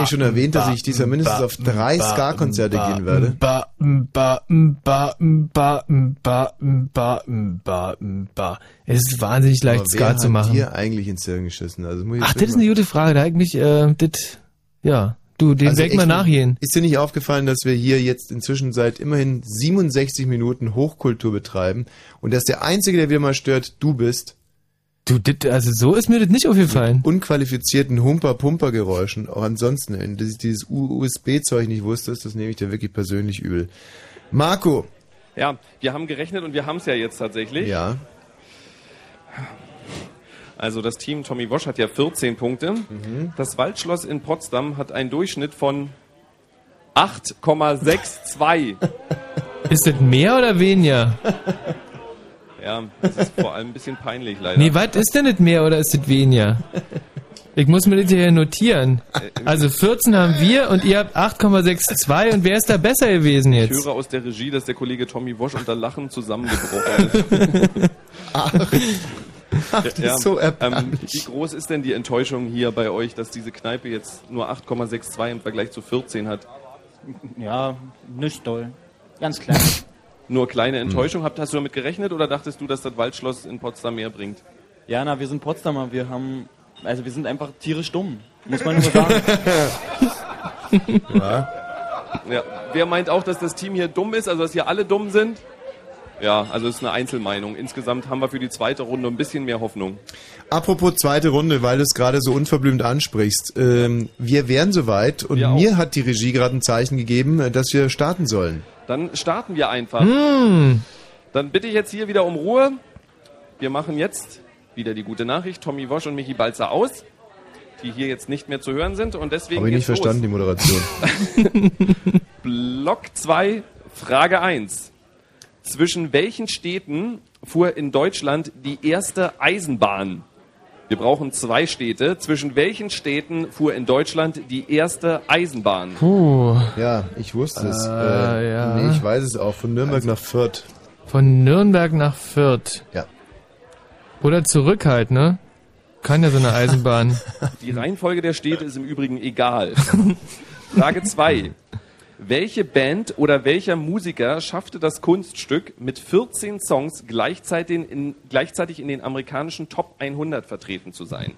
Eigentlich schon erwähnt, dass ich dieser mindestens auf drei Ska-Konzerte gehen werde? Es ist wahnsinnig leicht, Ska wer zu hat machen. dir eigentlich ins Hirn geschissen? Also muss ich Ach, das ist eine gute Frage. Da eigentlich, äh, das, ja, du, den Also mal nachgehen. Ist dir nicht aufgefallen, dass wir hier jetzt inzwischen seit immerhin 67 Minuten Hochkultur betreiben und dass der Einzige, der wir mal stört, du bist? Du, dit, also so ist mir das nicht aufgefallen. Mit unqualifizierten Humper-Pumper-Geräuschen. Auch ansonsten, wenn du dieses USB-Zeug nicht wusstest, das nehme ich dir wirklich persönlich übel. Marco. Ja, wir haben gerechnet und wir haben es ja jetzt tatsächlich. Ja. Also das Team Tommy Wosch hat ja 14 Punkte. Mhm. Das Waldschloss in Potsdam hat einen Durchschnitt von 8,62. Ist das mehr oder weniger? (laughs) ja, das ist vor allem ein bisschen peinlich leider. Nee, was ist denn nicht mehr oder ist das weniger? Ich muss mir das hier notieren. Also 14 haben wir und ihr habt 8,62 und wer ist da besser gewesen ich jetzt? höre aus der Regie, dass der Kollege Tommy Wosch unter Lachen zusammengebrochen ist. (laughs) Ach, das ist so ähm. Wie groß ist denn die Enttäuschung hier bei euch, dass diese Kneipe jetzt nur 8,62 im Vergleich zu 14 hat? Ja, nicht doll. Ganz klein. Nur kleine Hm. Enttäuschung. Habt, hast du damit gerechnet oder dachtest du, dass das Waldschloss in Potsdam mehr bringt? Ja, na, wir sind Potsdamer. Wir haben, also wir sind einfach tierisch dumm. Muss man nur sagen. (laughs) ja. Ja. Wer meint auch, dass das Team hier dumm ist, also dass hier alle dumm sind? Ja, also es ist eine Einzelmeinung. Insgesamt haben wir für die zweite Runde ein bisschen mehr Hoffnung. Apropos zweite Runde, weil du es gerade so unverblümt ansprichst. Ähm, wir wären soweit und Wir auch. mir hat die Regie gerade ein Zeichen gegeben, dass wir starten sollen. Dann starten wir einfach. Hm. Dann bitte ich jetzt hier wieder um Ruhe. Wir machen jetzt wieder die gute Nachricht. Tommy Wosch und Michi Balzer aus, die hier jetzt nicht mehr zu hören sind. Und deswegen Habe ich nicht geht's verstanden, die Moderation. los. (laughs) Block 2, Frage 1. Zwischen welchen Städten fuhr in Deutschland die erste Eisenbahn? Wir brauchen zwei Städte. Zwischen welchen Städten fuhr in Deutschland die erste Eisenbahn? Puh. Ja, ich wusste es. Äh, Äh, ja. Nee, ich weiß es auch. Von Nürnberg nach Fürth. Von Nürnberg nach Fürth. Ja. Oder zurück halt, ne? Kann ja so eine (laughs) Eisenbahn. Die Reihenfolge der Städte ist im Übrigen egal. Frage 2. Welche Band oder welcher Musiker schaffte das Kunststück, mit 14 Songs gleichzeitig in, gleichzeitig in den amerikanischen Top 100 vertreten zu sein?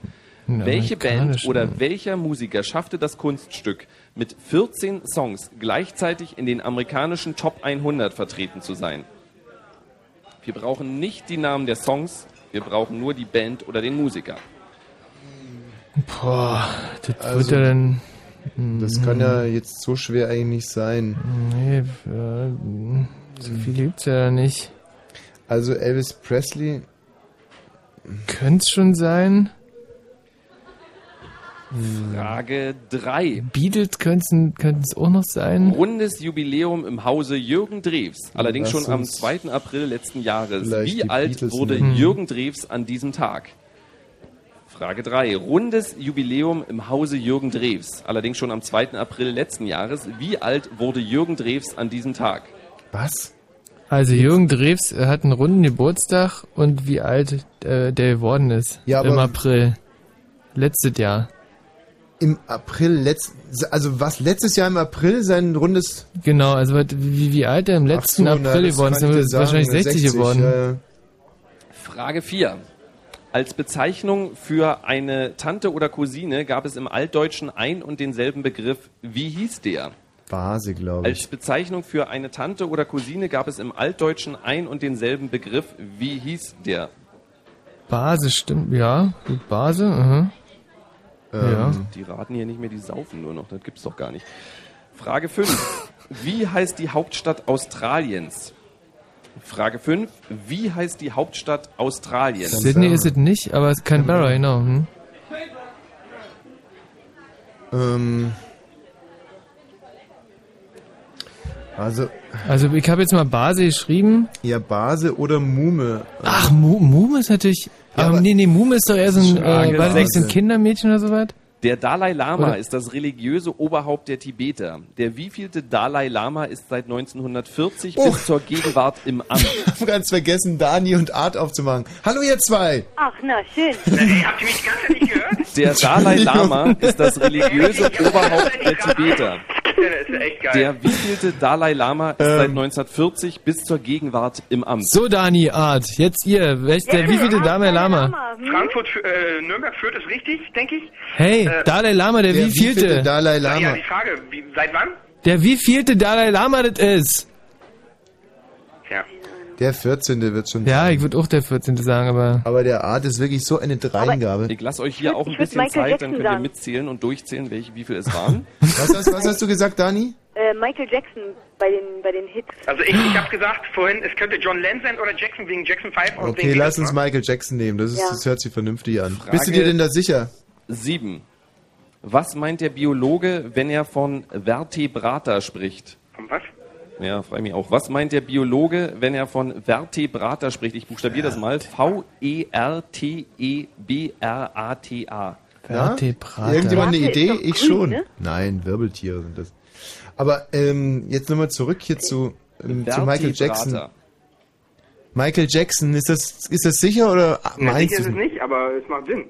In Welche Band oder welcher Musiker schaffte das Kunststück, mit 14 Songs gleichzeitig in den amerikanischen Top 100 vertreten zu sein? Wir brauchen nicht die Namen der Songs, wir brauchen nur die Band oder den Musiker. Boah, das Also, wird ja dann. Das kann ja jetzt so schwer eigentlich nicht sein. Nee, äh, so viel gibt's ja nicht. Also Elvis Presley. Könnte es schon sein? Frage 3. Beatles könnten es auch noch sein. Rundes Jubiläum im Hause Jürgen Drews. Allerdings Lass schon am uns 2. April letzten Jahres. Wie alt Beatles wurde nehmen. Jürgen Drews an diesem Tag? Frage 3. Rundes Jubiläum im Hause Jürgen Drews. Allerdings schon am 2. April letzten Jahres. Wie alt wurde Jürgen Drews an diesem Tag? Was? Also Jürgen Drews hat einen runden Geburtstag und wie alt äh, der geworden ist Ja, im April. Letztes Jahr. Im April letzt, also was letztes Jahr im April sein rundes Genau, also wie, wie alt er im letzten so, na, April das geworden ist, wahrscheinlich 60, geworden. ja, ja. Frage 4. Als Bezeichnung für eine Tante oder Cousine gab es im Altdeutschen ein und denselben Begriff. Wie hieß der? Base, glaube Als ich. Bezeichnung für eine Tante oder Cousine gab es im Altdeutschen ein und denselben Begriff. Wie hieß der? Base stimmt, ja. Die Base, aha. ja. Die raten hier nicht mehr, die saufen nur noch. Das gibt's doch gar nicht. Frage 5. Wie heißt die Hauptstadt Australiens? Frage 5. Wie heißt die Hauptstadt Australiens? Sydney ist es nicht, aber es ist Canberra, genau. Hm. Ähm, also, Also ich habe jetzt mal Base geschrieben. ja, Base oder Mume. Ach, Mu Mume ist natürlich... Ja, aber, aber- nee, nee, Mume ist doch eher so ein, äh, das nicht so ein. Kindermädchen oder so was? Der Dalai Lama Oder- ist das religiöse Oberhaupt der Tibeter. Der wievielte Dalai Lama ist seit 1940 Oh. bis zur Gegenwart im (laughs) Amt? Ich hab ganz vergessen, Dani und Art aufzumachen. Hallo ihr zwei! Ach, na, schön. (laughs) Habt ihr mich Zeit nicht gehört? Der Dalai (laughs) Lama ist das religiöse Oberhaupt der Tibeter. Das ist echt geil. Der wievielte Dalai Lama ist seit 1940 bis zur Gegenwart im Amt? So, Dani, Art, jetzt ihr. Welch, der wievielte Dalai Lama? Frankfurt, äh, Nürnberg führt es richtig, denke ich. Hey, Äh, Dalai Lama, der, Der wievielte? wievielte Dalai Ja, Lama. die Frage, wie, seit wann? Der wievielte Dalai Lama das ist? Ja. Der 14. wird schon. Ja, ich würde auch der 14. sagen, aber... Aber der Art ist wirklich so eine Dreingabe. Ich lasse euch hier auch ein bisschen Michael Zeit, dann Jackson könnt ihr mitzählen und durchzählen, welche, wie viel es waren. (laughs) Was hast, was hast du gesagt, Dani? Äh, Michael Jackson bei den, bei den Hits. Also ich, ich habe gesagt vorhin, es könnte John Lennon sein oder Jackson wegen Jackson 5 und Okay, wegen lass uns? Michael Jackson nehmen. Das, ist, Ja. das hört sich vernünftig an. Frage- Bist du dir denn da sicher? Sieben. Was meint der Biologe, wenn er von Vertebrata spricht? Von was? Ja, frage mich auch. Was meint der Biologe, wenn er von Vertebrata spricht? Ich buchstabiere das mal. V-E-R-T-E-B-R-A-T-A. Vertebrata. Irgendjemand eine Idee? Ich grün, schon. ne? Nein, Wirbeltiere sind das. Aber ähm, jetzt nochmal zurück hier zu, ähm, zu Michael Jackson. Michael Jackson, ist das, ist das sicher oder meinst sicher ist es du? nicht, aber es macht Sinn.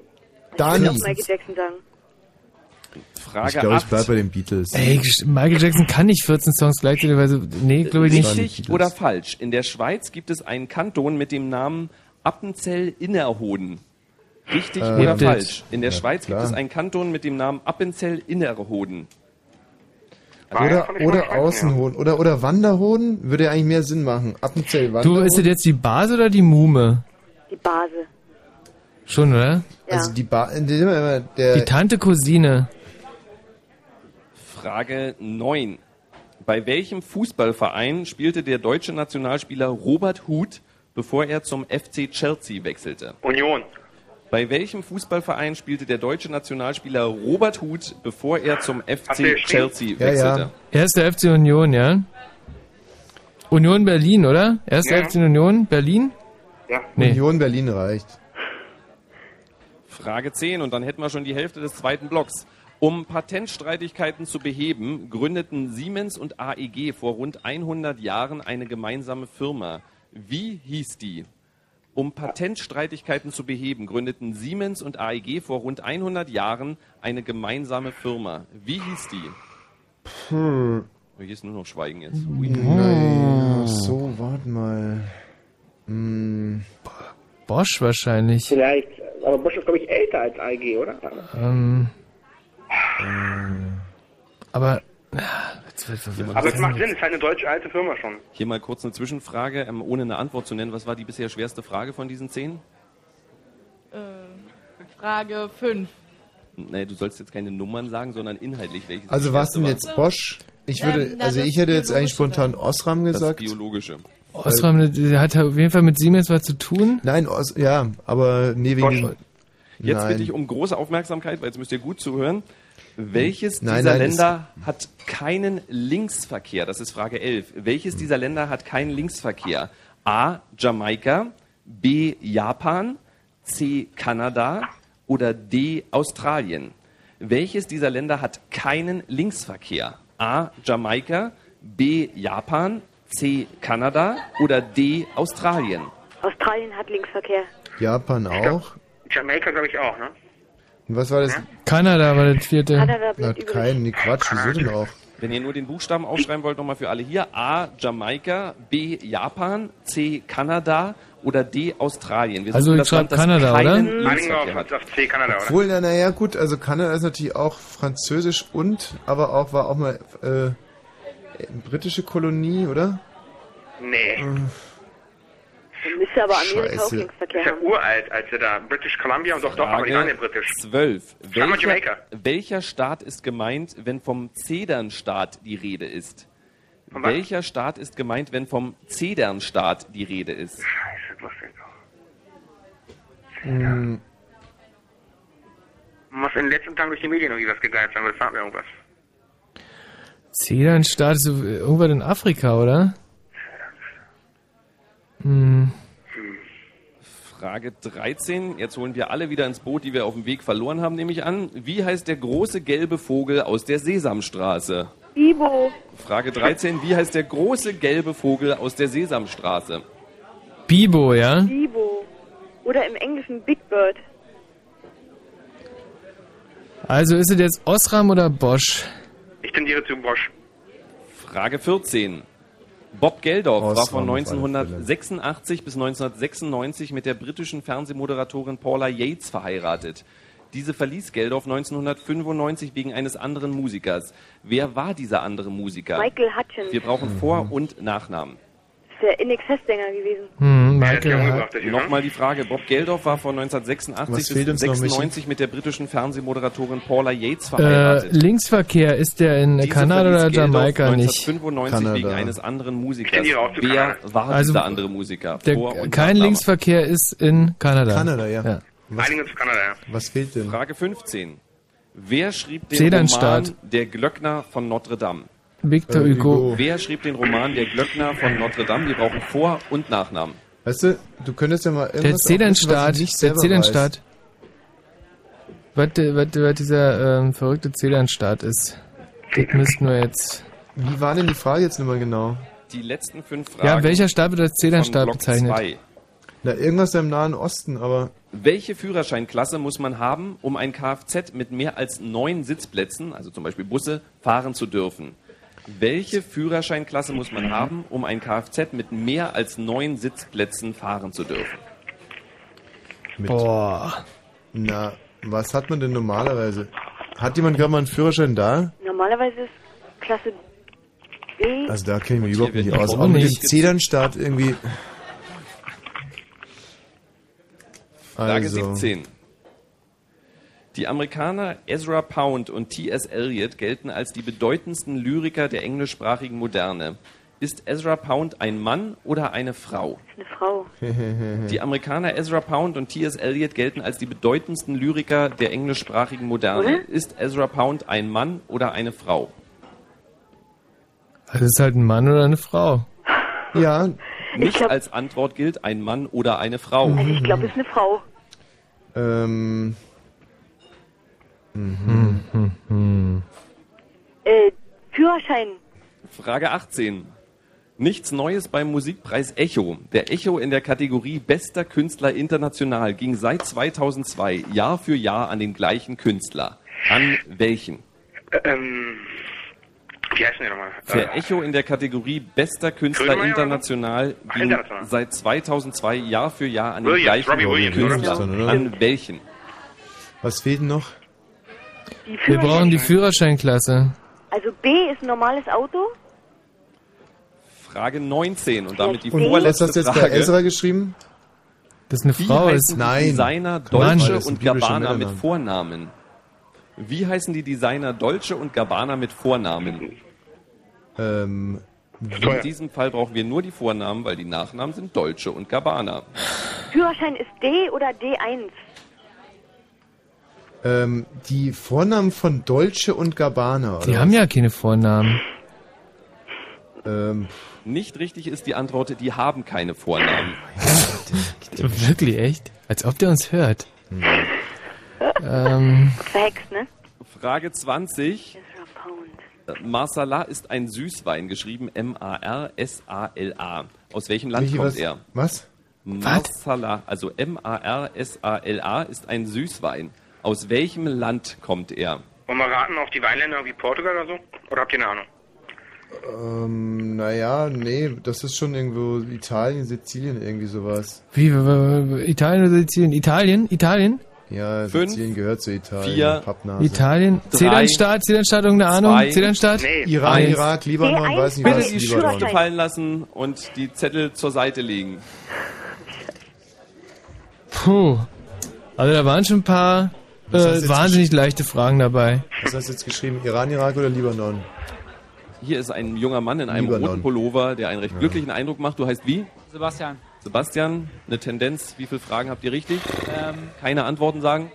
Dani. Ich würde auch Michael Jackson sagen. Frage Ich glaube, ich 8. bleib bei den Beatles. Ey, Michael Jackson kann nicht 14 Songs gleichzeitig, nee, glaube ich nicht. Richtig oder falsch? In der Schweiz gibt es einen Kanton mit dem Namen Appenzell-Innerrhoden. Richtig Äh, oder falsch? In der Ja, Schweiz klar. gibt es einen Kanton mit dem Namen Appenzell-Innerrhoden. Oder, oder. Außenhoden. Oder, oder Wanderhoden würde ja eigentlich mehr Sinn machen. Appenzell Du, ist das jetzt die Base oder die Mume? Die Base. Schon, oder? Ja. Also die ba der, Die Tante Cousine. Frage 9. Bei welchem Fußballverein spielte der deutsche Nationalspieler Robert Huth, bevor er zum FC Chelsea wechselte? Union. Bei welchem Fußballverein spielte der deutsche Nationalspieler Robert Huth, bevor er zum FC? Chelsea Ja, wechselte? ja. Erster FC Union, ja? Union Berlin, oder? Erster Ja. FC Union Berlin? Ja. Nee. Union Berlin reicht. Frage 10 und dann hätten wir schon die Hälfte des zweiten Blocks. Um Patentstreitigkeiten zu beheben, gründeten Siemens und AEG vor rund 100 Jahren eine gemeinsame Firma. Wie hieß die? Um Patentstreitigkeiten zu beheben, gründeten Siemens und AEG vor rund 100 Jahren eine gemeinsame Firma. Wie hieß die? Hm. Hier ist nur noch Schweigen jetzt. Ui. Naja, so, warte mal. Hm. Bosch wahrscheinlich. Vielleicht, aber Bosch ist, glaube ich, älter als AEG, oder? Ähm, aber. Jetzt Aber es macht Sinn, es ist halt eine deutsche alte Firma schon. Hier mal kurz eine Zwischenfrage, ähm, ohne eine Antwort zu nennen. Was war die bisher schwerste Frage von diesen zehn? Äh, Frage 5. Nee, du sollst jetzt keine Nummern sagen, sondern inhaltlich welches. Also was denn war. jetzt Bosch? Ich würde, Ähm, na, also das ich hätte jetzt eigentlich spontan Osram Das gesagt. Biologische. Osram, der hat auf jeden Fall mit Siemens was zu tun. Nein, Os, ja, aber nee, wegen Bosch. Jetzt Nein. bitte ich um große Aufmerksamkeit, weil jetzt müsst ihr gut zuhören. Welches Nein, dieser nein, Länder hat keinen Linksverkehr? Das ist Frage 11. Welches dieser Länder hat keinen Linksverkehr? A. Jamaika, B. Japan, C. Kanada oder D. Australien? Welches dieser Länder hat keinen Linksverkehr? A. Jamaika, B. Japan, C. Kanada oder D. Australien? Australien hat Linksverkehr. Japan auch. Jamaika glaube ich auch, ne? Und was war das? Kanada war das vierte. Kanada Hat bleibt übrig. keinen, nee, Quatsch, wieso denn auch? Wenn ihr nur den Buchstaben aufschreiben wollt, nochmal für alle hier. A. Jamaika, B. Japan, C. Kanada oder D. Australien. Wir Also ich das Land, schreib das Kanada, oder? Auf, hat. auf C, Kanada, oder? Obwohl, na, naja, gut, also Kanada ist natürlich auch französisch und, aber auch, war auch mal, äh, britische Kolonie, oder? Nee. Dann müsste aber Amerika auch Scheiße. Linksverkehr Ist ja haben. uralt, als wir da British Columbia und doch, doch, aber ja britisch. 12. Sag mal Welcher, welcher Staat ist gemeint, wenn vom Zedernstaat die Rede ist? Von was? Welcher Staat ist gemeint, wenn vom Zedernstaat die Rede ist? Scheiße, wusste ich doch. Hm, Muss in den letzten Tagen durch die Medien irgendwie was gegeigt sein, weil es sagt mir irgendwas. Zedernstaat ist so irgendwas in Afrika, oder? Hm. Frage 13. Jetzt holen wir alle wieder ins Boot, die wir auf dem Weg verloren haben, nehme ich an. Wie heißt der große gelbe Vogel aus der Sesamstraße? Ibo. Frage 13. Wie heißt der große gelbe Vogel aus der Sesamstraße? Bibo, ja? Ibo. Oder im Englischen Big Bird. Also ist es jetzt Osram oder Bosch? Ich tendiere zu Bosch. Frage 14. Bob Geldof war Osram von auf alle 1986 bis 1996 mit der britischen Fernsehmoderatorin Paula Yates verheiratet. Diese verließ Geldof 1995 wegen eines anderen Musikers. Wer war dieser andere Musiker? Michael Hutchins. Wir brauchen Vor- und Nachnamen. Ist der In-Excess-Sänger gewesen. Hm, Ja, ja Michael. hier, ne? Nochmal die Frage. Bob Geldof war von 1986 Was fehlt bis uns noch, Michi? 96 mit der britischen Fernsehmoderatorin Paula Yates Äh, verheiratet. Linksverkehr, ist der in Diese Kanada oder Jamaika nicht? 1995 Kanada. wegen eines anderen Musikers. Wer war Also, dieser andere Musiker? Der, Vor- und kein. Linksverkehr ist in Kanada. Kanada, ja. Was, Einigen zu Kanada, ja. was fehlt denn? Frage 15. Wer schrieb den. Roman Der Glöckner von Notre Dame? Victor Äh, Hugo. Wer schrieb den Roman Der Glöckner von Notre Dame? Wir brauchen Vor- und Nachnamen. Weißt du, du könntest ja mal irgendwas Der Zedernstaat. Der Zedernstaat. Was, was, was dieser ähm, verrückte Zedernstaat ist. Das müssten wir jetzt. Wie war denn die Frage jetzt nochmal genau? Die letzten fünf Fragen. Ja, welcher Staat wird als von Zedernstaat Block bezeichnet? 2. Na, irgendwas im Nahen Osten, aber Welche Führerscheinklasse muss man haben, um ein Kfz mit mehr als neun Sitzplätzen, also zum Beispiel Busse, fahren zu dürfen? Welche Führerscheinklasse muss man haben, um ein Kfz mit mehr als neun Sitzplätzen fahren zu dürfen? mit. Boah. Na, was hat man denn normalerweise? Hat jemand gerade mal einen Führerschein da? Normalerweise ist Klasse B. Also da kenne ich mich überhaupt nicht aus. Auch mit dem Formel Zedernstaat irgendwie. Also, 17. Die Amerikaner Ezra Pound und T.S. Eliot gelten als die bedeutendsten Lyriker der englischsprachigen Moderne. Ist Ezra Pound ein Mann oder eine Frau? Eine Frau. (laughs) Die Amerikaner Ezra Pound und T.S. Eliot gelten als die bedeutendsten Lyriker der englischsprachigen Moderne. Oder? Ist Ezra Pound ein Mann oder eine Frau? Das ist halt ein Mann oder eine Frau. (laughs) ja, Nicht glaub- als Antwort gilt ein Mann oder eine Frau. Also ich glaube, es ist eine Frau. ähm, Äh, Führerschein. Frage 18. Nichts Neues beim Musikpreis Echo. Der Echo in der Kategorie Bester Künstler international ging seit 2002 Jahr für Jahr an den gleichen Künstler. An welchen? Äh, ähm, wie heißt denn der nochmal? Der Äh, Echo in der Kategorie Bester Künstler international ging international. seit 2002 Jahr für Jahr an den Williams, gleichen Williams? Künstler. Oder? An welchen? was fehlt noch? Wir brauchen die Führerscheinklasse. Also B ist ein normales Auto. Frage 19 und damit die Und was vorletzte hast du jetzt bei Frage. Ezra geschrieben? Das ist eine Wie Frau heißen ist. Nein. Designer Mann. Ist ein und Gabbana mit. Vornamen? Wie heißen die Designer Dolce und Gabbana mit Vornamen? Ähm, In diesem Fall brauchen wir nur die Vornamen, weil die Nachnamen sind Dolce und Gabbana. Führerschein ist D oder D1. Ähm, die Vornamen von Dolce und Gabbana? Die haben ja keine Vornamen. Ähm, Nicht richtig ist die Antwort, die haben keine Vornamen. (laughs) Wirklich, echt? Als ob der uns hört. ähm, Verhext, ne? Frage 20. Marsala ist ein Süßwein, geschrieben M-A-R-S-A-L-A. Aus welchem Land Michi, kommt was- er? was? Marsala, also M-A-R-S-A-L-A, ist ein Süßwein. Aus welchem Land kommt er? Wollen wir raten auf die Weinländer wie Portugal oder so? Oder habt ihr eine Ahnung? ähm, naja, nee, das ist schon irgendwo Italien, Sizilien, irgendwie sowas. wie, Italien oder Sizilien? Italien? Italien? Ja, Fünf, Sizilien gehört zu Italien. vier, Pappnase. Italien? Zedernstaat? Zedernstaat, irgendeine Ahnung? Zedernstaat? Iran, Eins. Irak, Libanon, weiß nicht Bitte was. die Libanon. Stifte fallen lassen und die Zettel zur Seite legen. Puh. Also da waren schon ein paar Äh, jetzt wahnsinnig leichte Fragen dabei. Was hast du jetzt geschrieben? Iran, Irak oder Libanon? Hier ist ein junger Mann in einem Libanon. roten Pullover, der einen recht glücklichen Eindruck macht. Du heißt wie? Sebastian. Sebastian, eine Tendenz, wie viele Fragen habt ihr richtig? Ähm, Keine Antworten sagen?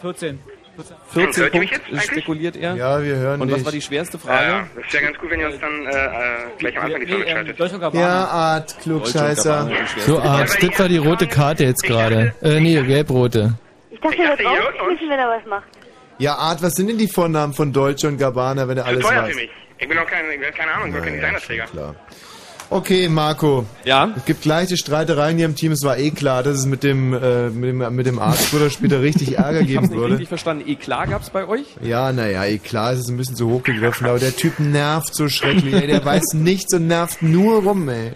14. 14. 14 Hört ihr mich jetzt spekuliert er. Ja, wir hören Und was dich. war die schwerste Ja, Frage? das wäre ganz gut, wenn ihr uns dann äh, äh, gleich am Anfang die Frage schaltet. Deutsch und Gabbana. Ja, Art, Klugscheißer. So Arzt, das war die rote Karte jetzt gerade. Äh, nee, gelb-rote. Ich dachte, ihr hört wissen, wenn er was macht. Ja, Art, was sind denn die Vornamen von Dolce und Gabbana, wenn er alles teuer weiß? für mich. Ich bin auch kein, ich bin keine Ahnung, ich bin kein Designerträger. Klar. Okay, Marco. Ja? Es gibt leichte Streitereien hier im Team. Es war eh klar, dass es mit dem, äh, mit dem, mit dem Arzt früher oder später richtig (laughs) Ärger Ich geben nicht würde. richtig verstanden. Eklat gab's bei euch? Ja, naja, eh klar, es ist ein bisschen zu hoch gegriffen, aber der Typ nervt so schrecklich. Ey, der weiß nichts und nervt nur rum, ey.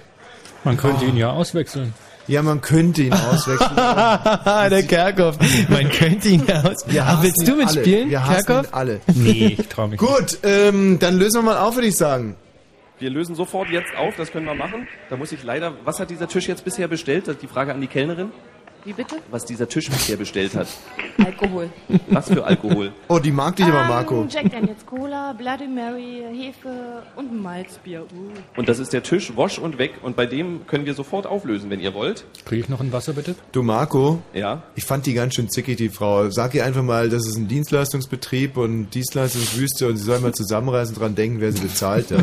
Man könnte ihn ja auswechseln. Ja, man könnte ihn auswechseln. (laughs) der Kerkhoff. Man könnte ihn aus. Wir Ach, willst du alle. mitspielen, Wir hassen Kerkhoff? alle. Nee, ich trau mich nicht. Gut, ähm, dann lösen wir mal auf, würde ich sagen. Wir lösen sofort jetzt auf, das können wir machen. Da muss ich leider, was hat dieser Tisch jetzt bisher bestellt? Das ist die Frage an die Kellnerin. Wie bitte? Was dieser Tisch bisher bestellt hat. Alkohol. Was für Alkohol? Oh, die mag dich aber, Ähm, Marco. Jack Daniels Cola, Bloody Mary, Hefe und ein Malzbier. Uh. Und das ist der Tisch, Wasch und Weg. Und bei dem können wir sofort auflösen, wenn ihr wollt. Kriege ich noch ein Wasser, bitte? Du, Marco. Ja. Ich fand die ganz schön zickig, die Frau. Sag ihr einfach mal, das ist ein Dienstleistungsbetrieb und Dienstleistungswüste und sie soll mal zusammenreißen und dran denken, wer sie bezahlt, ja.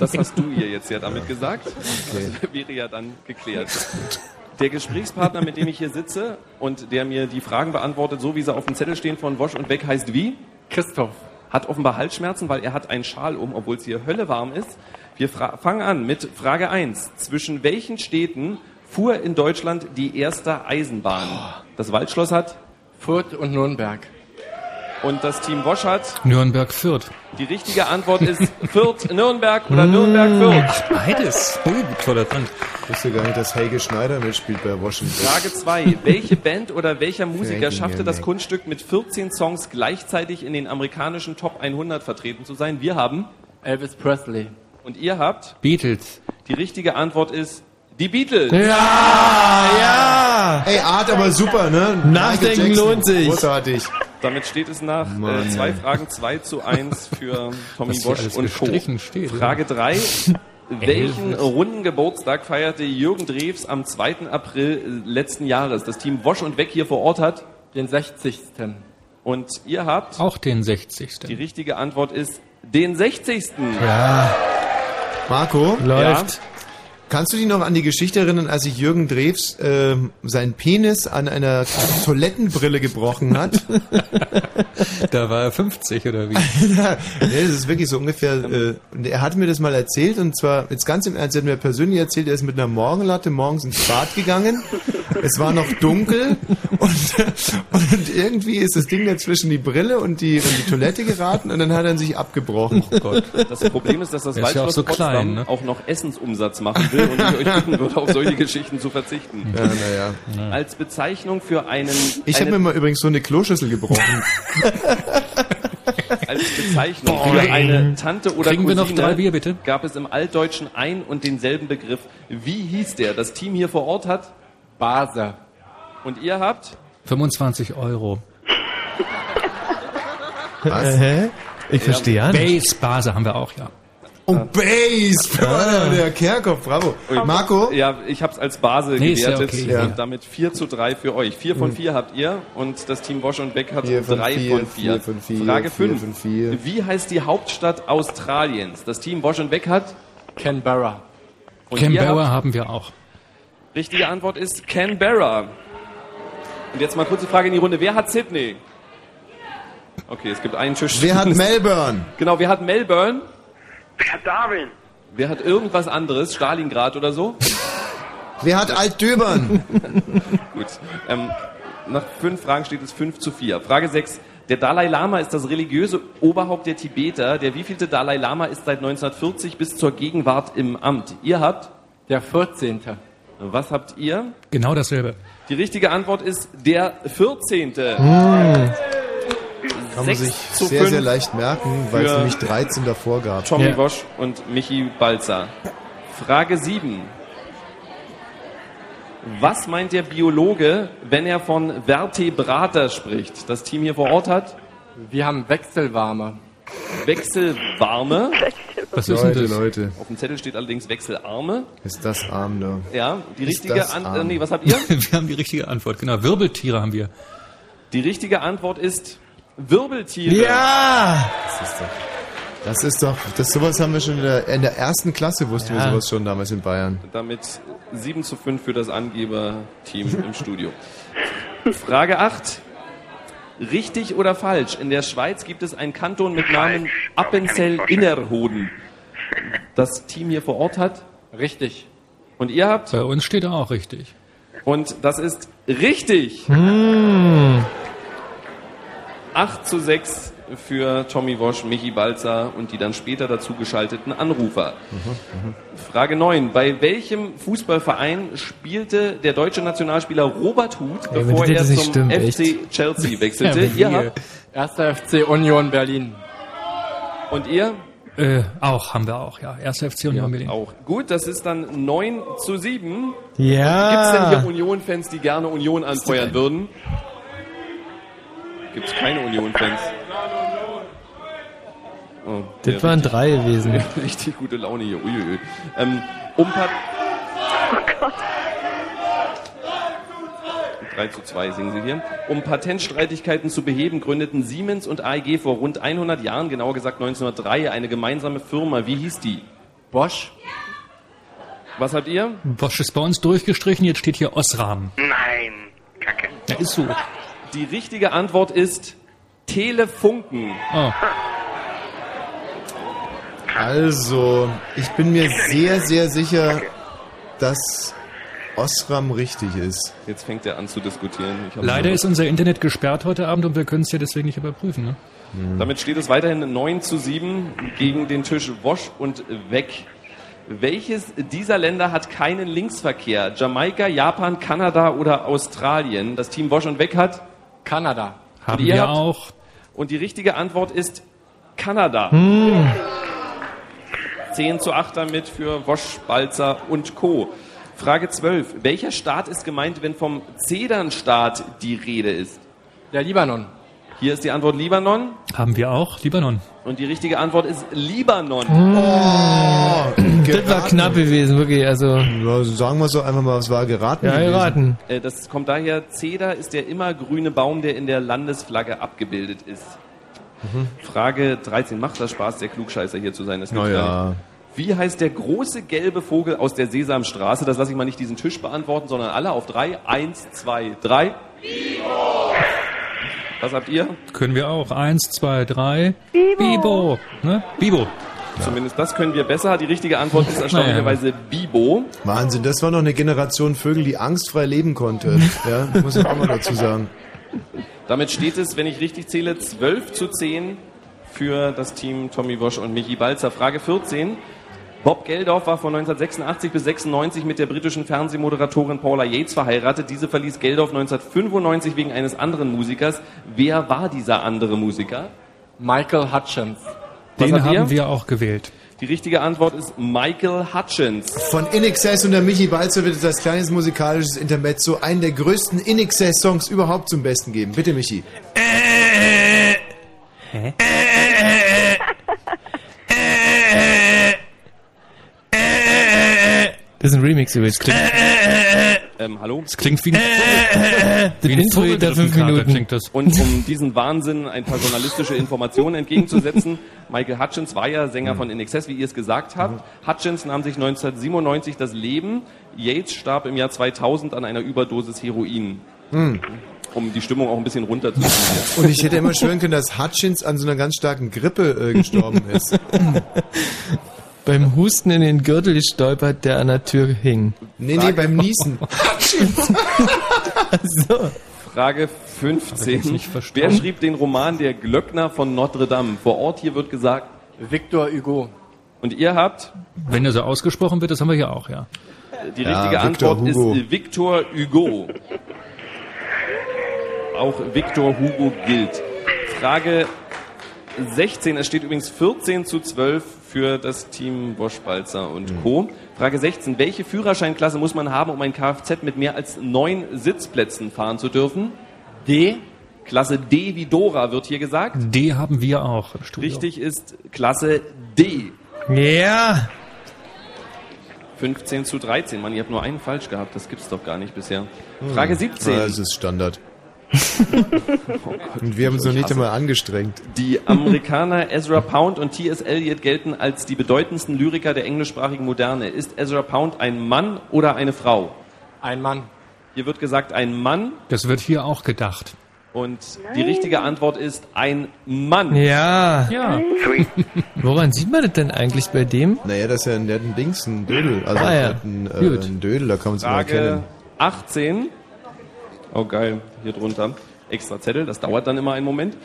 Das hast du ihr jetzt ja damit gesagt. Okay. Das wäre ja dann geklärt. (laughs) Der Gesprächspartner, mit dem ich hier sitze und der mir die Fragen beantwortet, so wie sie auf dem Zettel stehen von Wosch und Weg, heißt wie? Christoph. Hat offenbar Halsschmerzen, weil er hat einen Schal um, obwohl es hier Hölle warm ist. Wir fangen an mit Frage 1. Zwischen welchen Städten fuhr in Deutschland die erste Eisenbahn? Das Waldschloss hat Fürth und Nürnberg. Und das Team Wosch hat. Nürnberg-Fürth. Die richtige Antwort ist Fürth, Nürnberg oder Nürnberg-Fürth. Beides. Ui, toller Fand. Ich wusste gar nicht, dass Helge Schneider mitspielt bei Washington. Frage 2. Welche Band oder welcher Musiker schaffte das. Kunststück mit 14 Songs gleichzeitig in den amerikanischen Top 100 vertreten zu sein? Wir haben Elvis Presley. und ihr habt. Beatles. Die richtige Antwort ist die Beatles. Ja, ja. Ey, Art, aber super, ne? Nachdenken lohnt sich. Großartig. Damit steht es nach äh, zwei. Fragen 2 zu 1 für (laughs) Tommy Bosch und Co. steht, ja. Frage 3. (laughs) Welchen runden Geburtstag feierte Jürgen Drews am 2. April äh, letzten Jahres? Das Team Wosch und Weg hier vor Ort hat. Den 60. Und ihr habt. Auch den 60. Die richtige Antwort ist den 60. Ja, Marco, läuft. Kannst du dich noch an die Geschichte erinnern, als sich Jürgen Drews ähm, seinen Penis an einer Toilettenbrille gebrochen hat? (laughs) Da war er 50 oder wie? (laughs) nee, das ist wirklich so ungefähr. Äh, und er hat mir das mal erzählt und zwar jetzt ganz im Ernst. Er hat mir persönlich erzählt, er ist mit einer Morgenlatte morgens ins Bad gegangen. Es war noch dunkel und, und irgendwie ist das Ding da zwischen die Brille und die, und die Toilette geraten und dann hat er sich abgebrochen. Oh Gott. Das Problem ist, dass das Er ist ja auch Waldschloss so Potsdam klein, ne? auch noch Essensumsatz machen will und ich euch bitten würde, auf solche Geschichten zu verzichten. Ja, naja. Als Bezeichnung für einen Ich habe mir mal übrigens so eine Kloschüssel gebrochen. (laughs) als Bezeichnung für eine Tante oder Kriegen wir Cousine noch drei Bier, bitte? gab es im Altdeutschen ein und denselben Begriff. Wie hieß der? Das Team hier vor Ort hat Base. und ihr habt 25 Euro. Was? Hä? Ich verstehe ja nicht. Base, Base haben wir auch, ja. Oh, Base! Ah. der Kerkhoff, bravo. Ui. Marco? Ja, ich habe es als Base Nee, ist ja gewertet okay. Ja. und damit 4 zu 3 für euch. 4 von Hm. 4 habt ihr und das Team Bosch und Beck hat Vier von 3 vier, von 4. vier von vier, Frage vier 5. von vier. Wie heißt die Hauptstadt Australiens? Das Team Bosch und Beck hat Canberra. Und Canberra haben wir auch. Richtige Antwort ist Canberra. Und jetzt mal kurz die Frage in die Runde. Wer hat Sydney? Okay, es gibt einen Tisch. Wer hat (laughs) Melbourne? Genau, wer hat Melbourne? Wer hat Darwin? Wer hat irgendwas anderes? Stalingrad oder so? Wer hat Altdöbern? (laughs) Gut. Ähm, nach fünf Fragen steht es 5 zu 4. Frage 6. Der Dalai Lama ist das religiöse Oberhaupt der Tibeter. Der wievielte Dalai Lama ist seit 1940 bis zur Gegenwart im Amt? Ihr habt? Der 14. Was habt ihr? Genau dasselbe. Die richtige Antwort ist der 14. Kann man sich sehr, sehr leicht merken, weil es nämlich 13 davor gab. Tommy Bosch und Michi Balzer. Frage 7. Was meint der Biologe, wenn er von Vertebrata spricht? Das Team hier vor Ort hat? Wir haben Wechselwarme. Wechselwarme. Was ist denn Leute, das? Leute. Auf dem Zettel steht allerdings Wechselarme. Ist das arm da? Ja, die Ist richtige Antwort. arm? Nee, was habt ihr? (laughs) wir haben die richtige Antwort, genau. Wirbeltiere haben wir. Die richtige Antwort ist Wirbeltiere. Ja! Das ist doch, das ist doch, das sowas haben wir schon in der, in der ersten Klasse wussten wir Ja. sowas schon damals in Bayern. Damit 7 zu 5 für das Angeberteam im Studio. Frage 8. Richtig oder falsch? In der Schweiz gibt es einen Kanton mit Namen Appenzell-Innerrhoden. Das Team hier vor Ort hat? Richtig. Und ihr habt? Bei uns steht auch richtig. Und das ist richtig. Hm. 8 zu 6 für Tommy Wosch, Michi Balzer und die dann später dazu geschalteten Anrufer. Frage 9. Bei welchem Fußballverein spielte der deutsche Nationalspieler Robert Huth, Ey, bevor er zum stimmt, FC echt. Chelsea (laughs) wechselte? Ja, ihr wie? habt? Erster FC Union Berlin. Und ihr? Äh, auch, haben wir auch, ja. Erster FC Union Berlin. Auch. Gut, das ist dann 9 zu 7. Ja. Gibt es denn hier Union-Fans, die gerne Union anfeuern würden? Gibt es keine Union-Fans? Oh, Das waren richtig- drei gewesen. (laughs) Richtig gute Laune hier. Uiuiui. Ähm, um Pat 3 zu 2 singen sie hier. Um Patentstreitigkeiten zu beheben, gründeten Siemens und AEG vor rund 100 Jahren, genauer gesagt 1903, eine gemeinsame Firma. Wie hieß die? Bosch. Was habt ihr? Bosch ist bei uns durchgestrichen, jetzt steht hier Osram. Nein, Kacke. Ja, ist so. Die richtige Antwort ist Telefunken. Oh. Also, ich bin mir sehr, sehr sicher, dass Osram richtig ist. Jetzt fängt er an zu diskutieren. Leider ist unser Internet gesperrt heute Abend und wir können es ja deswegen nicht überprüfen. Ne? Damit steht es weiterhin 9 zu 7 gegen den Tisch Wosch und Weg. Welches dieser Länder hat keinen Linksverkehr? Jamaika, Japan, Kanada oder Australien? Das Team Wosch und Weg hat? Kanada. Haben Und wir habt- auch. Und die richtige Antwort ist Kanada. Hm. 10 zu 8 damit für Wosch, Balzer und Co. Frage 12. Welcher Staat ist gemeint, wenn vom Zedernstaat die Rede ist? Der Libanon. Hier ist die Antwort Libanon. Haben wir auch. Libanon. Und die richtige Antwort ist Libanon. (clears throat) das war knapp gewesen, wirklich. Also, Ja, sagen wir so einfach mal, es war geraten. ja, geraten. Äh, Das kommt daher, Zeder ist der immergrüne Baum, der in der Landesflagge abgebildet ist. Mhm. Frage 13. Macht das Spaß, der Klugscheißer hier zu sein? Das Na gibt's ja. gar nicht. Wie heißt der große gelbe Vogel aus der Sesamstraße? Das lasse ich mal nicht diesen Tisch beantworten, sondern alle auf drei. Eins, zwei, drei. Was habt ihr? Können wir auch. Eins, zwei, drei. Bibo. Ne? Bibo. Zumindest das können wir besser. Die richtige Antwort ist erstaunlicherweise Bibo. Wahnsinn, das war noch eine Generation Vögel, die angstfrei leben konnte. (laughs) Ja, muss ich auch mal dazu sagen. Damit steht es, wenn ich richtig zähle, 12 zu 10 für das Team Tommy Wosch und Michi Balzer. Frage 14. Bob Geldof war von 1986 bis 96 mit der britischen Fernsehmoderatorin Paula Yates verheiratet. Diese verließ Geldof 1995 wegen eines anderen Musikers. Wer war dieser andere Musiker? Michael Hutchins. Was Den haben wir auch gewählt. Die richtige Antwort ist Michael Hutchins. Von InXS und der Michi Balzer wird das kleines musikalisches Intermezzo einen der größten InXS-Songs überhaupt zum Besten geben. Bitte, Michi. Äh, Hä? Äh, äh, das ist ein Remix übrigens. Klingt. Ähm, hallo? Das klingt wie ein, das Intro geht da fünf Minuten. klingt das. Und um diesen Wahnsinn ein paar journalistische Informationen entgegenzusetzen, Michael Hutchins war ja Sänger von In Excess, wie ihr es gesagt habt. Hutchins nahm sich 1997 das Leben. Yates starb im Jahr 2000 an einer Überdosis Heroin. Hm. Um die Stimmung auch ein bisschen runterzuziehen. Und ich hätte immer schwören können, dass Hutchins an so einer ganz starken Grippe äh, gestorben ist. (laughs) Beim Husten in den Gürtel gestolpert, der an der Tür hing. Nee, nee, beim Niesen. (laughs) so. Frage Das 15. hab ich nicht verstanden. Wer schrieb den Roman Der Glöckner von Notre Dame? Vor Ort hier wird gesagt Victor Hugo. Und ihr habt Wenn er so ausgesprochen wird, das haben wir hier auch, ja. die Ja, richtige Victor Antwort Hugo. ist Victor Hugo. Auch Victor Hugo gilt. Frage 16. Es steht übrigens 14 zu 12 für das Team Bosch-Balzer und Mhm. Co. Frage 16. Welche Führerscheinklasse muss man haben, um ein Kfz mit mehr als neun Sitzplätzen fahren zu dürfen? D. Klasse D wie Dora wird hier gesagt. D haben wir auch im Studio. Richtig ist Klasse D. Ja. 15 zu 13. Mann, ihr habt nur einen falsch gehabt. Das gibt's doch gar nicht bisher. Frage 17. Ja, das ist Standard. (laughs) Und wir haben uns noch Ich nicht hasse. einmal angestrengt. Die Amerikaner Ezra Pound und T.S. Eliot gelten als die bedeutendsten Lyriker der englischsprachigen Moderne. Ist Ezra Pound ein Mann oder eine Frau? Ein Mann. Hier wird gesagt ein Mann Das wird hier auch gedacht. und die richtige Antwort ist ein Mann. Ja. Ja. Woran sieht man das denn eigentlich bei dem? Naja, das ist ja ein, der hat einen Dings, ein Dödel. Also Ah, ja. einen, äh, einen Dödel, da kann man es mal Frage erkennen. 18. Oh geil, hier drunter. Extra Zettel, das dauert dann immer einen Moment.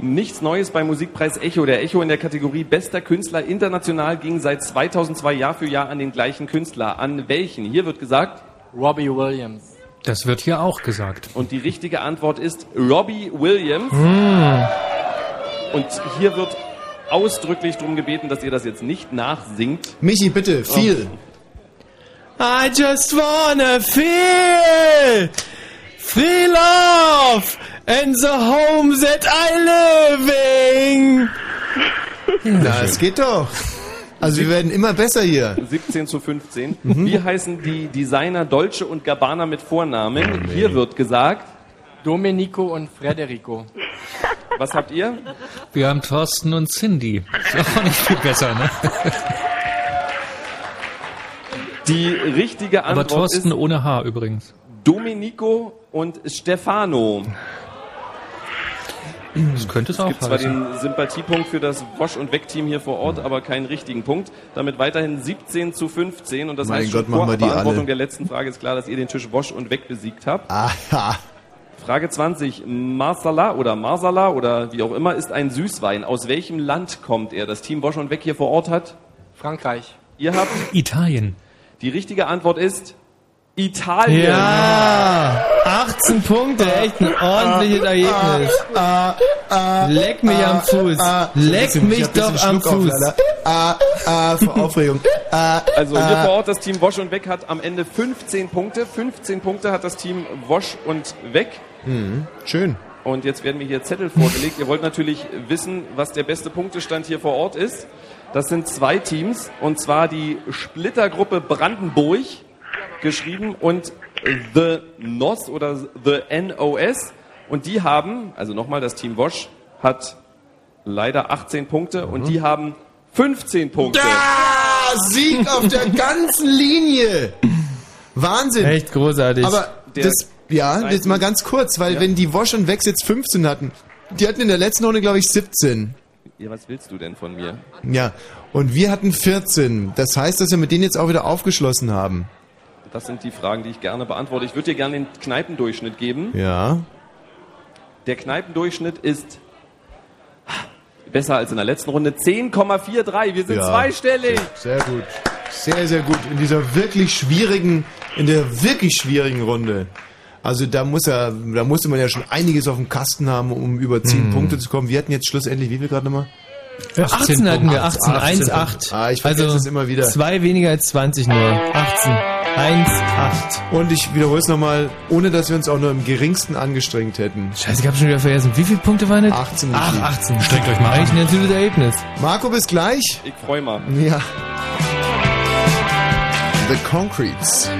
Nichts Neues beim Musikpreis Echo. Der Echo in der Kategorie Bester Künstler international ging seit 2002 Jahr für Jahr an den gleichen Künstler. An welchen? Hier wird gesagt Robbie Williams. Das wird hier auch gesagt. und die richtige Antwort ist Robbie Williams. Und hier wird ausdrücklich darum gebeten, dass ihr das jetzt nicht nachsingt. Michi, bitte, viel. I just wanna feel free love and the home that I living. Na, es geht doch. Also wir werden immer besser hier. 17 zu 15. Mhm. Wie heißen die Designer Dolce und Gabbana mit Vornamen? Hier wird gesagt. Domenico und Federico. Was habt ihr? Wir haben Thorsten und Cindy. Ist auch nicht viel besser, ne? Die richtige Aber Antwort Thorsten ist ohne H übrigens. Domenico und Stefano. Das könnte es auch gibt zwar den Sympathiepunkt für das Wasch- und Weg-Team hier vor Ort, aber keinen richtigen Punkt. Damit weiterhin 17 zu 15 und das Mein heißt Gott, vor Beantwortung alle. der letzten Frage ist klar, dass ihr den Tisch Wasch und Weg besiegt habt. Aha. Frage 20. Marsala oder Marsala oder wie auch immer ist ein Süßwein. Aus welchem Land kommt er? Das Team Wasch und Weg hier vor Ort hat? Frankreich. Ihr habt? Italien. Die richtige Antwort ist Italien. Ja. 18 Punkte, echt ein ordentliches Ergebnis. Leck mich am Fuß. Leck Ich mich doch am Fuß. Ah, ah, vor (laughs) Aufregung. Ah, Also hier ah. vor Ort das Team Wosch und Weg hat am Ende 15 Punkte. 15 Punkte hat das Team Wosch und Weg. Hm, schön. Und jetzt werden mir hier Zettel vorgelegt. Ihr wollt natürlich wissen, was der beste Punktestand hier vor Ort ist. Das sind zwei Teams, und zwar die Splittergruppe Brandenburg, geschrieben, und The NOS oder The NOS. Und die haben, also nochmal, das Team Wosch hat leider 18 Punkte und die haben 15 Punkte. Da! Sieg auf der ganzen Linie! Wahnsinn! Echt großartig. Aber Der das, ja, jetzt mal ganz kurz, weil Ja. wenn die Wosch und Wex jetzt 15 hatten, die hatten in der letzten Runde, glaube ich, 17. Ja, was willst du denn von mir? Ja, und wir hatten 14. Das heißt, dass wir mit denen jetzt auch wieder aufgeschlossen haben. Das sind die Fragen, die ich gerne beantworte. Ich würde dir gerne den Kneipendurchschnitt geben. Ja. Der Kneipendurchschnitt ist besser als in der letzten Runde. 10,43. Wir sind Ja. zweistellig. Sehr gut. Sehr, sehr gut. In dieser wirklich schwierigen, in der wirklich schwierigen Runde. Also da muss er, da musste man ja schon einiges auf dem Kasten haben, um über 10 Hm. Punkte zu kommen. Wir hatten jetzt schlussendlich, wie viel gerade nochmal? 18 hatten wir, 18, 1, 8. Ah, ich vergesse also es immer wieder. zwei weniger als 20 nur. 18, 1, 8. Und ich wiederhole es nochmal, ohne dass wir uns auch nur im geringsten angestrengt hätten. Scheiße, ich hab schon wieder vergessen. Wie viele Punkte waren das? 18. Ach, 18. Strengt euch mal Eigentlich an. ein gutes Ergebnis. Marco, bis gleich. Ich freue mal. Ja. The Concretes.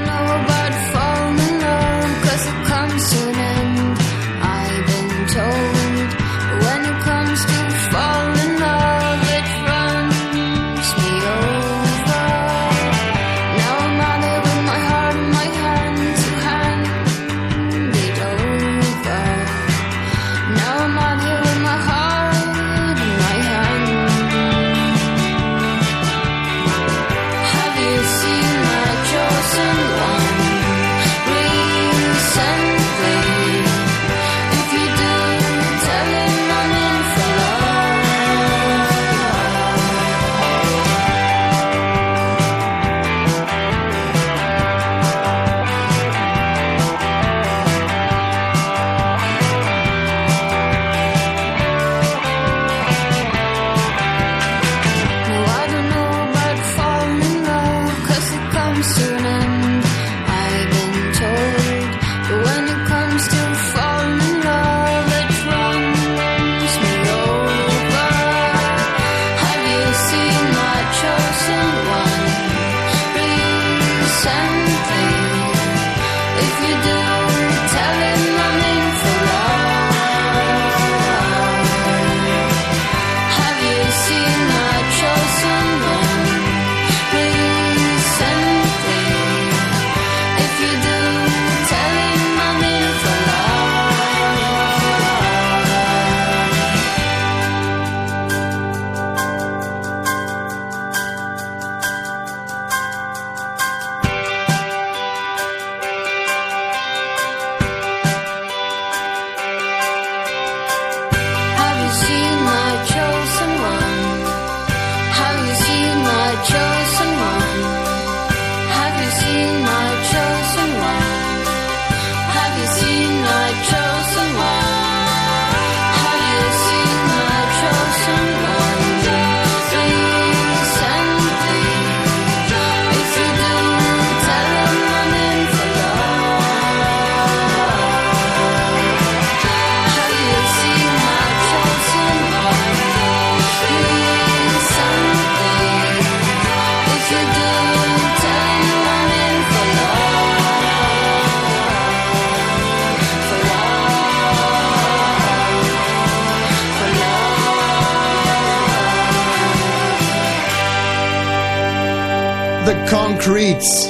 Concretes.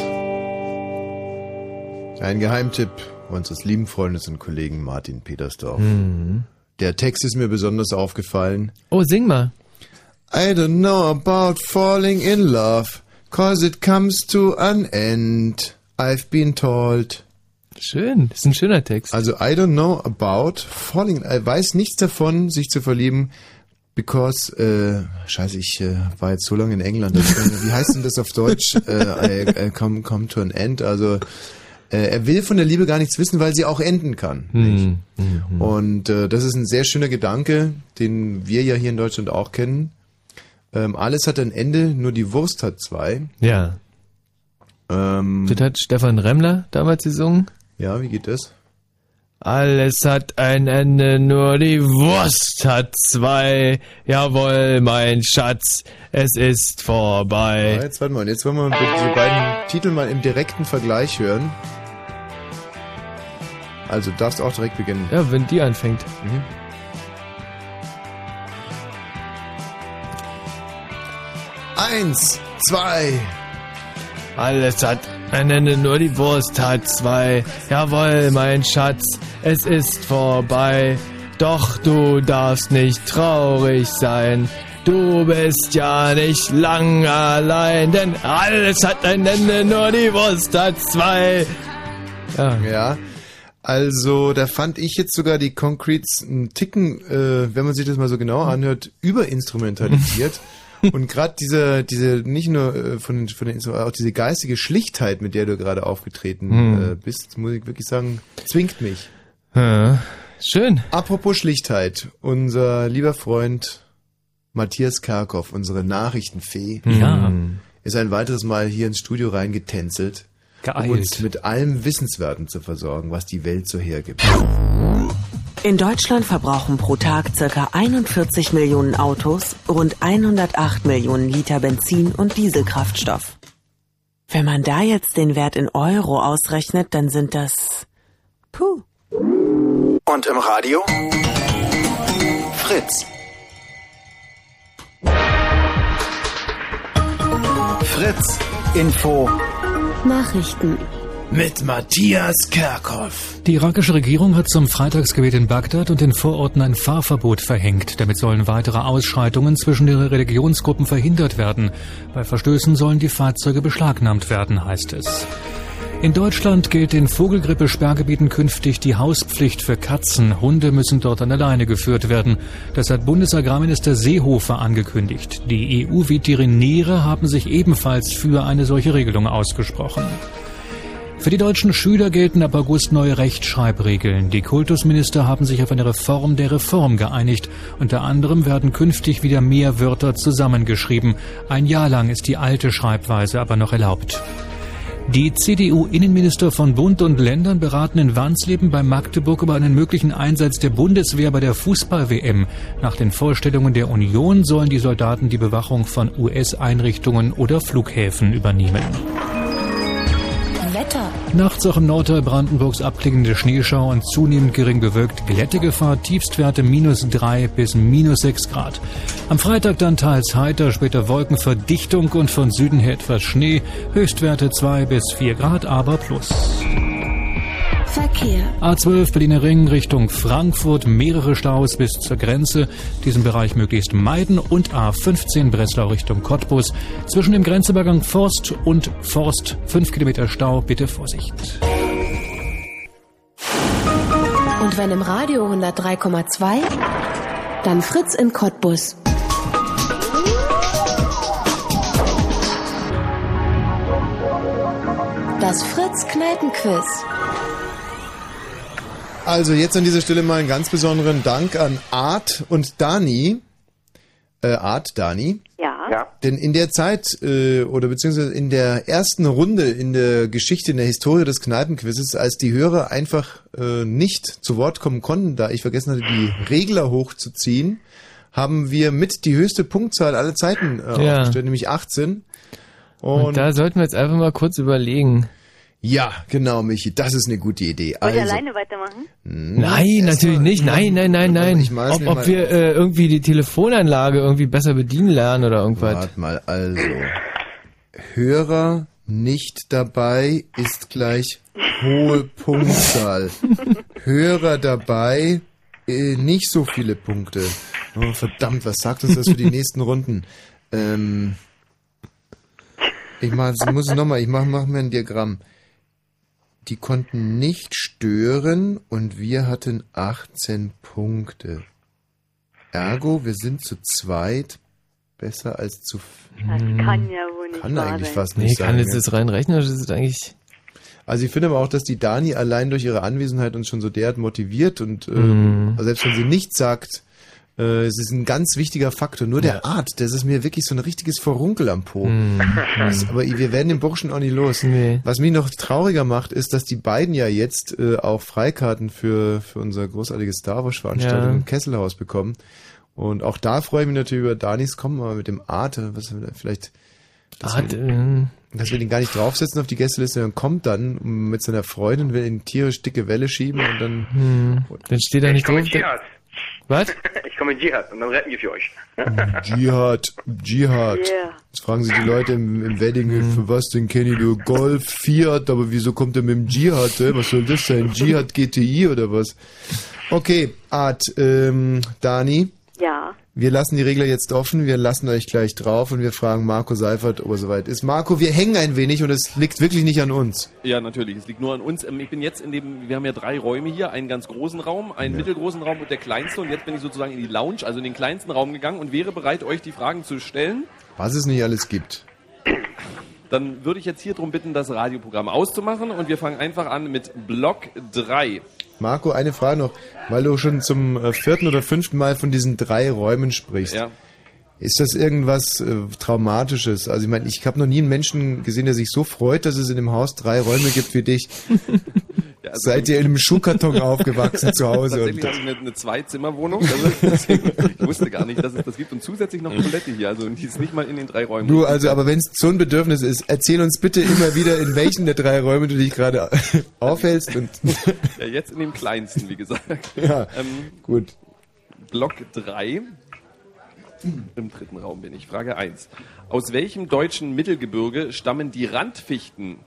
Ein Geheimtipp unseres lieben Freundes und Kollegen Martin Petersdorf. Mhm. Der Text ist mir besonders aufgefallen. Oh, sing mal. I don't know about falling in love, cause it comes to an end. I've been told. Schön, das ist ein schöner Text. Also I don't know about falling. Er weiß nichts davon, sich zu verlieben, because äh, Scheiße, ich äh, war jetzt so lange in England. dass wie heißt denn das auf Deutsch? (laughs) Äh, I, I come, come to an end. Also äh, er will von der Liebe gar nichts wissen, weil sie auch enden kann. Hm. Und äh, das ist ein sehr schöner Gedanke, den wir ja hier in Deutschland auch kennen. Ähm, alles hat ein Ende, nur die Wurst hat zwei. Ja. Ähm, Das hat Stefan Remmler damals gesungen. Ja, wie geht das? Alles hat ein Ende, nur die Wurst hat zwei. Jawohl, mein Schatz, es ist Ja, vorbei. jetzt warte mal, jetzt wollen wir diese beiden Titel mal im direkten Vergleich hören. Also darfst auch direkt beginnen. Ja, wenn die anfängt. Mhm. Eins, zwei. Alles hat ein Ende, nur die Wurst hat zwei. Jawohl, mein Schatz, es ist vorbei. Doch du darfst nicht traurig sein. Du bist ja nicht lang allein, denn alles hat ein Ende, nur die Wurst hat zwei. Ja. Ja. Also, da fand ich jetzt sogar die Concretes einen Ticken, äh, wenn man sich das mal so genau anhört, überinstrumentalisiert. (laughs) Und gerade diese, diese, nicht nur äh, von, den- von den Instrumenten, auch diese geistige Schlichtheit, mit der du gerade aufgetreten Hm. äh, bist, muss ich wirklich sagen, zwingt mich. Ja. Schön. Apropos Schlichtheit, unser lieber Freund Matthias Karkow, unsere Nachrichtenfee, Ja. ist ein weiteres Mal hier ins Studio reingetänzelt, um Geeilt. uns mit allem Wissenswerten zu versorgen, was die Welt so hergibt. In Deutschland verbrauchen pro Tag ca. 41 Millionen Autos rund 108 Millionen Liter Benzin und Dieselkraftstoff. Wenn man da jetzt den Wert in Euro ausrechnet, dann sind das... Puh. Und im Radio? Fritz. Fritz Info Nachrichten. Mit Matthias Kerkhoff. Die irakische Regierung hat zum Freitagsgebet in Bagdad und den Vororten ein Fahrverbot verhängt. Damit sollen weitere Ausschreitungen zwischen den Religionsgruppen verhindert werden. Bei Verstößen sollen die Fahrzeuge beschlagnahmt werden, heißt es. In Deutschland gilt in Vogelgrippe-Sperrgebieten künftig die Hauspflicht für Katzen. Hunde müssen dort an der Leine geführt werden. Das hat Bundesagrarminister Seehofer angekündigt. Die EU-Veterinäre haben sich ebenfalls für eine solche Regelung ausgesprochen. Für die deutschen Schüler gelten ab August neue Rechtschreibregeln. Die Kultusminister haben sich auf eine Reform der Reform geeinigt. Unter anderem werden künftig wieder mehr Wörter zusammengeschrieben. Ein Jahr lang ist die alte Schreibweise aber noch erlaubt. Die CDU-Innenminister von Bund und Ländern beraten in Wansleben bei Magdeburg über einen möglichen Einsatz der Bundeswehr bei der Fußball-WM. Nach den Vorstellungen der Union sollen die Soldaten die Bewachung von US-Einrichtungen oder Flughäfen übernehmen. Nachts auch im Nordteil Brandenburgs abklingende Schneeschauer und zunehmend gering bewölkt. Glättegefahr, Tiefstwerte minus drei bis minus sechs Grad. Am Freitag dann teils heiter, später Wolkenverdichtung und von Süden her etwas Schnee. Höchstwerte zwei bis vier Grad, aber plus. Verkehr. A12 Berliner Ring Richtung Frankfurt, mehrere Staus bis zur Grenze. Diesen Bereich möglichst meiden. Und A15 Breslau Richtung Cottbus. Zwischen dem Grenzübergang Forst und Forst 5 Kilometer Stau. Bitte Vorsicht. Und wenn im Radio 103,2, dann Fritz in Cottbus. Das Fritz Kneipenquiz. Also jetzt an dieser Stelle mal einen ganz besonderen Dank an Art und Dani. Äh, Art, Dani. Ja. Ja. Denn in der Zeit äh, oder beziehungsweise in der ersten Runde in der Geschichte, in der Historie des Kneipenquizzes, als die Hörer einfach äh, nicht zu Wort kommen konnten, da ich vergessen hatte, die Regler hochzuziehen, haben wir mit die höchste Punktzahl aller Zeiten äh, Ja. aufgestellt, nämlich 18. Und, Und, da sollten wir jetzt einfach mal kurz überlegen. Ja, genau, Michi, das ist eine gute Idee. Soll ich Also, alleine weitermachen? Nein, natürlich nicht. Nein, nein, nein, nein. Ob, ob mal- wir äh, irgendwie die Telefonanlage irgendwie besser bedienen lernen oder irgendwas. Warte mal, also. Hörer nicht dabei ist gleich hohe Punktzahl. (laughs) Hörer dabei, äh, nicht so viele Punkte. Oh, verdammt, was sagt uns das für die nächsten Runden? Ähm, ich mach, ich muss nochmal, ich mach, mach mir ein Diagramm. Die konnten nicht stören und wir hatten 18 Punkte. Ergo, wir sind zu zweit besser als zu. Das kann ja wohl nicht Kann eigentlich sein. fast Nee, nicht kann sein. jetzt das rein rechnen oder ist eigentlich. Also ich finde aber auch, dass die Dani allein durch ihre Anwesenheit uns schon so derart motiviert und äh, selbst wenn sie nichts sagt, äh, es ist ein ganz wichtiger Faktor. Nur der Art, das ist mir wirklich so ein richtiges Verrunkel am Po. Mhm. Das, aber wir werden den Burschen auch nicht los. Nee. Was mich noch trauriger macht, ist, dass die beiden ja jetzt äh, auch Freikarten für, für unser großartiges Star Wars Veranstaltung Ja. im Kesselhaus bekommen. Und auch da freue ich mich natürlich über Danis Kommen, aber mit dem Art, äh, was wir vielleicht dass Art, wir, äh, dass wir den gar nicht draufsetzen auf die Gästeliste, dann kommt dann mit seiner Freundin, will in tierisch dicke Welle schieben und dann hm, dann steht Ich nicht drauf. Was? (laughs) Ich komme in Dschihad und dann retten wir für euch. (laughs) Dschihad, Dschihad. Yeah. Jetzt fragen sich die Leute im, im Wedding, für was denn Kenny, du Golf, Fiat, aber wieso kommt er mit dem Dschihad, äh? was soll das sein, Dschihad GTI oder was? Okay, Art, ähm, Dani, Ja. Wir lassen die Regler jetzt offen, wir lassen euch gleich drauf und wir fragen Marco Seifert, ob er soweit ist. Marco, wir hängen ein wenig und es liegt wirklich nicht an uns. Ja, natürlich. Es liegt nur an uns. Ähm, Ich bin jetzt in dem, wir haben ja drei Räume hier, einen ganz großen Raum, einen mittelgroßen Raum und der kleinste. Und jetzt bin ich sozusagen in die Lounge, also in den kleinsten Raum gegangen und wäre bereit, euch die Fragen zu stellen. Was es nicht alles gibt. Dann würde ich jetzt hier drum bitten, das Radioprogramm auszumachen und wir fangen einfach an mit Block 3. Marco, eine Frage noch, weil du schon zum äh, vierten oder fünften Mal von diesen drei Räumen sprichst. Ja. Ist das irgendwas äh, Traumatisches? Also ich meine, ich habe noch nie einen Menschen gesehen, der sich so freut, dass es in dem Haus drei Räume gibt wie dich. (laughs) Ja, also Seid ihr in einem Schuhkarton aufgewachsen zu Hause? Tatsächlich Und ich eine, eine Zwei-Zimmer-Wohnung. Also, (laughs) ich wusste gar nicht, dass es das gibt. Und zusätzlich noch Toilette hier. Also die ist nicht mal in den drei Räumen. du, also, aber wenn es so ein Bedürfnis ist, erzähl uns bitte immer wieder, in welchen der drei Räume du dich gerade (laughs) aufhältst. Und Ja, jetzt in dem kleinsten, wie gesagt. Ja, ähm, gut. Block 3. Im dritten Raum bin ich. Frage 1. Aus welchem deutschen Mittelgebirge stammen die Randfichten?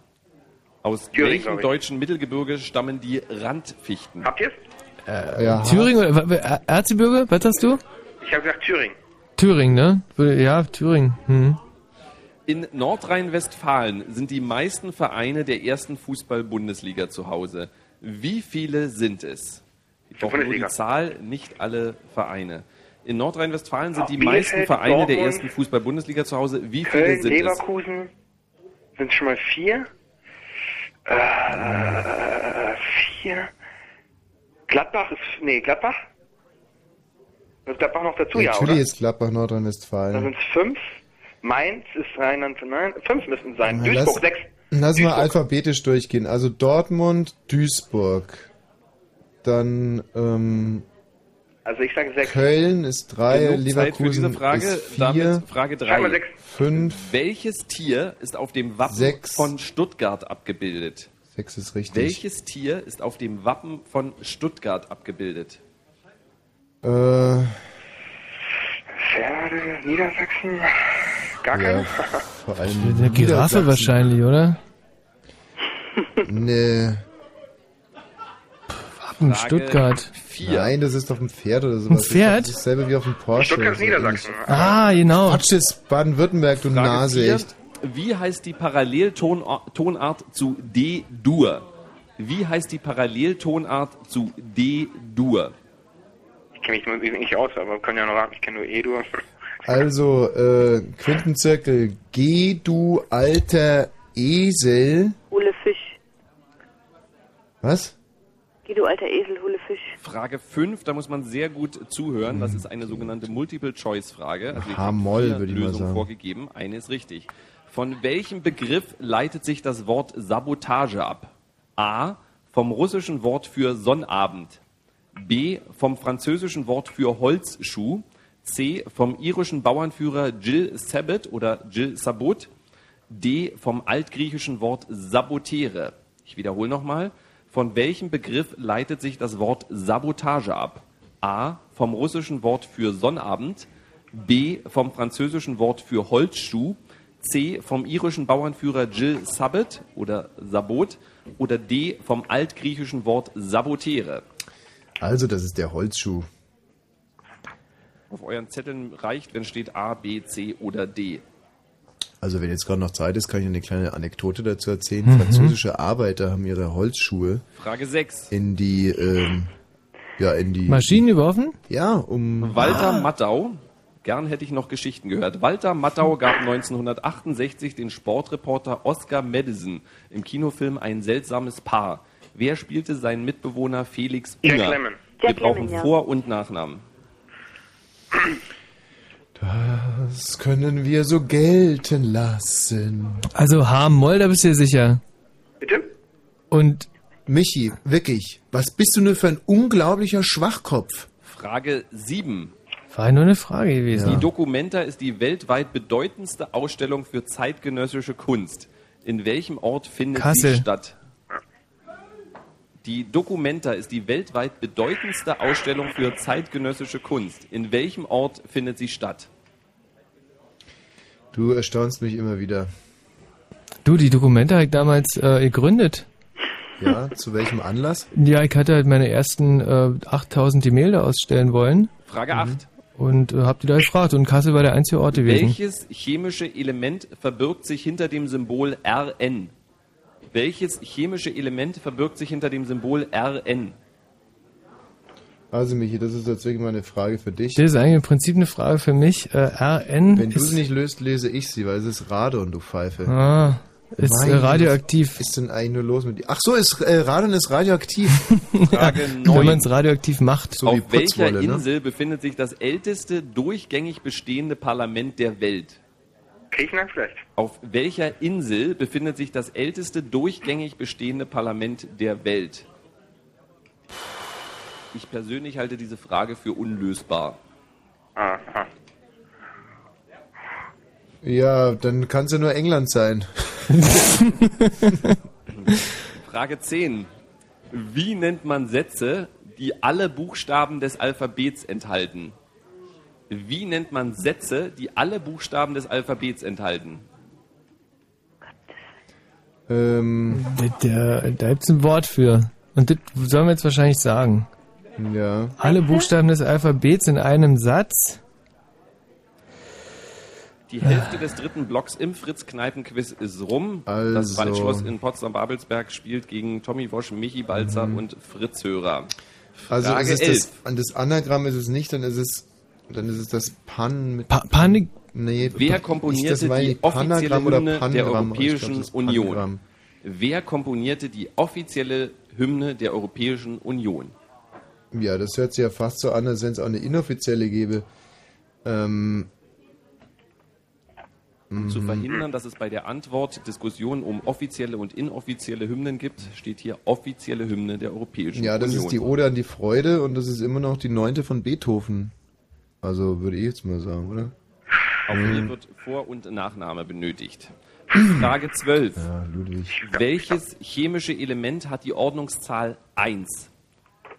Aus Thüringen, welchem deutschen Mittelgebirge stammen die Randfichten? Habt ihr Äh, Ja. Thüringen oder wa- Erzgebirge? Was hast du? Ich habe gesagt Thüringen. Thüringen, ne? Ja, Thüringen. Hm. In Nordrhein-Westfalen sind die meisten Vereine der ersten Fußball-Bundesliga zu Hause. Wie viele sind es? Ich brauche nur die. Zahl, nicht alle Vereine. In Nordrhein-Westfalen sind die Bielefeld, meisten Vereine der Dortmund, ersten Fußball-Bundesliga zu Hause. Wie viele Köln, sind es? Leverkusen sind schon mal vier. Äh, vier. Gladbach ist, nee, Gladbach? Ist Gladbach noch dazu, ja, Natürlich oder? ist Gladbach Da Nordrhein-Westfalen. sind es fünf. Mainz ist Rheinland, nein, fünf müssen es sein. Na, Duisburg, lass- sechs. Lass mal alphabetisch durchgehen. Also Dortmund, Duisburg. Dann ähm, Also ich sage sechs. Köln ist drei, Genug Zeit für diese Leverkusen Frage. ist vier, Damit Frage Sag mal 3. sechs. fünf, Welches Tier ist auf dem Wappen Sechs. von Stuttgart abgebildet? sechs ist richtig. Welches Tier ist auf dem Wappen von Stuttgart abgebildet? Äh, Pferde, Niedersachsen. Gar ja, keine? vor allem Giraffe wahrscheinlich, oder? Nee. Wappen Stuttgart. 4. Nein, das ist doch ein Pferd oder sowas. Pferd? Das ist dasselbe wie auf dem Porsche. Stuttgart ist So Niedersachsen. Ah, genau. Quatsch, ist Baden-Württemberg, du Frage Nase, vier. echt. Wie heißt die Paralleltonart zu D-Dur? Wie heißt die Paralleltonart zu D-Dur? Ich kenne mich nur nicht aus, aber wir können ja noch raten. Ich kenne nur Edur. Also, äh, Quintenzirkel, geh du alter Esel. Hole Fisch. Was? Geh du alter Esel, hole Fisch. Frage 5, da muss man sehr gut zuhören. Das ist eine sogenannte Multiple-Choice-Frage. Also H-Moll, würde ich mal Lösungen sagen. vorgegeben. Eine ist richtig. Von welchem Begriff leitet sich das Wort Sabotage ab? A. Vom russischen Wort für Sonnabend. B. Vom französischen Wort für Holzschuh. C. Vom irischen Bauernführer Jill Sabot oder Jill Sabot. D. Vom altgriechischen Wort sabotere. Ich wiederhole nochmal. Von welchem Begriff leitet sich das Wort Sabotage ab? A. Vom russischen Wort für Sonnabend. B. Vom französischen Wort für Holzschuh. C. Vom irischen Bauernführer Jill Sabot oder Sabot. Oder D. Vom altgriechischen Wort sabotere. Also, das ist der Holzschuh. Auf euren Zetteln reicht, wenn steht A, B, C oder D. Also, wenn jetzt gerade noch Zeit ist, kann ich eine kleine Anekdote dazu erzählen. Mhm. Französische Arbeiter haben ihre Holzschuhe Frage 6. in die, ähm, ja, in die... Maschinen geworfen? Ja, um... Walter Mattau, gern hätte ich noch Geschichten gehört. Walter Mattau gab 1968 den Sportreporter Oscar Madison im Kinofilm Ein seltsames Paar. Wer spielte seinen Mitbewohner Felix Jack Unger? Lemmon. Wir Jack brauchen Lemmon, ja. Vor- und Nachnamen. (clears throat) Das können wir so gelten lassen. Also H-Moll, da bist du dir sicher. Bitte? Und Michi, wirklich, was bist du nur für ein unglaublicher Schwachkopf? Frage 7. war ja nur eine Frage gewesen. Die Documenta ist die weltweit bedeutendste Ausstellung für zeitgenössische Kunst. In welchem Ort findet Kassel. sie statt? Die Documenta ist die weltweit bedeutendste Ausstellung für zeitgenössische Kunst. In welchem Ort findet sie statt? Du erstaunst mich immer wieder. Du, die Dokumente habe ich damals äh, gegründet. Ja, zu welchem Anlass? Ja, ich hatte halt meine ersten äh, 8000 Gemälde ausstellen wollen Frage 8. und äh, hab die da gefragt und Kassel war der einzige Ort gewesen. Welches chemische Element verbirgt sich hinter dem Symbol Rn? Welches chemische Element verbirgt sich hinter dem Symbol Rn? Also Michi, das ist jetzt wirklich mal eine Frage für dich. Das ist eigentlich im Prinzip eine Frage für mich. Äh, RN Wenn du sie nicht löst, lese ich sie, weil es ist Radon, du Pfeife. ah, ist äh, Mein, radioaktiv. Was ist denn eigentlich nur los mit dir? Ach so, ist, äh, Radon ist radioaktiv. (laughs) Frage Wenn 9. man es radioaktiv macht. So wie Auf welcher ne? Insel befindet sich das älteste durchgängig bestehende Parlament der Welt? Griechenland vielleicht. Auf welcher Insel befindet sich das älteste durchgängig bestehende Parlament der Welt? Ich persönlich halte diese Frage für unlösbar. Aha. Ja, dann kann es ja nur England sein. (laughs) Frage 10. Wie nennt man Sätze, die alle Buchstaben des Alphabets enthalten? Wie nennt man Sätze, die alle Buchstaben des Alphabets enthalten? Ähm, Da, da gibt's ein Wort für. Und das sollen wir jetzt wahrscheinlich sagen. Ja. Alle Buchstaben des Alphabets in einem Satz. Die Hälfte des dritten Blocks im Fritz-Kneipen-Quiz ist rum. Das Also. Waldschloss in Potsdam-Babelsberg spielt gegen Tommy Wosch, Michi Balzer und Fritz Hörer. Also Frage ist es 11. das, an das Anagramm ist es nicht, dann ist es, dann ist es das Pan mit. Pa Panik. Nee, Wer komponierte das meine die Panagramm offizielle oder Hymne der Pangramm, aber ich Europäischen glaub, das ist Union? Wer komponierte die offizielle Hymne der Europäischen Union? Ja, das hört sich ja fast so an, als wenn es auch eine inoffizielle gäbe. Ähm, Um zu mhm. verhindern, dass es bei der Antwort Diskussionen um offizielle und inoffizielle Hymnen gibt, steht hier offizielle Hymne der Europäischen Ja, das Union. ist die Ode an die Freude und das ist immer noch die neunte von Beethoven. Also würde ich jetzt mal sagen, oder? Auch Mhm. hier wird Vor- und Nachname benötigt. Frage 12. Ja, Ludwig. Welches chemische Element hat die Ordnungszahl 1?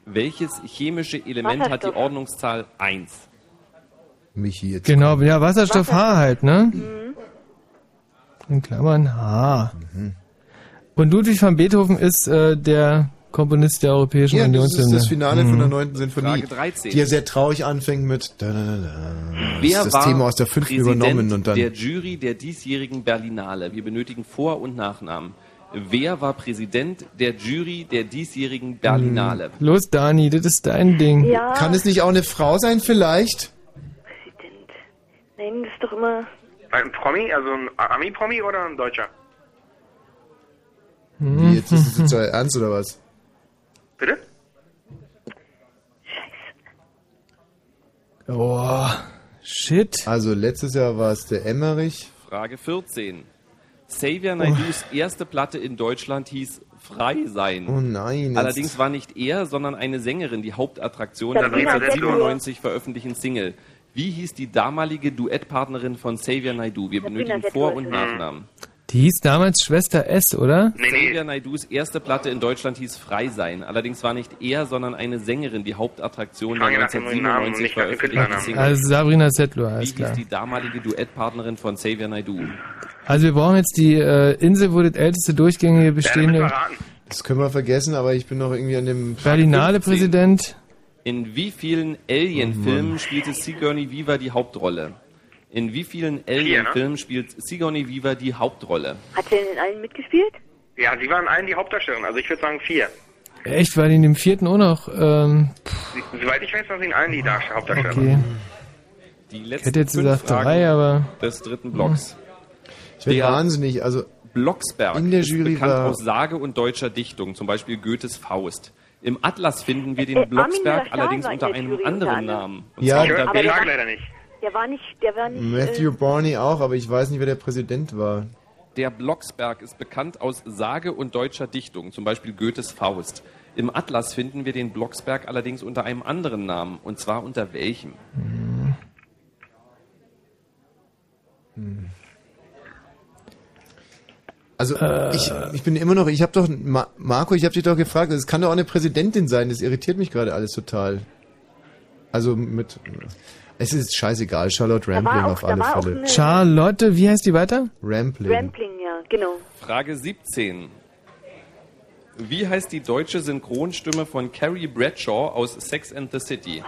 Welches chemische Element hat die. Ordnungszahl 1? Michi jetzt. Genau, ja, Wasserstoff H halt, ne? In Klammern H. Mhm. Und Ludwig van Beethoven ist äh, der Komponist der Europäischen Ja, das Unionshymne. ist das Finale von der Mhm. neunten Sinfonie, Frage 13. die ja sehr traurig anfängt mit da, da, da, da. Wer das war das Thema aus der fünften Präsident übernommen und dann der Jury der diesjährigen Berlinale? Wir benötigen Vor- und Nachnamen. Wer war Präsident der Jury der diesjährigen Berlinale? Los, Dani, das ist dein Ding. Ja. Kann es nicht auch eine Frau sein vielleicht? Nein, das ist doch immer. Ein Promi, also ein Ami-Promi oder ein Deutscher? Wie, jetzt ist es jetzt (laughs) Ernst oder was? Bitte? Oh, shit. Also letztes Jahr war es der Emmerich. Frage 14. Xavier Naidus erste Platte in Deutschland hieß Frei sein. Oh nein. jetzt- Allerdings war nicht er, sondern eine Sängerin die Hauptattraktion der Sabrina 1997 veröffentlichten Single. Wie hieß die damalige Duettpartnerin von Xavier Naidoo? Wir benötigen Vor- und Nachnamen. Die hieß damals Schwester S, oder? Xavier Naidus erste Platte in Deutschland hieß Frei sein. Allerdings war nicht er, sondern eine Sängerin die Hauptattraktion der Frage nach dem neuen Namen und 1997 nicht nach dem veröffentlichten. Single. Also Sabrina Settler, alles klar. die damalige Duettpartnerin von Xavier Naidoo? Also wir brauchen jetzt die äh, Insel, wo das älteste durchgängige bestehende Das können wir vergessen, aber ich bin noch irgendwie an dem Berlinale Präsident. In wie vielen Alien-Filmen spielte Sigourney Weaver die Hauptrolle? In wie vielen Alien-Filmen spielt Sigourney Weaver die Hauptrolle? Hat sie denn in allen mitgespielt? Ja, sie waren allen die Hauptdarstellerin, also ich würde sagen vier. Echt, weil in dem vierten auch noch. Ähm, Soweit ich weiß, waren sie in allen die Darst- Hauptdarstellerin. okay. Die Ich letzten hätte jetzt gesagt Fragen drei, aber. des dritten Blocks. Ich werde Der wahnsinnig, also Blocksberg in der ist Jury bekannt war aus Sage und deutscher Dichtung, zum Beispiel Goethes Faust. Im Atlas finden wir den Äh, Blocksberg allerdings war in unter einem anderen. Namen. Und Ja, zwar ich unter der- leider nicht. Der war nicht, der war nicht. Matthew Äh, Barney auch, aber ich weiß nicht, wer der Präsident war. Der Blocksberg ist bekannt aus Sage und deutscher Dichtung, zum Beispiel Goethes Faust. Im Atlas finden wir den Blocksberg allerdings unter einem anderen Namen. Und zwar unter welchem? Also Äh. ich, ich bin immer noch, ich habe doch, Ma Marco, ich habe dich doch gefragt, es kann doch auch eine Präsidentin sein, das irritiert mich gerade alles total. Also mit, es ist scheißegal, Charlotte Rampling auch- auf alle Fälle. Charlotte, wie heißt die weiter? Rampling. Rampling, ja, genau. Frage 17. Wie heißt die deutsche Synchronstimme von Carrie Bradshaw aus Sex and the City?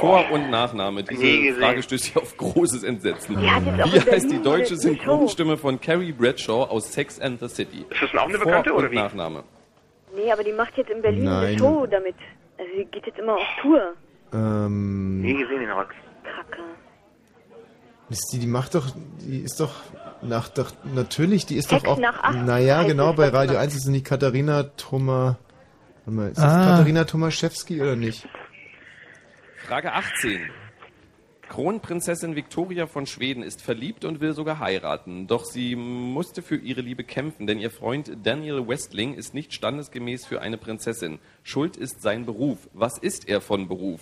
Vor- und Nachname. Diese. Frage stößt hier auf großes Entsetzen. Wie heißt die deutsche. Synchronstimme von Carrie Bradshaw aus Sex and the City? Ist das auch eine Vor- Bekannte und oder wie? Nachname. Nee, aber die macht jetzt in Berlin Nein. eine Show damit. Also sie geht jetzt immer auf Tour. Ähm, Nie gesehen den Rock. Kacke. ist die, die macht doch, die ist doch nach, doch, natürlich, die ist Sex doch auch, nach acht naja, genau, bei Radio immer. 1 ist es nicht Katharina Thoma, warte mal, ist das Ah. Katharina Tomaszewski oder nicht? Frage 18. Kronprinzessin Victoria von Schweden ist verliebt und will sogar heiraten. Doch sie musste für ihre Liebe kämpfen, denn ihr Freund Daniel Westling ist nicht standesgemäß für eine Prinzessin. Schuld ist sein Beruf. Was ist er von Beruf?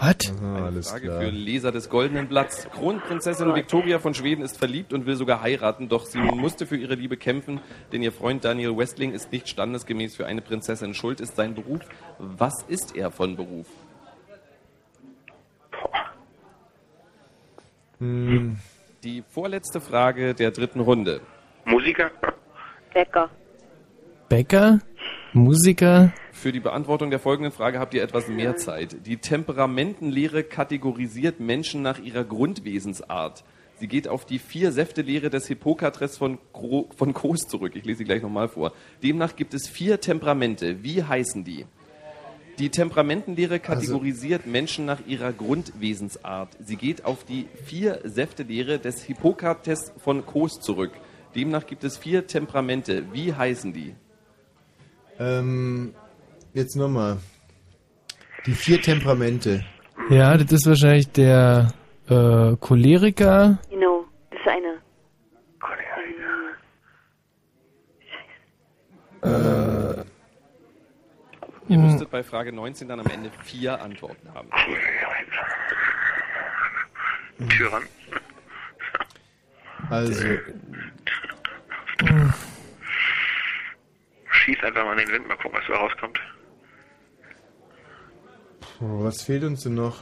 Was? Eine Frage für Leser des Goldenen Blatts. Kronprinzessin Victoria von Schweden ist verliebt und will sogar heiraten, doch sie musste für ihre Liebe kämpfen, denn ihr Freund Daniel Westling ist nicht standesgemäß für eine Prinzessin. Schuld ist sein Beruf. Was ist er von Beruf? Hm. Die vorletzte Frage der dritten Runde. Musiker? Bäcker. Bäcker? Musiker? Für die Beantwortung der folgenden Frage habt ihr etwas mehr Zeit. Die Temperamentenlehre kategorisiert Menschen nach ihrer Grundwesensart. Sie geht auf die vier Säfte-Lehre des Hippokrates von, von Kos zurück. Ich lese sie gleich nochmal vor. Demnach gibt es vier Temperamente. Wie heißen die? Die Temperamentenlehre kategorisiert Menschen nach ihrer Grundwesensart. Sie geht auf die vier Säfte-Lehre des Hippokrates von Kos zurück. Demnach gibt es vier Temperamente. Wie heißen die? Ähm, jetzt nochmal. Die vier Temperamente. Ja, das ist wahrscheinlich der äh, Choleriker. Genau, das ist eine. Äh, Ihr hm, müsstet bei Frage 19 dann am Ende vier Antworten haben. Tyrann. Also, Schieß einfach mal in den Wind, mal gucken, was da rauskommt. Was fehlt uns denn noch?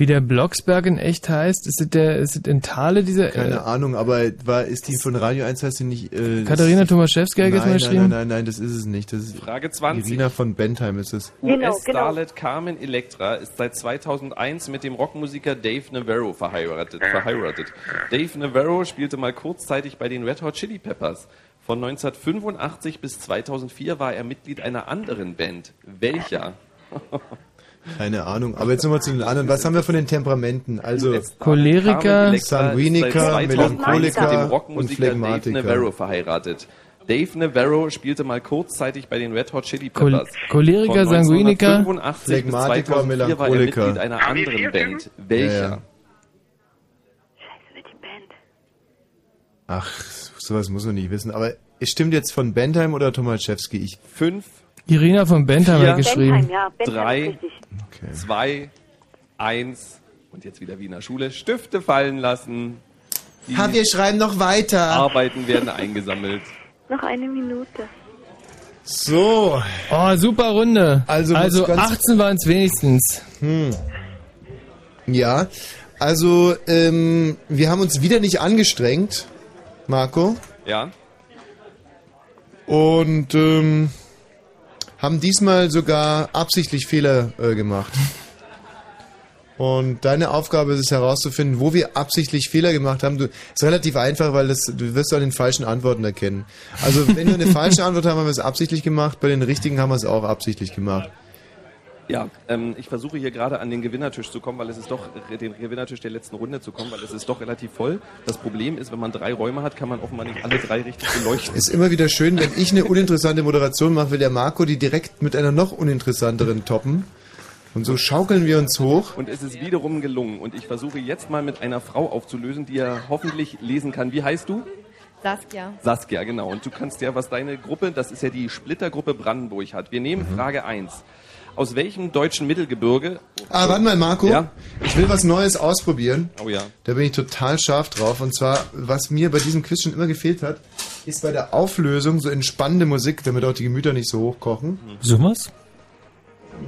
wie der Blocksberg in echt heißt? Ist es der, ist es in Thale dieser? Keine äh, Ahnung, aber war, ist die von Radio 1 heißt die nicht. Äh, Katharina Tomaszewska hat jetzt nein, mal nein, geschrieben? nein, nein, nein, das ist es nicht. Das ist Frage 20. Irina von Bentheim ist es. Genau, US-Starlet Carmen Electra ist seit 2001 mit dem Rockmusiker Dave Navarro verheiratet. verheiratet. Dave Navarro spielte mal kurzzeitig bei den Red Hot Chili Peppers. Von 1985 bis 2004 war er Mitglied einer anderen Band. Welcher? (laughs) Keine Ahnung. Aber jetzt nochmal zu den anderen. Was haben wir von den Temperamenten? Also Choleriker, Sanguiniker, seit 2001 mit dem Melancholiker und Phlegmatiker. Navarro verheiratet. Dave Navarro spielte mal kurzzeitig bei den Red Hot Chili Chol- Peppers. Choleriker, Von Sanguiniker, 1985 bis Phlegmatiker, 2004 war er Melancholiker. Mitglied einer anderen Band. Welcher? Ja, ja. Scheiße, die Band. Ach, sowas muss man nicht wissen. Aber es stimmt jetzt von Bentheim oder Tomaszewski? Ich Fünf, Irina von Bentheim hat geschrieben. Bentheim, ja, Bentheim Drei. okay. zwei, eins und jetzt wieder Wiener Schule. Stifte fallen lassen. Die Ha, wir schreiben noch weiter. Arbeiten werden eingesammelt. Noch eine Minute. So. Oh, super Runde. Also Also, muss ganz- 18 waren es wenigstens. Hm. Ja, also ähm, wir haben uns wieder nicht angestrengt, Marco, Ja? und ähm, haben diesmal sogar absichtlich Fehler äh, gemacht. Und deine Aufgabe ist es herauszufinden, wo wir absichtlich Fehler gemacht haben. Du, ist relativ einfach, weil das, du wirst an den falschen Antworten erkennen. Also wenn wir eine (laughs) falsche Antwort haben, haben wir es absichtlich gemacht. Bei den richtigen haben wir es auch absichtlich gemacht. Ja, ähm, ich versuche hier gerade an den Gewinnertisch zu kommen, weil es ist doch, den Gewinnertisch der letzten Runde zu kommen, weil es ist doch relativ voll. Das Problem ist, wenn man drei Räume hat, kann man offenbar nicht alle drei richtig beleuchten. Ist immer wieder schön, wenn ich eine uninteressante Moderation mache, will der Marco die direkt mit einer noch uninteressanteren toppen. Und so schaukeln wir uns hoch. Und es ist wiederum gelungen. Und ich versuche jetzt mal mit einer Frau aufzulösen, die er hoffentlich lesen kann. Wie heißt du? Saskia. Saskia, genau. Und du kannst ja, was deine Gruppe, das ist ja die Splittergruppe Brandenburg hat. Wir nehmen Frage 1. Aus welchem deutschen Mittelgebirge... Ah, warte mal, Marco. Ja? Ich will was Neues ausprobieren. Oh ja. Da bin ich total scharf drauf. Und zwar, was mir bei diesem Quiz schon immer gefehlt hat, ist bei der Auflösung so entspannende Musik, damit auch die Gemüter nicht so hochkochen. Sowas?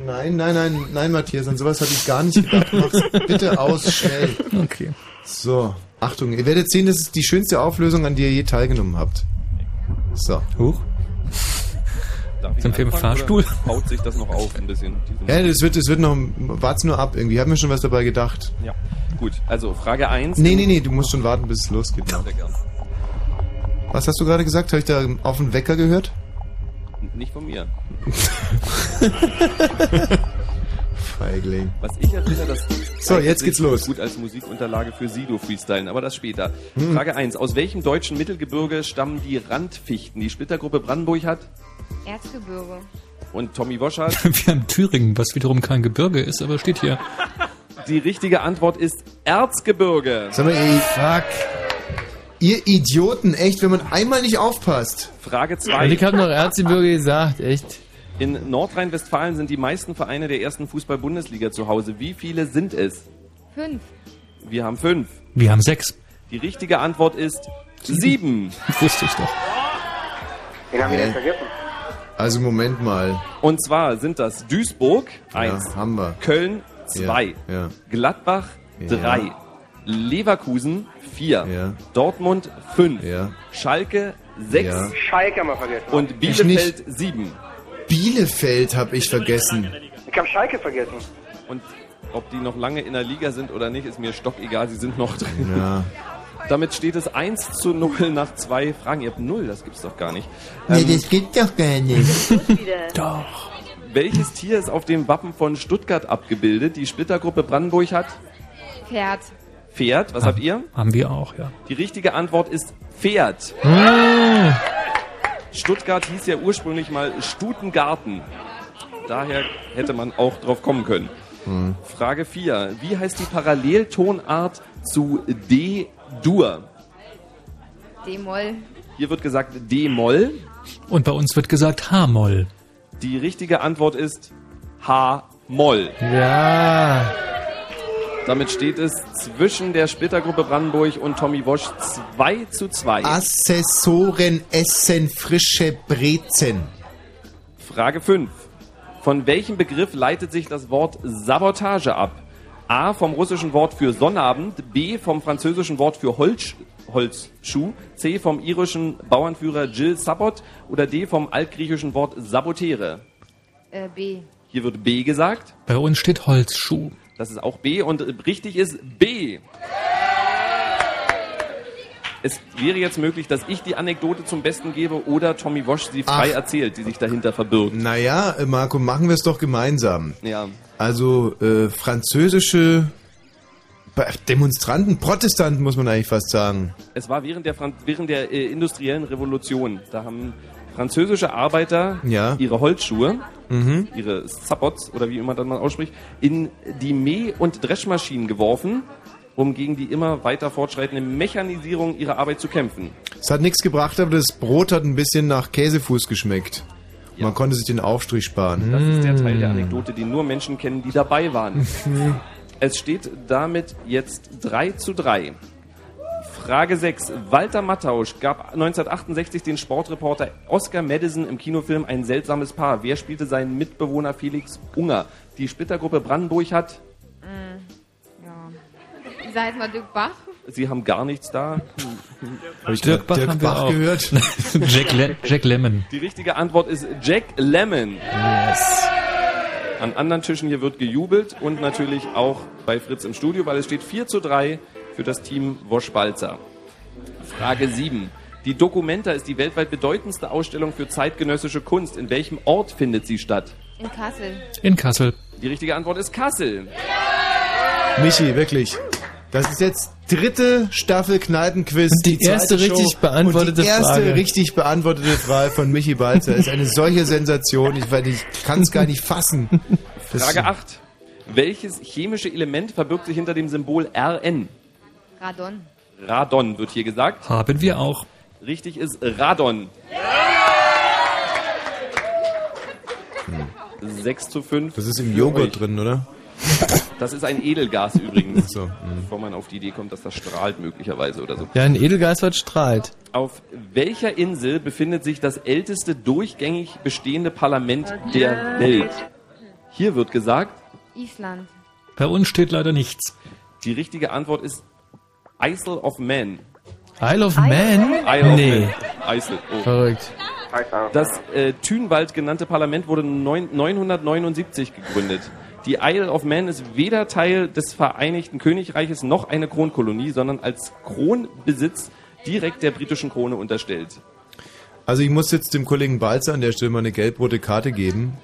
Nein, nein, nein, nein, Matthias, an sowas hatte ich gar nicht gedacht. Mach's (laughs) bitte aus, schnell. Okay. So, Achtung, ihr werdet sehen, das ist die schönste Auflösung, an die ihr je teilgenommen habt. So. Huch. Sind wir im Fahrstuhl? Baut sich das noch auf ein bisschen? Ja, das wird, das wird noch, wart's nur ab irgendwie. Ich habe mir schon was dabei gedacht. Ja. Gut, also Frage 1. Nee, nee, nee, du musst schon warten, bis es losgeht. Sehr gern. Was hast du gerade gesagt? Habe ich da auf den Wecker gehört? Nicht von mir. (laughs) Feigling. Was ich erfinde, das So, jetzt geht's los. gut als Musikunterlage für Sido freestylen, aber das später. Hm. Frage 1. Aus welchem deutschen Mittelgebirge stammen die Randfichten? Die Splittergruppe Brandenburg hat Erzgebirge. und Tommy Wosch hat. (laughs) Wir haben Thüringen, was wiederum kein Gebirge ist, aber steht hier. Die richtige Antwort ist Erzgebirge. Sag mal, ey, fuck. Ihr Idioten, echt, wenn man einmal nicht aufpasst. Frage Und 2. ich habe noch Erzgebirge gesagt, echt. In Nordrhein-Westfalen sind die meisten Vereine der ersten Fußball-Bundesliga zu Hause. Wie viele sind es? Fünf. Wir haben fünf. Wir haben sechs. Die richtige Antwort ist sieben. (laughs) Wusste ich doch. Den haben wir Hä? jetzt vergessen. Also Moment mal. Und zwar sind das Duisburg, eins, Ja, haben wir. Köln, zwei, Ja, ja. Gladbach, Ja. drei, Leverkusen, vier, Ja. Dortmund, fünf, Ja. Schalke, sechs Ja. Schalke haben wir vergessen. und Bielefeld, sieben. Bielefeld habe ich vergessen. Ich habe Schalke vergessen. Und ob die noch lange in der Liga sind oder nicht, ist mir stockegal, sie sind noch drin. Ja. (laughs) Damit steht es 1 zu 0 nach zwei Fragen. Ihr habt 0, das gibt's doch gar nicht. Nee, Ähm, das geht doch gar nicht. (laughs) Doch. Welches Tier ist auf dem Wappen von Stuttgart abgebildet? Die Splittergruppe Brandenburg hat Pferd. Pferd. Was habt ihr? Haben wir auch, ja. Die richtige Antwort ist Pferd. Ah. Stuttgart hieß ja ursprünglich mal Stutengarten. Daher hätte man auch drauf kommen können. Hm. Frage 4. Wie heißt die Paralleltonart zu D-Dur? D-Moll. Hier wird gesagt D-Moll. Und bei uns wird gesagt H-Moll. Die richtige Antwort ist H-Moll. Ja. Damit steht es zwischen der Splittergruppe Brandenburg und Tommy Wosch 2 zu 2. Assessoren essen frische Brezen. Frage 5. Von welchem Begriff leitet sich das Wort Sabotage ab? A vom russischen Wort für Sonnabend, B vom französischen Wort für Holz, Holzschuh, C vom irischen Bauernführer Jill Sabot oder D vom altgriechischen Wort Sabotere. Äh, B. Hier wird B gesagt. Bei uns steht Holzschuh. Das ist auch B und richtig ist B. Es wäre jetzt möglich, dass ich die Anekdote zum Besten gebe oder Tommy Wosch sie frei Ach. erzählt, die sich dahinter verbirgt. Naja, äh, Marco, machen wir es doch gemeinsam. Ja. Also äh, französische Demonstranten, Protestanten muss man eigentlich fast sagen. Es war während der, Fran während der äh, industriellen Revolution. Da haben französische Arbeiter Ja. ihre Holzschuhe, Mhm. ihre Sabots oder wie immer das man ausspricht, in die Mäh- und Dreschmaschinen geworfen, um gegen die immer weiter fortschreitende Mechanisierung ihrer Arbeit zu kämpfen. Es hat nichts gebracht, aber das Brot hat ein bisschen nach Käsefuß geschmeckt. Man konnte sich den Aufstrich sparen. Das ist der Teil der Anekdote, den nur Menschen kennen, die dabei waren. (laughs) Es steht damit jetzt 3 zu 3. Frage 6. Walter Mattausch gab 1968 den Sportreporter Oscar Madison im Kinofilm Ein seltsames Paar. Wer spielte seinen Mitbewohner Felix Unger? Die Splittergruppe Brandenburg hat, Mm, ja. Sag jetzt mal Dirk Bach. sie haben gar nichts da. Hab ich Dirk grad Bach Dirk haben wir Bach auch. gehört? (laughs) Jack, Le Jack Lemmon. Die richtige Antwort ist Jack Lemmon. Yes. An anderen Tischen hier wird gejubelt und natürlich auch bei Fritz im Studio, weil es steht 4 zu 3 für das Team Wosch-Balzer. Frage 7. Die Documenta ist die weltweit bedeutendste Ausstellung für zeitgenössische Kunst. In welchem Ort findet sie statt? In Kassel. In Kassel. Die richtige Antwort ist Kassel. Michi, wirklich. Das ist jetzt dritte Staffel Kneipenquiz. Und die zweite erste richtig Show. beantwortete und die erste Frage. richtig beantwortete Frage von Michi Balzer ist eine solche Sensation. Ich, ich kann es gar nicht fassen. Das- Frage 8. Welches chemische Element verbirgt sich hinter dem Symbol Rn? Radon. Radon wird hier gesagt. Haben wir auch. Richtig ist Radon. 6 zu 5. Das ist im Joghurt euch. drin, oder? Das ist ein Edelgas übrigens. So, hm. Bevor man auf die Idee kommt, dass das strahlt möglicherweise oder so. Ja, ein Edelgas wird strahlt. Auf welcher Insel befindet sich das älteste durchgängig bestehende Parlament der Welt? Hier wird gesagt, Island. Bei uns steht leider nichts. die richtige Antwort ist Isle of Man. Isle of Man? Isle of Nee. Man. Isle. Oh. Verrückt. Das äh, Thünwald genannte Parlament wurde neun, 979 gegründet. Die Isle of Man ist weder Teil des Vereinigten Königreiches noch eine Kronkolonie, sondern als Kronbesitz direkt der britischen Krone unterstellt. Also ich muss jetzt dem Kollegen Balzer an der Stelle mal eine gelb-rote Karte geben,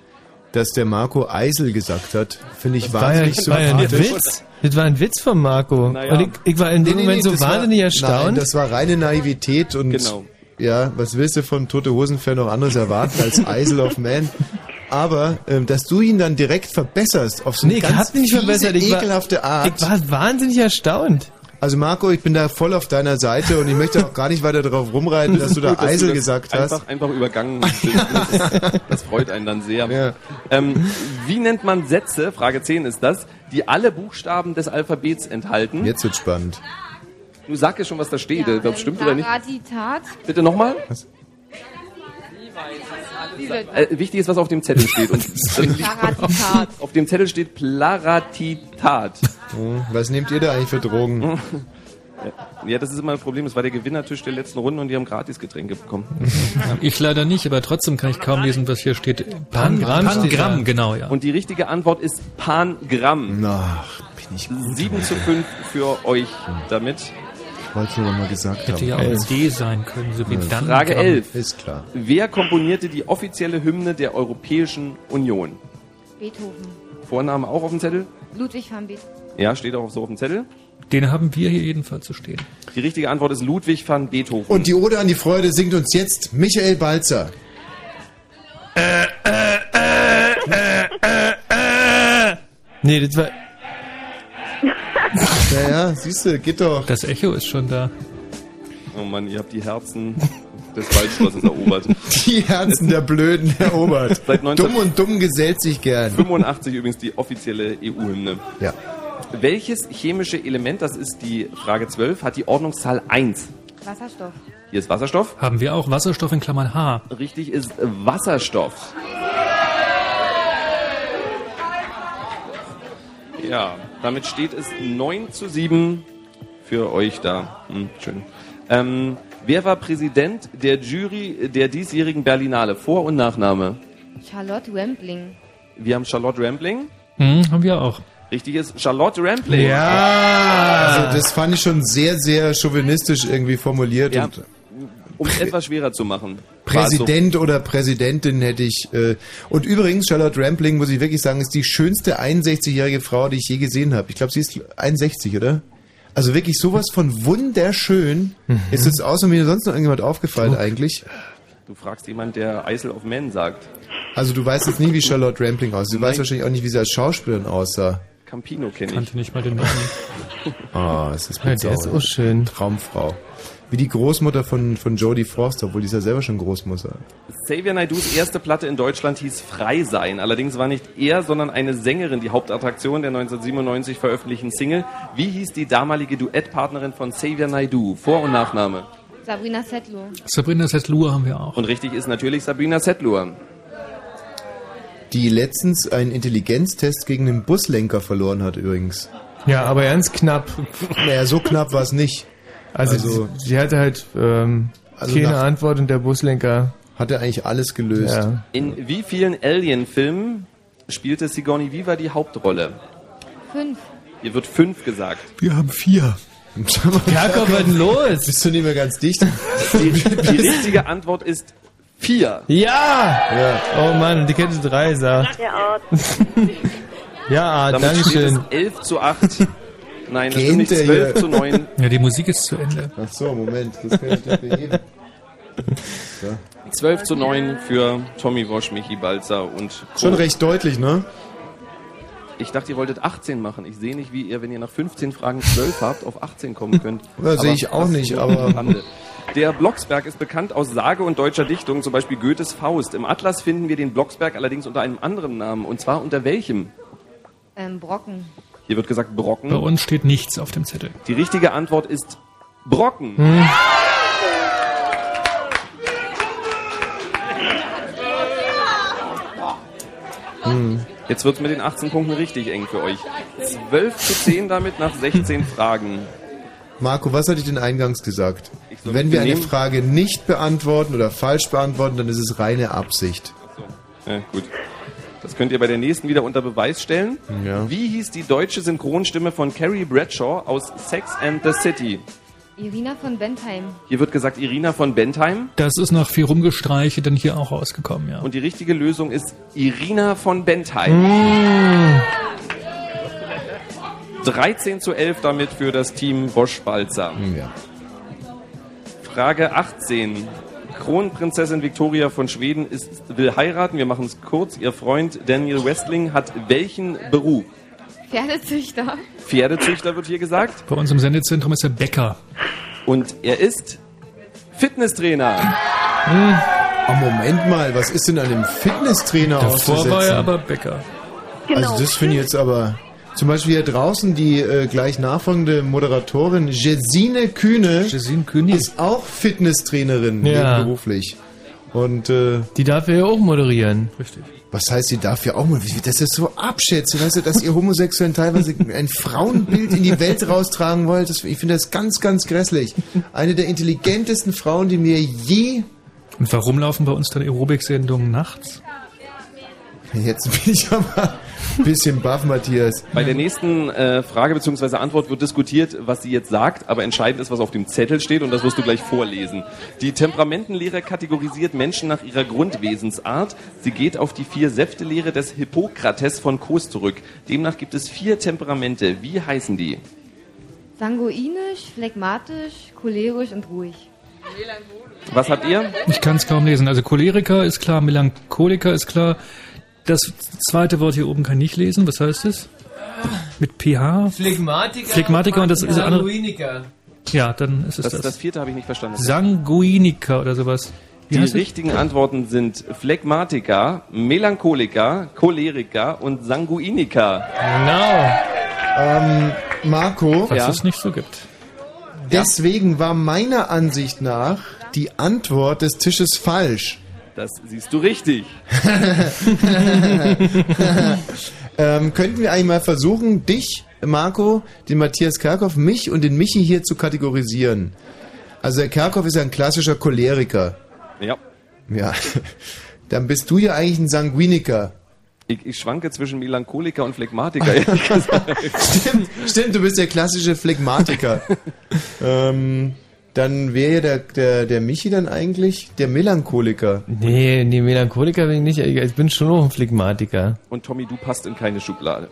dass der Marco Eisel gesagt hat. Finde ich Das war ja, wahnsinnig das war ja ein sympathisch. Witz. Das war ein Witz von Marco. Naja. Und ich, ich war in dem Nee, nee, Moment nee, so das war- wahnsinnig Nein, erstaunt. das war reine Naivität und Genau. ja, was willst du von Tote Hosen-Fan noch anderes erwarten als Isle of Man? (laughs) Aber, ähm, dass du ihn dann direkt verbesserst auf so eine Nee, ich ganz fiese, verbessert. Ich war- ekelhafte Art. Ich war wahnsinnig erstaunt. Also Marco, ich bin da voll auf deiner Seite und ich möchte auch gar nicht weiter darauf rumreiten, dass du da Eisel das gesagt einfach, hast. Einfach übergangen bist. Das, das freut einen dann sehr. Ähm, wie nennt man Sätze, Frage 10 ist das, die alle Buchstaben des Alphabets enthalten? Jetzt wird spannend. Du sag ja schon, was da steht. Ja, das stimmt oder nicht? Bitte nochmal? Diese Äh, wichtig ist, was auf dem Zettel steht. Und (laughs) auf dem Zettel steht Plaratitat. Hm, Was nehmt ihr da eigentlich für Drogen? Ja, das ist immer ein Problem. Das war der Gewinnertisch der letzten Runde und die haben gratis Getränke bekommen. (laughs) Ich leider nicht, aber trotzdem kann ich kaum lesen, was hier steht. Pangramm Pangramm, genau, ja. Und die richtige Antwort ist Pangramm. Ach, bin ich gut. 7 zu 5 für euch damit. Noch mal gesagt Hätte haben. ja auch mit D sein können, so wie dann. Frage 11. Ist klar. Wer komponierte die offizielle Hymne der Europäischen Union? Beethoven. Vorname auch auf dem Zettel? Ludwig van Beethoven. Ja, steht auch so auf dem Zettel. Den haben wir hier jedenfalls zu stehen. Die richtige Antwort ist Ludwig van Beethoven. Und die Ode an die Freude singt uns jetzt Michael Balzer. Nee, das war. Naja, siehst du, geht doch. Das Echo ist schon da. Oh Mann, ihr habt die Herzen des Waldschlosses erobert. (laughs) Die Herzen der Blöden erobert. (laughs) Seit 19 Dumm und dumm gesellt sich gern. 85 übrigens die offizielle EU-Hymne. Ja. Welches chemische Element, das ist die Frage 12, hat die Ordnungszahl 1? Wasserstoff. Hier ist Wasserstoff. Haben wir auch Wasserstoff in Klammern H. Richtig ist Wasserstoff. Ja, damit steht es 9 zu 7 für euch da. Hm, schön. Ähm, wer war Präsident der Jury der diesjährigen Berlinale? Vor- und Nachname? Charlotte Wempling. Wir haben Charlotte Rampling. Hm, haben wir auch. Richtig ist Charlotte Rampling. Also das fand ich schon sehr, sehr chauvinistisch irgendwie formuliert. Ja, Und um es etwas schwerer zu machen. Es so. Präsident oder Präsidentin hätte ich. Äh, und übrigens, Charlotte Rampling, muss ich wirklich sagen, ist die schönste 61-jährige Frau, die ich je gesehen habe. Ich glaube, sie ist 61, oder? Also wirklich sowas von wunderschön. Mhm. Ist es außer mir sonst noch irgendjemand aufgefallen eigentlich? Du fragst jemand, der Eisel of Man sagt. Also du weißt jetzt nie, wie Charlotte Rampling aussieht. Du weißt wahrscheinlich auch nicht, wie sie als Schauspielerin aussah. Campino kenne ich. Kannte nicht mal den Namen. (laughs) Ah, es ist Ja, der ist auch schön. Traumfrau. Wie die Großmutter von, von Jodie Foster, obwohl die ist ja selber schon Großmutter. Xavier Naidus erste Platte in Deutschland hieß Frei sein. Allerdings war nicht er, sondern eine Sängerin die Hauptattraktion der 1997 veröffentlichten Single. Wie hieß die damalige Duettpartnerin von Xavier Naidu? Vor- und Nachname. Sabrina Settler. Sabrina Setlur haben wir auch. Und richtig ist natürlich Sabrina Settler. Die letztens einen Intelligenztest gegen den Buslenker verloren hat übrigens. Ja, aber ganz knapp. Naja, so knapp war es nicht. Also, Also- sie, sie hatte halt ähm, Also keine Antwort und der Buslenker. Hat er eigentlich alles gelöst. Ja. In wie vielen Alien-Filmen spielte Sigourney Weaver die Hauptrolle? Fünf. Hier wird fünf gesagt. Wir haben vier. (laughs) Jakob, was denn los? Bist du nicht mehr ganz dicht? Die, die richtige Antwort ist vier. Ja! Ja. Oh Mann, die Kette drei sagt. Der Art. Ja, Damit steht es Dankeschön. 11 zu 8. Nein, das sind nicht der 12 hier? zu 9. Ja, die Musik ist zu Ende. Ach so, Moment, das kann ich gleich beheben. So. 12 zu 9 für Tommy Wosch, Michi Balzer und Co. Schon recht deutlich, ne? Ich dachte, ihr wolltet 18 machen. Ich sehe nicht, wie ihr, wenn ihr nach 15 Fragen 12 habt, auf 18 kommen (laughs) könnt. Ja, sehe ich auch nicht, aber- am Rande. Der Blocksberg ist bekannt aus Sage und deutscher Dichtung, zum Beispiel Goethes Faust. Im Atlas finden wir den Blocksberg allerdings unter einem anderen Namen. Und zwar unter welchem? Ähm, Brocken. Hier wird gesagt Brocken. Bei uns steht nichts auf dem Zettel. Die richtige Antwort ist Brocken. Jetzt wird es mit den 18 Punkten richtig eng für euch. 12 zu 10 damit nach 16 (laughs) Fragen. Marco, was hatte ich denn eingangs gesagt? Soll Wenn wir eine? Frage nicht beantworten oder falsch beantworten, dann ist es reine Absicht. Ja, gut. Das könnt ihr bei der nächsten wieder unter Beweis stellen. Ja. Wie hieß die deutsche Synchronstimme von Carrie Bradshaw aus Sex and the City? Irina von Bentheim. Hier wird gesagt Irina von Bentheim. Das ist nach viel Rumgestreiche dann hier auch rausgekommen, ja. Und die richtige Lösung ist Irina von Bentheim. 13 zu 11 damit für das Team Bosch-Balzer. Ja. Frage 18. Kronprinzessin Victoria von Schweden ist, will heiraten. Wir machen es kurz. Ihr Freund Daniel Westling hat welchen Beruf? Pferdezüchter. Pferdezüchter wird hier gesagt. Bei uns im Sendezentrum ist er Bäcker. Und er ist Fitnesstrainer. Oh, Moment mal, was ist denn an dem Fitnesstrainer Davor auszusetzen? war er aber Bäcker. Genau. Also das finde ich jetzt aber... Zum Beispiel hier draußen die äh, gleich nachfolgende Moderatorin Gesine Kühne, Kühne ist auch Fitnesstrainerin Ja. beruflich. Und äh, Die darf ja auch moderieren. Richtig. was heißt, sie darf ja auch mal, wie das ist so abschätzen, weißt du, dass ihr Homosexuellen teilweise (laughs) ein Frauenbild in die Welt raustragen wollt, das, ich finde das ganz, ganz grässlich. Eine der intelligentesten Frauen, die mir je, Und warum laufen bei uns dann Aerobic-Sendungen nachts? Jetzt bin ich aber ein bisschen baff, Matthias. Bei der nächsten äh, Frage bzw. Antwort wird diskutiert, was sie jetzt sagt, aber entscheidend ist, was auf dem Zettel steht und das wirst du gleich vorlesen. Die Temperamentenlehre kategorisiert Menschen nach ihrer Grundwesensart. Sie geht auf die vier Säfte-Lehre des Hippokrates von Kos zurück. Demnach gibt es vier Temperamente. Wie heißen die? Sanguinisch, phlegmatisch, cholerisch und ruhig. Was habt ihr? Ich kann es kaum lesen. Also Choleriker ist klar, Melancholiker ist klar. Das zweite Wort hier oben kann ich nicht lesen. Was heißt es? Mit PH? Phlegmatiker. Phlegmatiker und das ist der andere. Sanguiniker. Ja, dann ist es Das, das. das vierte habe ich nicht verstanden. Sanguiniker oder sowas. Wie Die richtigen Antworten sind Phlegmatiker, Melancholiker, Choleriker und Sanguiniker. Genau. Ähm, Marco, Was Ja. es nicht so gibt. deswegen war meiner Ansicht nach die Antwort des Tisches falsch. Das siehst du richtig. (laughs) ähm, könnten wir eigentlich mal versuchen, dich, Marco, den Matthias Kerkhoff, mich und den Michi hier zu kategorisieren? Also der Kerkhoff ist ja ein klassischer Choleriker. Ja. Ja. (laughs) Dann bist du ja eigentlich ein Sanguiniker. Ich, ich schwanke zwischen Melancholiker und Phlegmatiker. (laughs) Stimmt, stimmt, du bist der klassische Phlegmatiker. ähm, dann wäre ja der, der, der Michi dann eigentlich der Melancholiker. Nee, nee, Melancholiker bin ich nicht. Ich bin schon noch ein Phlegmatiker. Und Tommy, du passt in keine Schublade.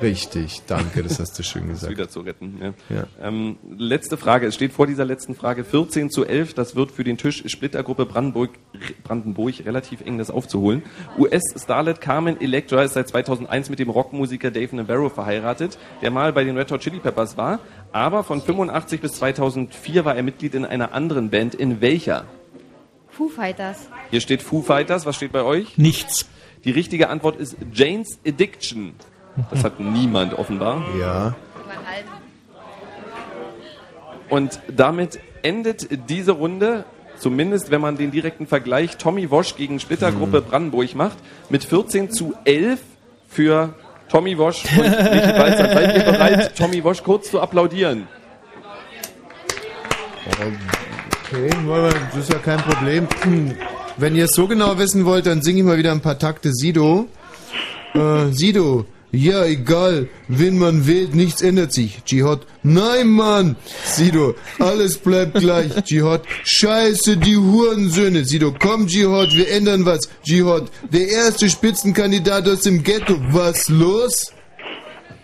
Richtig, danke, das hast du schön (laughs) gesagt. wieder zu retten. Ja. Ja. Ähm, letzte Frage. Es steht vor dieser letzten Frage 14 zu 11. Das wird für den Tisch Splittergruppe Brandenburg, Brandenburg relativ eng, das aufzuholen. US-Starlet Carmen Electra ist seit 2001 mit dem Rockmusiker Dave Navarro verheiratet, der mal bei den Red Hot Chili Peppers war. Aber von 85 bis 2004 war er Mitglied in einer anderen Band. In welcher? Foo Fighters. Hier steht Foo Fighters. Was steht bei euch? Nichts. Die richtige Antwort ist Jane's Addiction. Das hat niemand offenbar. Ja. Und damit endet diese Runde, zumindest wenn man den direkten Vergleich Tommy Wosch gegen Splittergruppe Brandenburg macht, mit 14 zu 11 für Tommy Wosch und Michi Balzer. Seid ihr bereit, Tommy Wosch kurz zu applaudieren? Okay, das ist ja kein Problem. Hm, Wenn ihr es so genau wissen wollt, dann singe ich mal wieder ein paar Takte Sido. Äh, Sido, ja egal, wen man wählt, nichts ändert sich. Jihad, nein Mann. Sido, alles bleibt gleich. Jihad, scheiße die Hurensöhne. Sido, komm Jihad, wir ändern was. Jihad, der erste Spitzenkandidat aus dem Ghetto. Was los?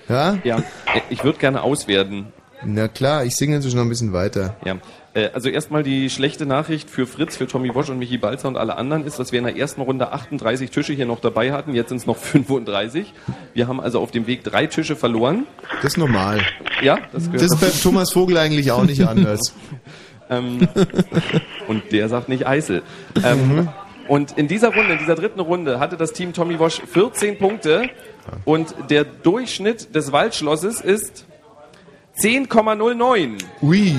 Ja? Ja, ich würde gerne auswerten. Na klar, ich singe inzwischen noch ein bisschen weiter. Ja, also erstmal die schlechte Nachricht für Fritz, für Tommy Wosch und Michi Balzer und alle anderen ist, dass wir in der ersten Runde 38 Tische hier noch dabei hatten, jetzt sind es noch (laughs) 35. Wir haben also auf dem Weg drei Tische verloren. Das ist normal. Ja, das gehört Das ist bei Thomas Vogel eigentlich auch nicht anders. (laughs) Ähm, und der sagt nicht Eisel. Ähm, Und in dieser Runde, in dieser dritten Runde, hatte das Team Tommy Wosch 14 Punkte und der Durchschnitt des Waldschlosses ist 10,09. Ui,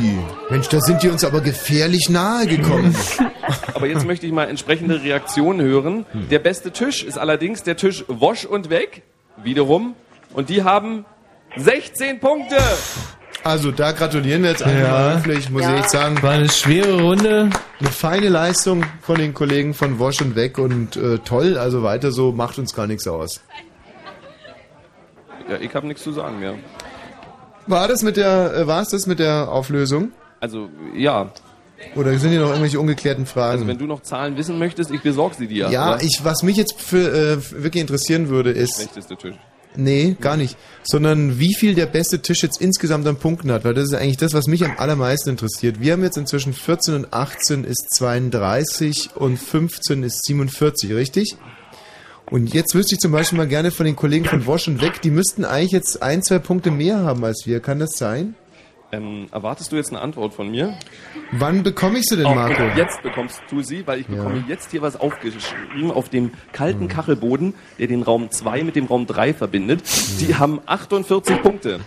Mensch, da sind die uns aber gefährlich nahe gekommen. (laughs) Aber jetzt möchte ich mal entsprechende Reaktionen hören. Der beste Tisch ist allerdings der Tisch Wosch und Weg, wiederum. Und die haben 16 Punkte. Also da gratulieren wir jetzt einfach Ja. höflich, muss Ja. ich echt sagen. War eine schwere Runde. Eine feine Leistung von den Kollegen von Wosch und Weg und äh, toll, also weiter so, macht uns gar nichts aus. Ja, ich habe nichts zu sagen mehr. War das mit der, äh, war es das mit der Auflösung? Also, ja. Oder sind hier noch irgendwelche ungeklärten Fragen? Also, wenn du noch Zahlen wissen möchtest, ich besorge sie dir. ja, ich, was mich jetzt für, äh, wirklich interessieren würde, ist, Schlechteste Tisch. Nee, gar nicht. Sondern wie viel der beste Tisch jetzt insgesamt an Punkten hat, weil das ist eigentlich das, was mich am allermeisten interessiert. Wir haben jetzt inzwischen 14 und 18 ist 32 und 15 ist 47, richtig? Und jetzt wüsste ich zum Beispiel mal gerne von den Kollegen von Wosch und Weg, die müssten eigentlich jetzt ein, zwei Punkte mehr haben als wir. Kann das sein? Ähm, erwartest du jetzt eine Antwort von mir? Wann bekomme ich sie denn, Oh, Marco? und jetzt bekommst du sie, weil ich Ja. bekomme jetzt hier was aufgeschrieben auf dem kalten Kachelboden, der den Raum 2 mit dem Raum 3 verbindet. Die haben 48 Punkte.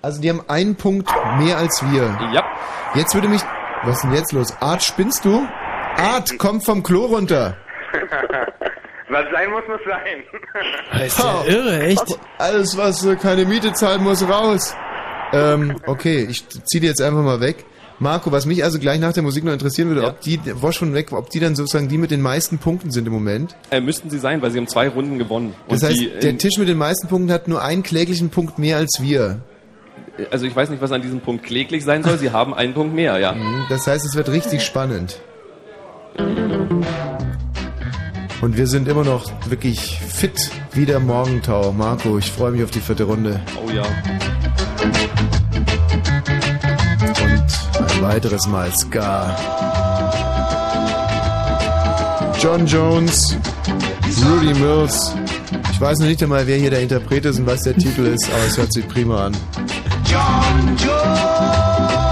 Also die haben einen Punkt mehr als wir. Ja. Jetzt würde mich... Was ist denn jetzt los? Art, spinnst du? Art, komm vom Klo runter. (laughs) Was sein muss, muss sein. (laughs) ist ja irre, echt? Alles, was äh, keine Miete zahlt, muss raus. Ähm, okay, ich zieh die jetzt einfach mal weg. Marco, was mich also gleich nach der Musik noch interessieren würde, ob die, Wosch und weg, ob die dann sozusagen die mit den meisten Punkten sind im Moment. Äh, müssten sie sein, weil sie haben zwei Runden gewonnen. Das Und heißt, die, der Tisch mit den meisten Punkten hat nur einen kläglichen Punkt mehr als wir. also ich weiß nicht, was an diesem Punkt kläglich sein soll. Sie haben einen Punkt mehr, ja. Mhm, Das heißt, es wird richtig spannend. Und wir sind immer noch wirklich fit wie der Morgentau. Marco, ich freue mich auf die vierte Runde. Oh ja. Und ein weiteres Mal Ska. John Jones, Rudy Mills. Ich weiß noch nicht einmal, wer hier der Interpret ist und was der Titel ist, aber es hört sich prima an. John Jones,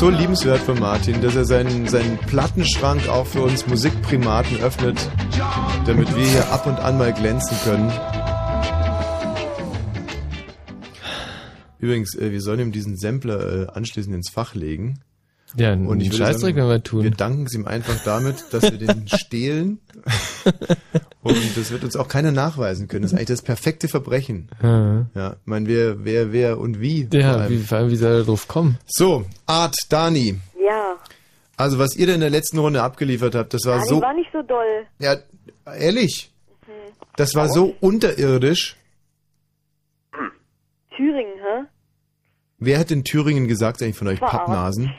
so liebenswert von Martin, dass er seinen, seinen Plattenschrank auch für uns Musikprimaten öffnet, damit wir hier ab und an mal glänzen können. Übrigens, äh, wir sollen ihm diesen Sampler äh, anschließend ins Fach legen. Ja, Und ich Scheißdreck sagen, werden wir tun. Wir danken es ihm einfach damit, dass wir den (laughs) stehlen. (laughs) Und das wird uns auch keiner nachweisen können. Das ist eigentlich das perfekte Verbrechen. Ja. Ja, ich meine, wer, wer, wer und wie. Ja, vor allem. wie, vor allem, wie soll er drauf kommen? So, Art, Dani. Ja. Also, was ihr da in der letzten Runde abgeliefert habt, das war die so. war nicht so doll. Ja, ehrlich. Das war so unterirdisch. Thüringen, hä? Wer hat in Thüringen gesagt, eigentlich von euch Pappnasen?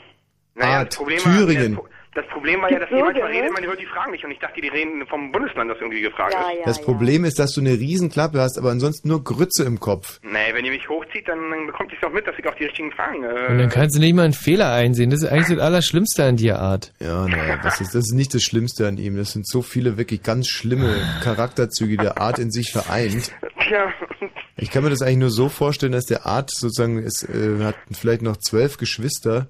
Naja, Art, Problem war, Thüringen. Das, Problem war ja, dass So ihr manchmal redet, man hört die Fragen nicht und ich dachte, die reden vom Bundesland, das irgendwie gefragt ist. das Problem ist, dass du eine Riesenklappe hast, aber ansonsten nur Grütze im Kopf. Nee, wenn ihr mich hochzieht, dann, bekommt ihr es doch mit, dass ich auch die richtigen Fragen. Äh, Und dann kannst du nicht mal einen Fehler einsehen. Das ist eigentlich das Allerschlimmste an dir, Art. Ja, naja, das ist, das ist nicht das Schlimmste an ihm. Das sind so viele wirklich ganz schlimme Charakterzüge, die der Art in sich vereint. Tja, Ich kann mir das eigentlich nur so vorstellen, dass der Art sozusagen ist, äh, hat vielleicht noch zwölf Geschwister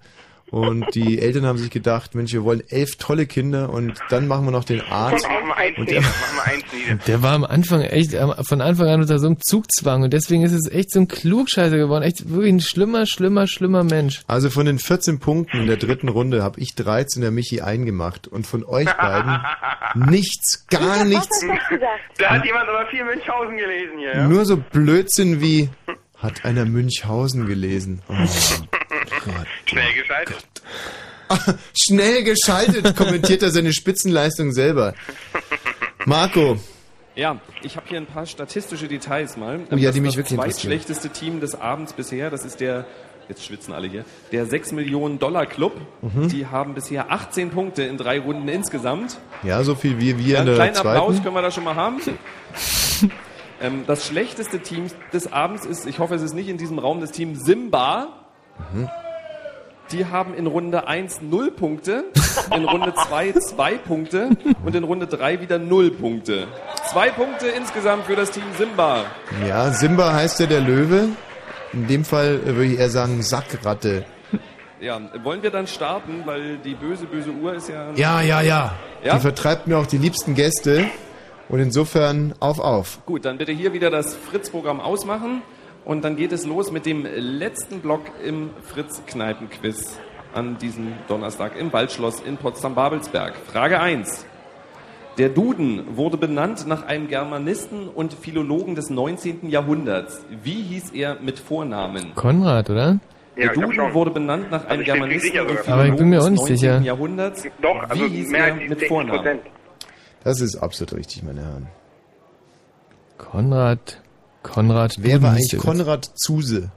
und die Eltern haben sich gedacht, Mensch, wir wollen elf tolle Kinder und dann machen wir noch den Art. machen wir eins Und der, machen wir eins nieder. Der war am Anfang echt, am- von Anfang an unter so einem Zugzwang und deswegen ist es echt so ein Klugscheißer geworden. Echt wirklich ein schlimmer, schlimmer, schlimmer Mensch. also von den 14 Punkten in der dritten Runde habe ich 13 der Michi eingemacht und von euch beiden (laughs) nichts, gar nichts. Da hat jemand aber viel Münchhausen gelesen hier, ja? Nur so Blödsinn wie hat einer Münchhausen gelesen. Oh Gott. Schnell geschaltet. (laughs) Schnell geschaltet, kommentiert er seine Spitzenleistung selber. Marco, Ja, ich habe hier ein paar statistische Details mal. Oh ja, das, die mich das wirklich interessieren. zweitschlechteste Team des Abends bisher, das ist der, jetzt schwitzen alle hier, der 6 Millionen Dollar Club. Mhm. Die haben bisher 18 Punkte in drei Runden insgesamt. ja, so viel wie wir Ja, in einen der kleinen Applaus können wir da schon mal haben. (laughs) ähm, das schlechteste Team des Abends ist, ich hoffe, es ist nicht in diesem Raum, das Team Simba. Mhm. Die haben in Runde 1 0 Punkte, (laughs) in Runde 2 2 Punkte und in Runde 3 wieder 0 Punkte. Zwei Punkte insgesamt für das Team Simba. Ja, Simba heißt ja der Löwe. In dem Fall äh, würde ich eher sagen Sackratte. Ja, wollen wir dann starten, weil die böse, böse Uhr ist ja... Ja, ja, ja. Ja? Die vertreibt mir auch die liebsten Gäste. Und insofern auf, auf. Gut, dann bitte hier wieder das Fritz-Programm ausmachen und dann geht es los mit dem letzten Block im Fritz-Kneipen-Quiz an diesem Donnerstag im Waldschloss in Potsdam-Babelsberg. Frage 1. Der Duden wurde benannt nach einem Germanisten und Philologen des 19. Jahrhunderts. Wie hieß er mit Vornamen? Konrad, oder? Der Duden wurde benannt nach einem mir Germanisten sicher und Philologen mir auch des nicht 19. sicher. Jahrhunderts. Doch, also Wie hieß mehr er mit 60 Vornamen? Das ist absolut richtig, meine Herren. Konrad. Konrad. Wer Duden war eigentlich. Konrad Zuse?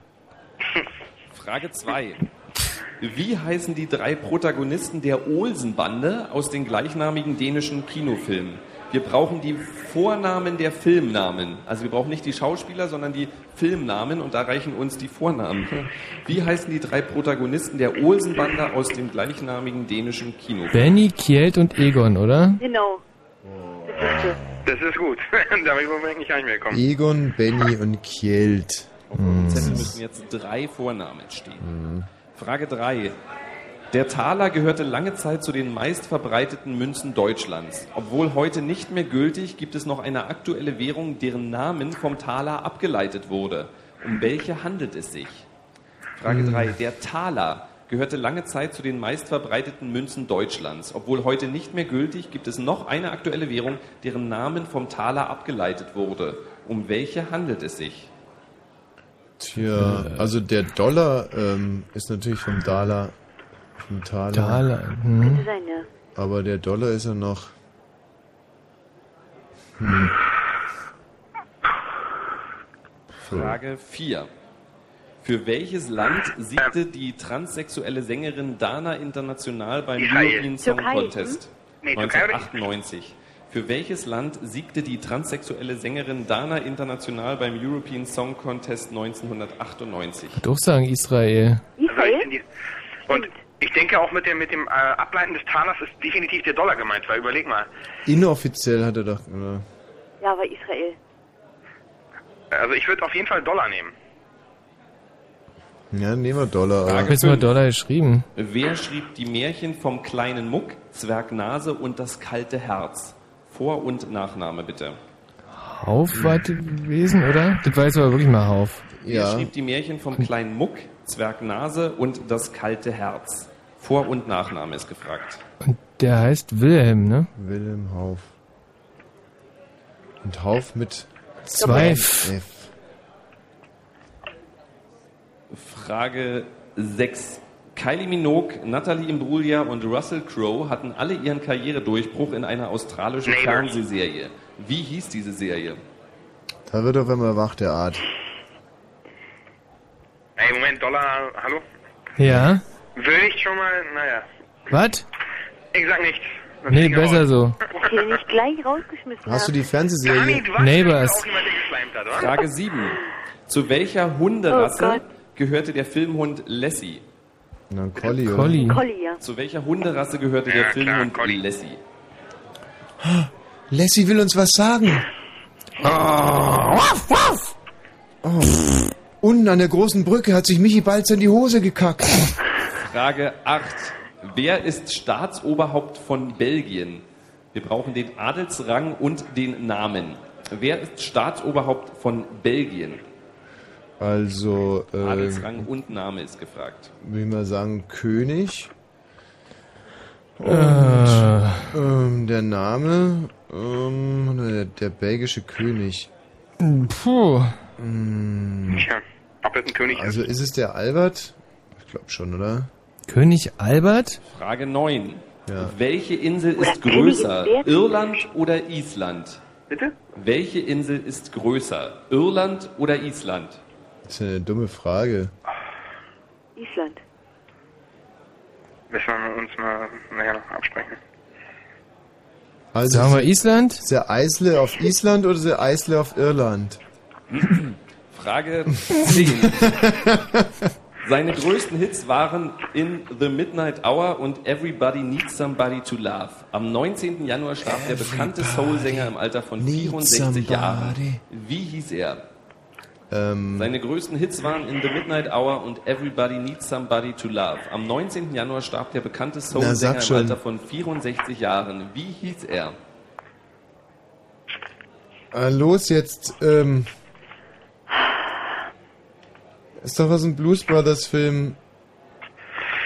Frage 2. Wie heißen die drei Protagonisten der Olsen-Bande aus den gleichnamigen dänischen Kinofilmen? Wir brauchen die Vornamen der Filmnamen. Also wir brauchen nicht die Schauspieler, sondern die Filmnamen und da reichen uns die Vornamen. Wie heißen die drei Protagonisten der Olsen-Bande aus dem gleichnamigen dänischen Kinofilm? Benny, Kjeld und Egon, oder? Genau. Das ist gut. (laughs) Damit bin ich nicht mehr gekommen. Egon, Benny und Kjeld. Auf dem Zettel müssen jetzt drei Vornamen stehen. Frage 3. Der Taler gehörte lange Zeit zu den meistverbreiteten Münzen Deutschlands. Obwohl heute nicht mehr gültig, gibt es noch eine aktuelle Währung, deren Namen vom Taler abgeleitet wurde. Um welche handelt es sich? Frage Hm. 3. Der Taler gehörte lange Zeit zu den meistverbreiteten Münzen Deutschlands. Obwohl heute nicht mehr gültig, gibt es noch eine aktuelle Währung, deren Namen vom Taler abgeleitet wurde. Um welche handelt es sich? Tja, also der Dollar ähm, ist natürlich vom Dollar, vom Taler. Taler, hm. Aber der Dollar ist ja noch. Hm. Frage 4. Für welches Land siegte die transsexuelle Sängerin Dana international beim Israel. European Song Türkei, Contest hm? Nee, Türkei oder- 1998? Für welches Land siegte die transsexuelle Sängerin Dana international beim European Song Contest 1998? Ich würde auch sagen Israel. Ich, und ich denke auch mit dem, mit dem äh, Ableiten des Talers ist definitiv der Dollar gemeint, weil überleg mal. Inoffiziell hat er doch. Oder? Ja, aber Israel. Also ich würde auf jeden Fall Dollar nehmen. Ja, nehmen wir Dollar. Frage Jetzt mal Dollar geschrieben. Wer schrieb die Märchen vom kleinen Muck, Zwergnase und das kalte Herz? Vor- und Nachname bitte. Hauf war das gewesen, oder? Das weiß aber wirklich mal Hauf. Wer schrieb die Märchen vom kleinen Muck, Zwergnase und das kalte Herz? Vor- und Nachname ist gefragt. Und der heißt Wilhelm, ne? Wilhelm Hauf. Und Hauf mit Zwei F. Frage 6. Kylie Minogue, Natalie Imbruglia und Russell Crowe hatten alle ihren Karrieredurchbruch in einer australischen Neighbours. Fernsehserie. Wie hieß diese Serie? Da wird auf einmal wach, der Art. Ey, Moment, Dollar, hallo? Ja? Würde ich schon mal, naja. Was? Ich sag nichts. Das Nee, besser raus. so. Ihr nicht gleich rausgeschmissen Hast du die. Fernsehserie Neighbors. Frage 7. Zu welcher Oh Hunderasse Gott. Gehörte der Filmhund Lassie? Na, Collie. oder? Collie. Collie, ja. Zu welcher Hunderasse gehörte der Filmhund Lassie? Lassie will uns was sagen. Oh. Unten an der großen Brücke hat sich Michi Balz in die Hose gekackt. Frage 8. Wer ist Staatsoberhaupt von Belgien? Wir brauchen den Adelsrang und den Namen. Wer ist Staatsoberhaupt von Belgien? Also, äh, Adelsrang und Name ist gefragt. will ich mal sagen, König. Und Äh. ähm, der Name, ähm, der, der belgische König. Puh. Hm, Tja, ob das ein König also ist es der Albert? Ich glaube schon, oder? König Albert? Frage 9. Ja. Welche Insel ist größer? Irland oder Island? Bitte? Welche Insel ist größer? Irland oder Island? Das ist eine dumme Frage. Island. Müssen wir uns mal nachher noch absprechen. Also Sagen wir Island? Ist der Eisle auf Island oder ist der Eisle auf Irland? (clears throat) Frage 10. (laughs) Seine größten Hits waren In the Midnight Hour und Everybody Needs Somebody to Love. Am 19. Januar starb der bekannte Soul-Sänger im Alter von 64 Jahren. Wie hieß er? Ähm, Seine größten Hits waren In the Midnight Hour und Everybody Needs Somebody to Love. Am 19. Januar starb der bekannte Soul-Sänger im. Alter von 64 Jahren. Wie hieß er? äh, los jetzt, ähm. Ist doch was ein Blues Brothers Film.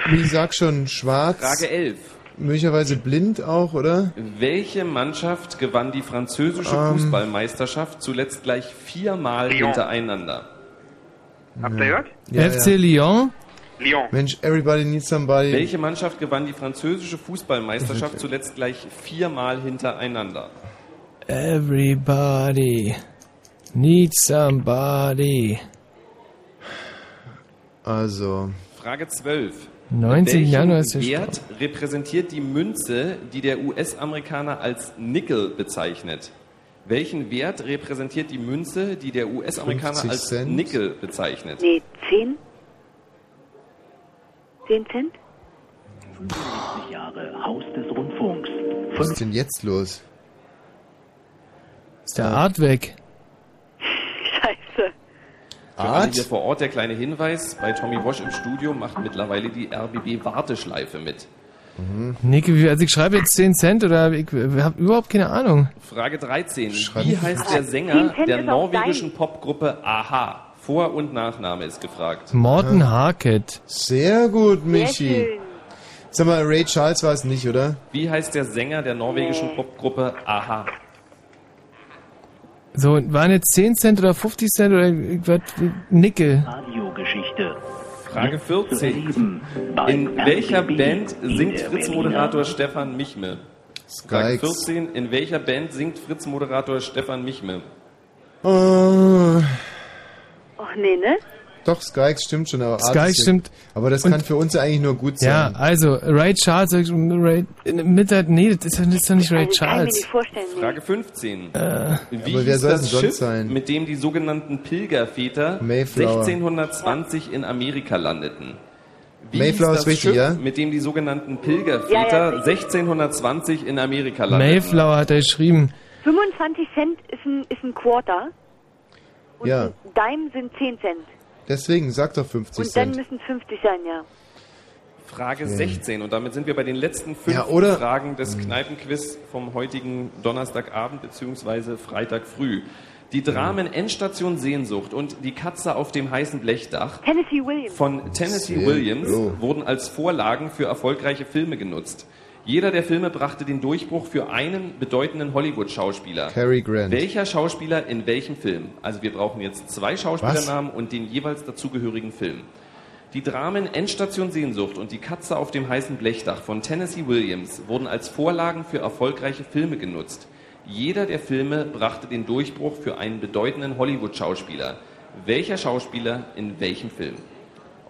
Wie sag schon, schwarz. Frage 11. Möglicherweise blind auch, oder? Welche Mannschaft gewann die französische Ähm. Fußballmeisterschaft zuletzt gleich viermal Lyon. hintereinander? Habt ihr gehört? Ja, FC ja. Lyon? Lyon. Mensch, everybody needs somebody. Welche Mannschaft gewann die französische Fußballmeisterschaft (laughs) zuletzt gleich viermal hintereinander? Everybody needs somebody. Also, Frage 12. 19. Welchen Januar ist der Wert repräsentiert die Münze, die der US-Amerikaner als Nickel bezeichnet? Welchen Wert repräsentiert die Münze, die der US-Amerikaner 50 als Cent? Nickel bezeichnet? Nee, 10? 10 Cent? Jahre Haus des Rundfunks. was ist denn jetzt los? Ist der Art weg? Alle hier vor Ort der kleine Hinweis, bei Tommy Bosch im Studio macht mittlerweile die RBB Warteschleife mit. Niki, wie- also ich schreibe jetzt 10 Cent oder ich habe überhaupt keine Ahnung. Frage 13. Schreib- Wie heißt der Sänger 10 Cent der norwegischen Popgruppe Aha? Vor- und Nachname ist gefragt. Morten Harket. Sehr gut, Michi. Sehr. Sag mal, Ray Charles war es nicht, oder? Wie heißt der Sänger der norwegischen. Popgruppe Aha? So, waren jetzt 10 Cent oder 50 Cent oder was? Nickel? Radiogeschichte. Frage 14. In welcher Band singt Fritz-Moderator Stefan Michme? Frage Skykes. 14. In welcher Band singt Fritz-Moderator Stefan Michme? Oh, Och nee, ne? Doch, Skykes stimmt schon, aber Skykes stimmt. Aber das Und- kann für uns ja eigentlich nur gut Ja, sein. also, Ray Charles, Ray, Mittag, nee, das ist, das ist doch nicht Ray kann ich mir Charles. nicht vorstellen. Nee. Frage 15. Äh, Wie Aber wer soll das Schiff, sein? mit dem die sogenannten Pilgerväter Mayflower. 1620 in Amerika landeten? Wie Mayflower ist das richtig, Schiff, ja? mit dem die sogenannten Pilgerväter Ja, ja, 1620 in Amerika landeten? Mayflower hat er geschrieben. 25 Cent ist ein, ist ein Quarter. Und Ja. ein Dime sind 10 Cent. Deswegen, sag doch 50 Und dann müssen 50 sein, ja. Frage Okay. 16 und damit sind wir bei den letzten fünf Ja, oder- Hm. Fragen des Kneipenquiz vom heutigen Donnerstagabend bzw. Freitag früh. Die Dramen Endstation Sehnsucht und Die Katze auf dem heißen Blechdach Tennessee Williams. von Tennessee Williams gut. wurden als Vorlagen für erfolgreiche Filme genutzt. Jeder der Filme brachte den Durchbruch für einen bedeutenden Hollywood-Schauspieler. Cary Grant. Welcher Schauspieler in welchem Film? Also wir brauchen jetzt zwei Schauspielernamen und den jeweils dazugehörigen Film. Die Dramen Endstation Sehnsucht und Die Katze auf dem heißen Blechdach von Tennessee Williams wurden als Vorlagen für erfolgreiche Filme genutzt. Jeder der Filme brachte den Durchbruch für einen bedeutenden Hollywood-Schauspieler. Welcher Schauspieler in welchem Film?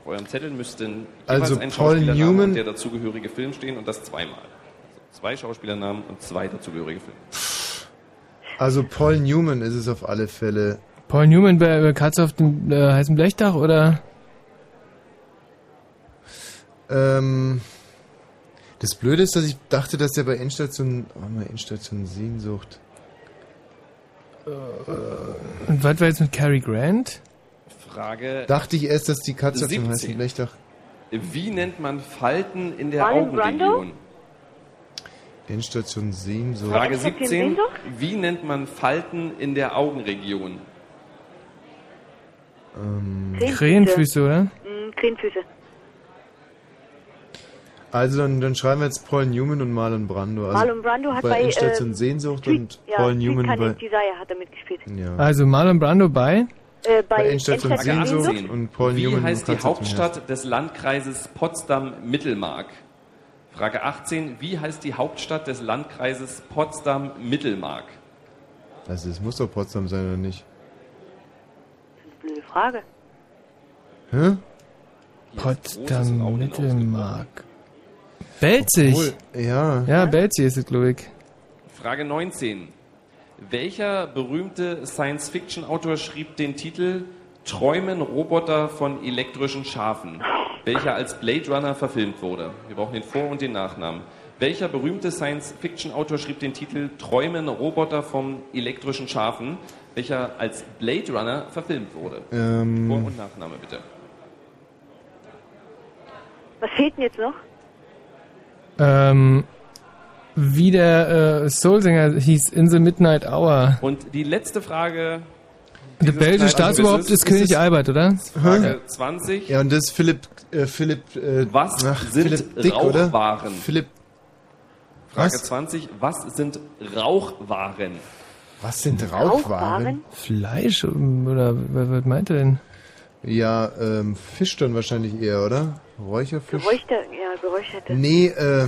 Auf eurem Zettel müsste jeweils Also ein Paul Schauspielername Newman- und der dazugehörige Film stehen und das zweimal. Zwei Schauspielernamen und zwei dazugehörige Filme. Also Paul Newman ist es auf alle Fälle. Paul Newman bei, bei Katze auf dem äh, heißen Blechdach oder? Ähm, das Blöde ist, dass ich dachte, dass der bei Endstation, oh mal Endstation Sehnsucht. Und was war jetzt mit Cary Grant? Frage Dachte ich erst, dass die Katze 17. heißen Blechdach. Wie nennt man Falten in der Marlon Brando? Augenregion? Endstation Sehnsucht. Frage Endstation 17. Sehnsucht? Wie nennt man Falten in der Augenregion? Ähm, Krähenfüße, oder? Mm, Krähenfüße. also dann, dann schreiben wir jetzt Paul Newman und Marlon Brando. Also Marlon Brando hat bei bei, Endstation ähm, Sehnsucht Sweet- und ja, Paul Sweet Newman bei, Desire hat er mitgespielt. ja. Also Marlon Brando bei? Äh, bei, bei Endstation Sehnsucht Sehnsucht? und Paul Wie Newman heißt die. Hauptstadt des Landkreises Potsdam-Mittelmark? Frage 18. Wie heißt die Hauptstadt des Landkreises Potsdam-Mittelmark? Also es muss doch Potsdam sein, oder nicht? Blöde Frage. Hä? Potsdam Mittelmark. Belzig. Obwohl, ja. Ja, Belzig ist es, glaube ich. Frage 19. Welcher berühmte Science-Fiction-Autor schrieb den Titel Träumen Roboter von elektrischen Schafen, welcher als Blade Runner verfilmt wurde? Wir brauchen den Vor- und den Nachnamen. Welcher berühmte Science-Fiction-Autor schrieb den Titel Träumen Roboter von elektrischen Schafen, welcher als Blade Runner verfilmt wurde? Ähm. Vor- und Nachname bitte. Was fehlt denn jetzt noch? Ähm, wie der äh, Soulsänger hieß, In the Midnight Hour. Und die letzte Frage. Der belgische kleinen Staatsoberhaupt Quizzes ist König Albert, oder? Frage 20. Ja, und das ist Philipp, äh, Philipp, äh, Was ach, sind Philipp Dick, oder? Rauchwaren? Philipp, Frage Was? 20. Was sind Rauchwaren? was sind Rauchwaren? Fleisch ähm, oder was, was meint er denn? Ja, ähm, Fisch dann wahrscheinlich eher, oder? Räucherfisch? Geräuchte, ja, geräucherte. Nee, äh,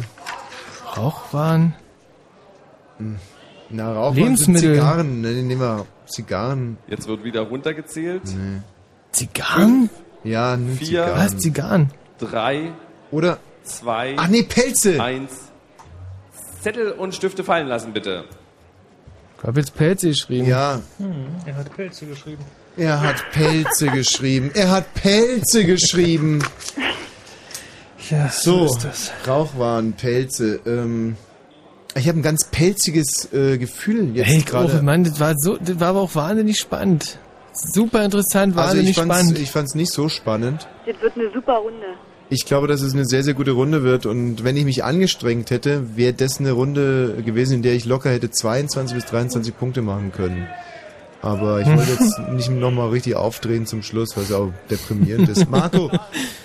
Rauchwaren? na, Rauchwaren Lebensmittel. sind Zigarren. Ne, nehmen wir Zigarren. Jetzt wird wieder runtergezählt. Nee. Zigarren? Ja, nur Vier. Zigarren. Was? Zigarren? Drei, Oder, zwei, ach nee, Pelze! eins. Zettel und Stifte fallen lassen, bitte. Ich habe jetzt Pelze geschrieben. Ja, Er hat Pelze geschrieben. er hat Pelze geschrieben. Er hat Pelze geschrieben. Ja, So, ist das. Rauchwaren, Pelze. Ähm, ich habe ein ganz pelziges äh, Gefühl jetzt Hey, oh gerade. Mann, das war so, das war aber auch wahnsinnig spannend. Super interessant, Also wahnsinnig ich fand's, spannend. ich fand's nicht so spannend. Das wird eine super Runde. Ich glaube, dass es eine sehr, sehr gute Runde wird. Und wenn ich mich angestrengt hätte, wäre das eine Runde gewesen, in der ich locker hätte 22 bis 23 Punkte machen können. Aber ich wollte jetzt nicht nochmal richtig aufdrehen zum Schluss, was auch deprimierend ist. (laughs) Marco,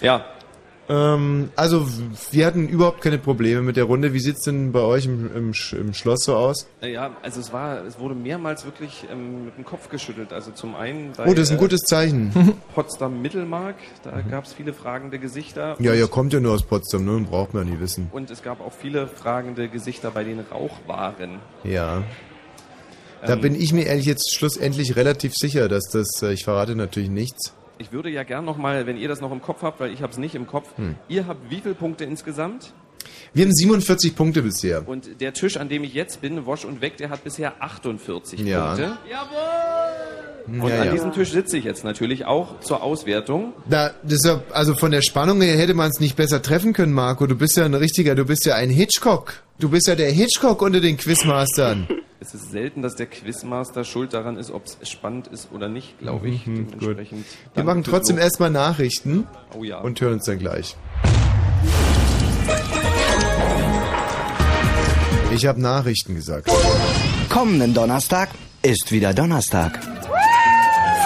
Ja, ähm, also wir hatten überhaupt keine Probleme mit der Runde. Wie sieht's denn bei euch im, im, im Schloss so aus? äh, ja, also es war, es wurde mehrmals wirklich ähm, mit dem Kopf geschüttelt. Also zum einen bei Oh, das ist ein äh, gutes Zeichen. (laughs) Potsdam Mittelmark, da gab es viele fragende Gesichter. Ja, ihr kommt ja nur aus Potsdam, ne? Braucht man ja nie wissen. Und es gab auch viele fragende Gesichter bei den Rauchwaren. Ja. Da Ähm, bin ich mir ehrlich jetzt schlussendlich relativ sicher, dass das, äh, ich verrate natürlich nichts. Ich würde ja gern nochmal, wenn ihr das noch im Kopf habt, weil ich habe es nicht im Kopf. Hm. Ihr habt wie viele Punkte insgesamt? Wir haben 47 Punkte bisher. Und der Tisch, an dem ich jetzt bin, Wosch und Weg, der hat bisher 48 Ja. Punkte. Und Ja, an ja. diesem Tisch sitze ich jetzt natürlich auch zur Auswertung. Da, deshalb, also von der Spannung her hätte man es nicht besser treffen können, Marco. Du bist ja ein richtiger, du bist ja ein Hitchcock. Du bist ja der Hitchcock unter den Quizmastern. (laughs) Es ist selten, dass der Quizmaster schuld daran ist, ob es spannend ist oder nicht, glaube ich. Mhm, gut. Dementsprechend Wir machen trotzdem erstmal Nachrichten Oh ja. und hören uns dann gleich. Ich habe Nachrichten gesagt. Kommenden Donnerstag ist wieder Donnerstag.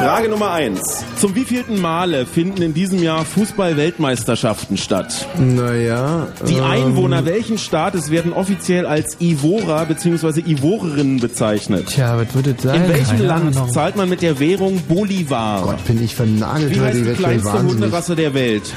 Frage Nummer 1. Zum wievielten Male finden in diesem Jahr Fußball-Weltmeisterschaften statt? Naja. Die ähm, Einwohner welchen Staates werden offiziell als Ivorer bzw. Ivorerinnen bezeichnet? Tja, was wird das sein? In welchem Keine Land Ahnung. zahlt man mit der Währung Bolivar? Gott, bin ich vernagelt Wie heißt die gleich kleinste. Hunderasse der Welt?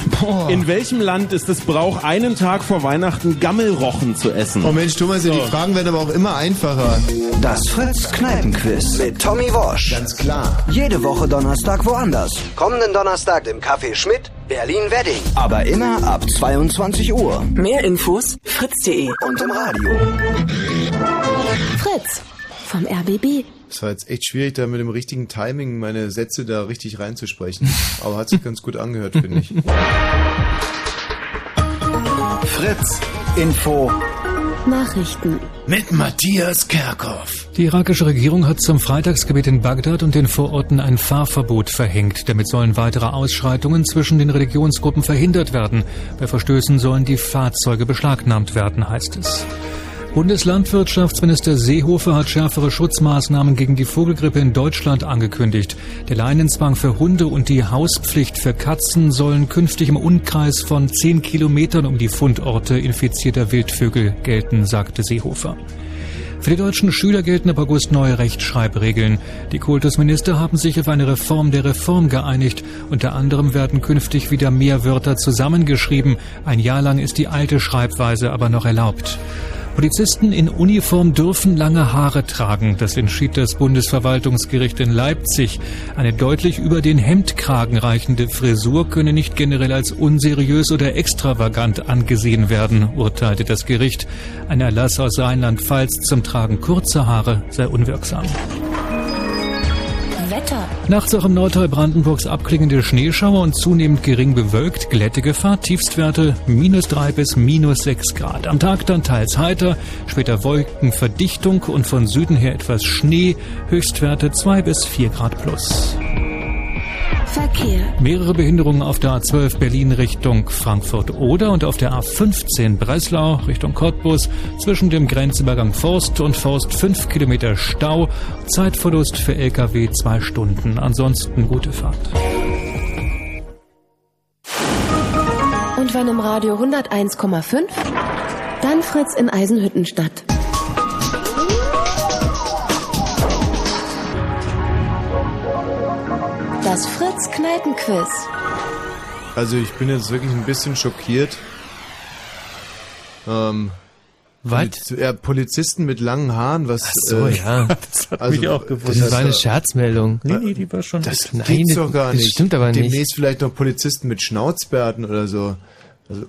In welchem Land ist es Brauch, einen Tag vor Weihnachten Gammelrochen zu essen? Oh Mensch, Thomas, ja, die Fragen werden aber auch immer einfacher. Das Fritz Kneipenquiz mit Tommy Wosch. Ganz klar. Jede Woche Woche Donnerstag woanders. Kommenden Donnerstag im Café Schmidt, Berlin-Wedding. Aber immer ab 22 Uhr. Mehr Infos fritz.de Und im Radio. Fritz vom RBB. Es war jetzt echt schwierig, da mit dem richtigen Timing meine Sätze da richtig reinzusprechen. Aber hat sich ganz gut angehört, finde ich. Fritz Info. Nachrichten. Mit Matthias Kerkhoff. Die irakische Regierung hat zum Freitagsgebet in Bagdad und den Vororten ein Fahrverbot verhängt. Damit sollen weitere Ausschreitungen zwischen den Religionsgruppen verhindert werden. Bei Verstößen sollen die Fahrzeuge beschlagnahmt werden, heißt es. Bundeslandwirtschaftsminister Seehofer hat schärfere Schutzmaßnahmen gegen die Vogelgrippe in Deutschland angekündigt. Der Leinenzwang für Hunde und die Hauspflicht für Katzen sollen künftig im Umkreis von 10 Kilometern um die Fundorte infizierter Wildvögel gelten, sagte Seehofer. Für die deutschen Schüler gelten ab August neue Rechtschreibregeln. Die Kultusminister haben sich auf eine Reform der Reform geeinigt. Unter anderem werden künftig wieder mehr Wörter zusammengeschrieben. Ein Jahr lang ist die alte Schreibweise aber noch erlaubt. Polizisten in Uniform dürfen lange Haare tragen. Das entschied das Bundesverwaltungsgericht in Leipzig. Eine deutlich über den Hemdkragen reichende Frisur könne nicht generell als unseriös oder extravagant angesehen werden, urteilte das Gericht. Ein Erlass aus Rheinland-Pfalz zum Tragen kurzer Haare sei unwirksam. Wetter. Nachts auch im Nordteil Brandenburgs abklingende Schneeschauer und zunehmend gering bewölkt, Glättegefahr, Tiefstwerte minus drei bis minus sechs Grad. Am Tag dann teils heiter, später Wolkenverdichtung und von Süden her etwas Schnee, Höchstwerte zwei bis vier Grad plus. Verkehr. Mehrere Behinderungen auf der A12 Berlin Richtung Frankfurt-Oder und auf der A15 Breslau Richtung Cottbus zwischen dem Grenzübergang Forst und Forst 5 Kilometer Stau. Zeitverlust für Lkw zwei Stunden. Ansonsten gute Fahrt. Und wenn im Radio 101,5, dann Fritz in Eisenhüttenstadt. Das Fritz Kneipenquiz. Also ich bin jetzt wirklich ein bisschen schockiert. Ähm, Was? Ja, Polizisten mit langen Haaren, was... Ach so, ja. (laughs) Das hat mich auch gewundert. Das war eine Scherzmeldung. Nee, nee, die war schon Das Nein, gibt's doch gar das nicht. stimmt aber nicht. Demnächst vielleicht noch Polizisten mit Schnauzbärten oder so. Also,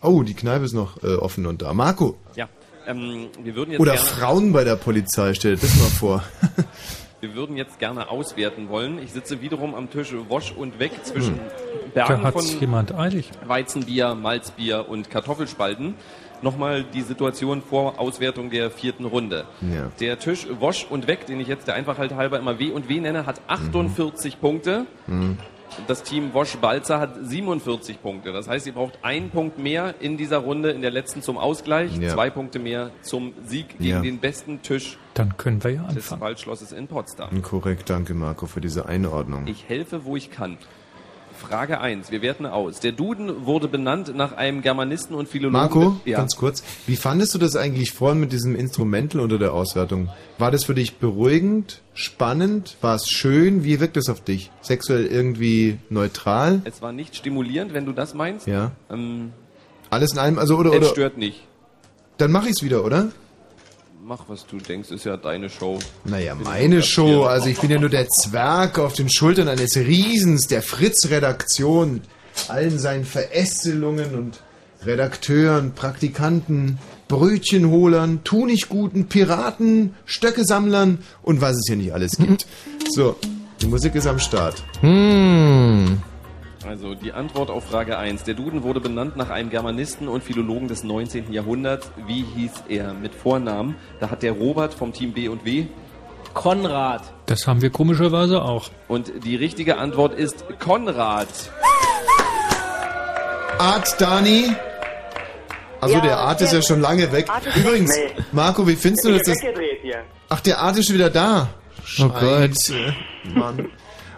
oh, die Kneipe ist noch äh, offen und da. Marco. Ja, ähm, wir würden jetzt Oder gerne, Frauen bei der Polizei, stell dir das mal vor. (laughs) wir würden jetzt gerne auswerten wollen. Ich sitze wiederum am Tisch Wosch und weg zwischen Hm. Bergen Da von jemand eilig. Weizenbier, Malzbier und Kartoffelspalten. Nochmal die Situation vor Auswertung der vierten Runde. Ja. Der Tisch Wosch und weg, den ich jetzt der Einfachheit halber immer W und W nenne, hat 48 Punkte. Mhm. Das Team Wosch Balzer hat 47 Punkte. Das heißt, ihr braucht einen Punkt mehr in dieser Runde, in der letzten zum Ausgleich, Ja. zwei Punkte mehr zum Sieg gegen Ja. den besten Tisch Dann können wir ja des anfangen. Waldschlosses in Potsdam. Korrekt, danke Marco für diese Einordnung. Ich helfe, wo ich kann. Frage 1. Wir werten aus. Der Duden wurde benannt nach einem Germanisten und Philologen. Marco, ja. ganz kurz, wie fandest du das eigentlich vorhin mit diesem Instrumental unter der Auswertung? War das für dich beruhigend, spannend, war es schön? Wie wirkt es auf dich? Sexuell irgendwie neutral? Es war nicht stimulierend, wenn du das meinst. Ja. Ähm, Alles in einem, also oder es oder? stört nicht. Dann mach ich's wieder, oder? Mach, was du denkst, ist ja deine Show. Naja, meine Show. Also ich bin ja nur der Zwerg auf den Schultern eines Riesens der Fritz-Redaktion. Allen seinen Verästelungen und Redakteuren, Praktikanten, Brötchenholern, Tunichtguten, Piraten, Stöckesammlern und was es hier nicht alles gibt. So, die Musik ist am Start. Hm. Also die Antwort auf Frage 1. Der Duden wurde benannt nach einem Germanisten und Philologen des 19. Jahrhunderts. Wie hieß er mit Vornamen? Da hat der Robert vom Team B und W. Konrad. Das haben wir komischerweise auch. Und die richtige Antwort ist Konrad. Art Dani. Also Ja, der Art ist ja schon lange weg. Übrigens. Marco, wie findest du das? Ach, der Art ist schon wieder da. Oh Gott. Scheiße, Mann.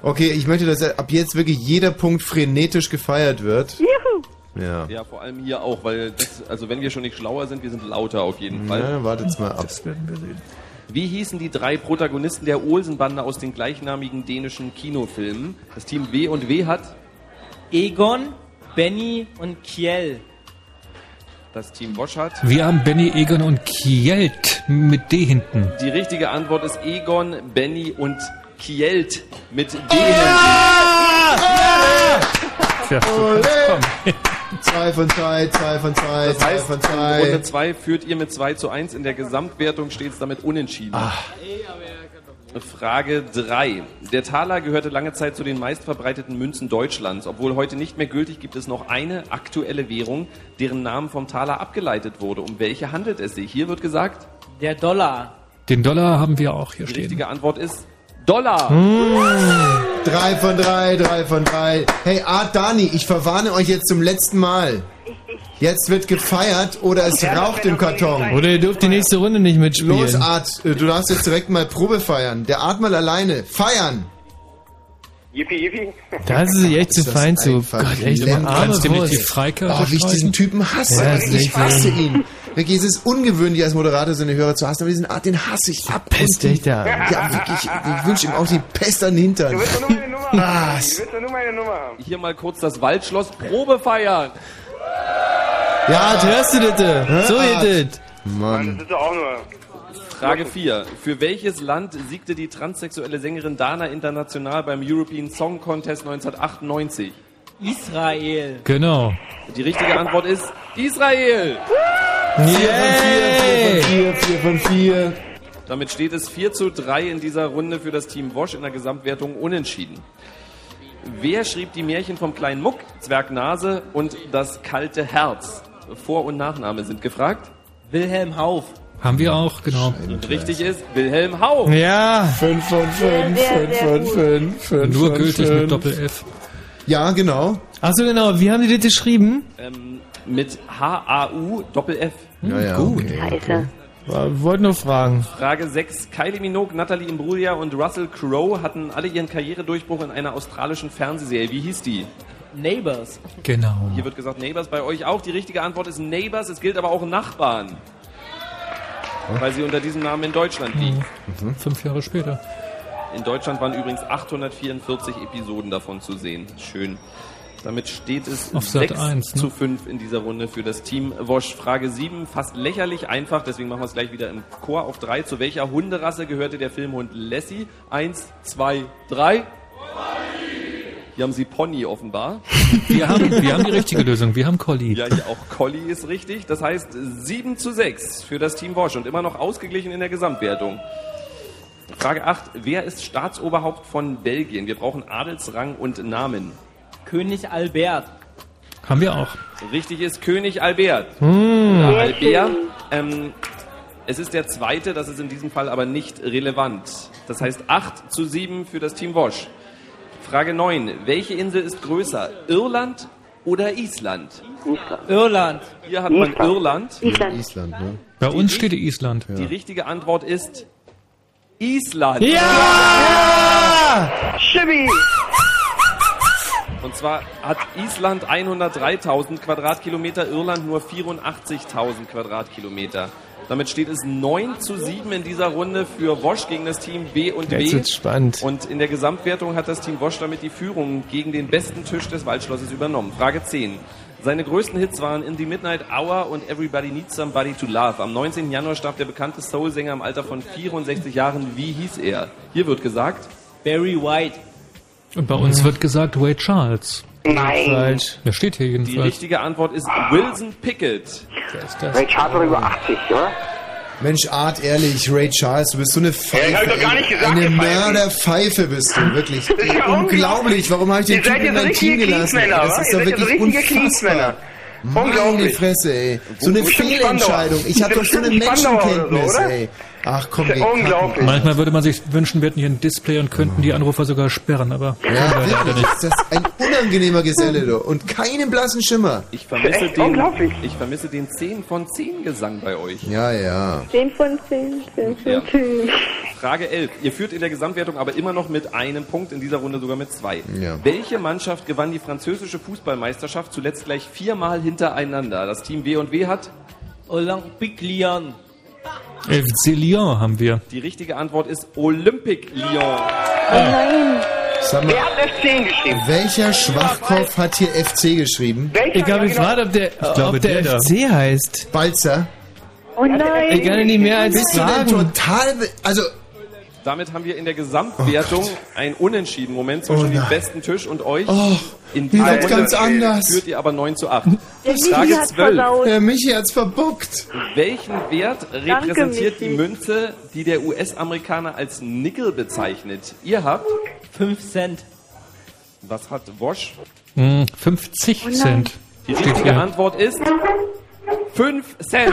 Okay, ich möchte, dass ab jetzt wirklich jeder Punkt frenetisch gefeiert wird. Juhu. Ja. Ja, vor allem hier auch, weil das, also wenn wir schon nicht schlauer sind, wir sind lauter auf jeden Fall. Na, wartet's mal ab. Wie hießen die drei Protagonisten der Olsenbande aus den gleichnamigen dänischen Kinofilmen? Das Team W und W hat Egon, Benny und Kiel. das Team Wosch hat. Wir haben Benny Egon und Kjeld mit D hinten. Die richtige Antwort ist Egon, Benny und Kielt mit D. Tja, Ole. Zwei von zwei, zwei von zwei, Das zwei heißt, von in Runde zwei. 2 führt ihr mit 2 zu 1. In der Gesamtwertung steht es damit unentschieden. Frage 3. Der Taler gehörte lange Zeit zu den meistverbreiteten Münzen Deutschlands. Obwohl heute nicht mehr gültig, gibt es noch eine aktuelle Währung, deren Namen vom Taler abgeleitet wurde. Um welche handelt es sich? Hier wird gesagt, Der Dollar. Den Dollar haben wir auch hier die stehen. richtige Antwort ist Dollar. Drei von drei, drei von drei. Hey, Art Dani, ich verwarne euch jetzt zum letzten Mal. Jetzt wird gefeiert oder es raucht im Karton. Oder ihr dürft die nächste Runde nicht mitspielen. Los, Art, äh, du darfst jetzt direkt mal Probe feiern. Der Art mal alleine. Feiern! Yippie, yippie. Das ist echt zu fein zu. Gott, echt arme Kannst du mir die. Freikarte Oh, wie ich diesen? Typen hasse. Ja, ich hasse ihn. Wirklich, es ist ungewöhnlich, als Moderator so eine Hörer zu hassen, aber diesen Art, den hasse ich ab. Pest, ja. Wirklich. Ich wünsche ihm auch die Pest an den Hintern. Du willst doch nur meine Nummer haben. Was? Du willst doch nur meine Nummer haben. Hier mal kurz das Waldschloss Probe feiern. Ja, hörst du das? So geht das. Mann, das ist doch auch nur... Frage 4. Für welches Land siegte die transsexuelle Sängerin Dana international beim European Song Contest 1998? Israel. Genau. Die richtige Antwort ist Israel. Vier von vier, vier von vier. Damit steht es 4 zu 3 in dieser Runde für das Team Wosch in der Gesamtwertung unentschieden. Wer schrieb die Märchen vom kleinen Muck, Zwerg Nase und das kalte Herz? Vor- und Nachname sind gefragt. Wilhelm Hauff. Haben wir auch, genau. Und richtig ist Wilhelm Hauff. Ja. Fünf von fünf, Sehr, fünf sehr von gut. fünf, fünf Nur von gültig mit Doppel-F. Ja, genau. Achso, genau. Wie haben die das geschrieben? Ähm, mit H-A-U Doppel-F. Ja, ja, Gut. okay. Wollten nur fragen. Frage 6. Kylie Minogue, Natalie Imbruglia und Russell Crowe hatten alle ihren Karrieredurchbruch in einer australischen Fernsehserie. Wie hieß die? Neighbors. Genau. Hier wird gesagt Neighbors, bei euch auch. Die richtige Antwort ist Neighbors. Es gilt aber auch Nachbarn. Weil sie unter diesem Namen in Deutschland liegt. Fünf Jahre später. In Deutschland waren übrigens 844 Episoden davon zu sehen. Schön. Damit steht es Auf Sat 6 1, ne? zu 5 in dieser Runde für das Team Wosch. Frage 7, fast lächerlich einfach, deswegen machen wir es gleich wieder im Chor auf 3. Zu welcher Hunderasse gehörte der Filmhund Lassie? 1, 2, 3. Hier haben sie Pony offenbar. Wir haben, wir haben die richtige Lösung. Wir haben Collie. Ja, hier auch Collie ist richtig. Das heißt 7 zu 6 für das Team Wosch und immer noch ausgeglichen in der Gesamtwertung. Frage 8. Wer ist Staatsoberhaupt von Belgien? Wir brauchen Adelsrang und Namen. König Albert. Haben wir auch. Richtig ist König Albert. Hm. Oder Albert. Ähm, es ist der zweite, das ist in diesem Fall aber nicht relevant. Das heißt 8 zu 7 für das Team Wosch. Frage 9. Welche Insel ist größer? Irland oder Island? Irland. Hier hat man Irland. Island. Island, ne? Bei uns steht Island. Die richtige Antwort ist Island. Schibi! Und zwar hat Island 103.000 Quadratkilometer, Irland nur 84.000 Quadratkilometer. Damit steht es 9 zu 7 in dieser Runde für Wosch gegen das Team B und Jetzt B. wird's spannend. Und in der Gesamtwertung hat das Team Wosch damit die Führung gegen den besten Tisch des Waldschlosses übernommen. Frage 10. Seine größten Hits waren In the Midnight Hour und Everybody Needs Somebody to Love. Am 19. Januar starb der bekannte Soul-Sänger im Alter von 64 Jahren. Wie hieß er? Hier wird gesagt, Barry White. Und bei uns wird gesagt Ray Charles. Nein! Falsch. Der steht hier die jedenfalls. richtige Antwort ist Wilson Pickett. Wer ist das? Ray Charles war über 80, oder? Mensch, Art, ehrlich, Ray Charles, du bist so eine Pfeife. Ja, ich doch gar nicht gesagt, Eine. Mörderpfeife bist du, wirklich. ja unglaublich. Warum habe ich den Typen in mein Team gelassen? Das ist doch wirklich unfassbar. Meine. Fresse, ey. So eine Fehlentscheidung. Ich habe doch so eine Menschenkenntnis, ey. Ach komm, Das ist ja unglaublich. Manchmal würde man sich wünschen, wir hätten hier ein Display und könnten die Anrufer sogar sperren, aber Ja, können wir leider nicht. ist das ein unangenehmer Geselle, du. Und keinen blassen Schimmer. Ich vermisse, Echt den, unglaublich. ich vermisse den 10 von 10 Gesang bei euch. Ja, ja. 10 von 10, 10 von Ja. 10. Frage 11. Ihr führt in der Gesamtwertung aber immer noch mit einem Punkt, in dieser Runde sogar mit zwei. Ja. Welche Mannschaft gewann die französische Fußballmeisterschaft zuletzt gleich viermal hintereinander? Das Team W und W hat Olympique Lyon. FC Lyon haben wir. die richtige Antwort ist Olympique Lyon. Oh nein. Sag mal, Wer hat F10 geschrieben? welcher Schwachkopf hat hier FC geschrieben? Welcher? Ich habe Ja, genau. gefragt, ob der, glaube, ob der, der da. FC heißt. Balzer? Oh Ich nein. kann ja nicht mehr als Bist du denn total... Also, Damit haben wir in der Gesamtwertung ein Unentschieden Moment Oh zwischen dem nein. besten Tisch und euch. Oh, in dieser Runde ganz anders. führt ihr aber 9 zu 8. Der Michi Frage hat's 12. versaut. Der Michi hat's verbockt. Welchen Wert repräsentiert Michi. die Münze, die der US-Amerikaner als Nickel bezeichnet? Ihr habt 5 Cent. Was hat Wosch? Hm, 50 Cent. Die richtige. Antwort ist 5 Cent.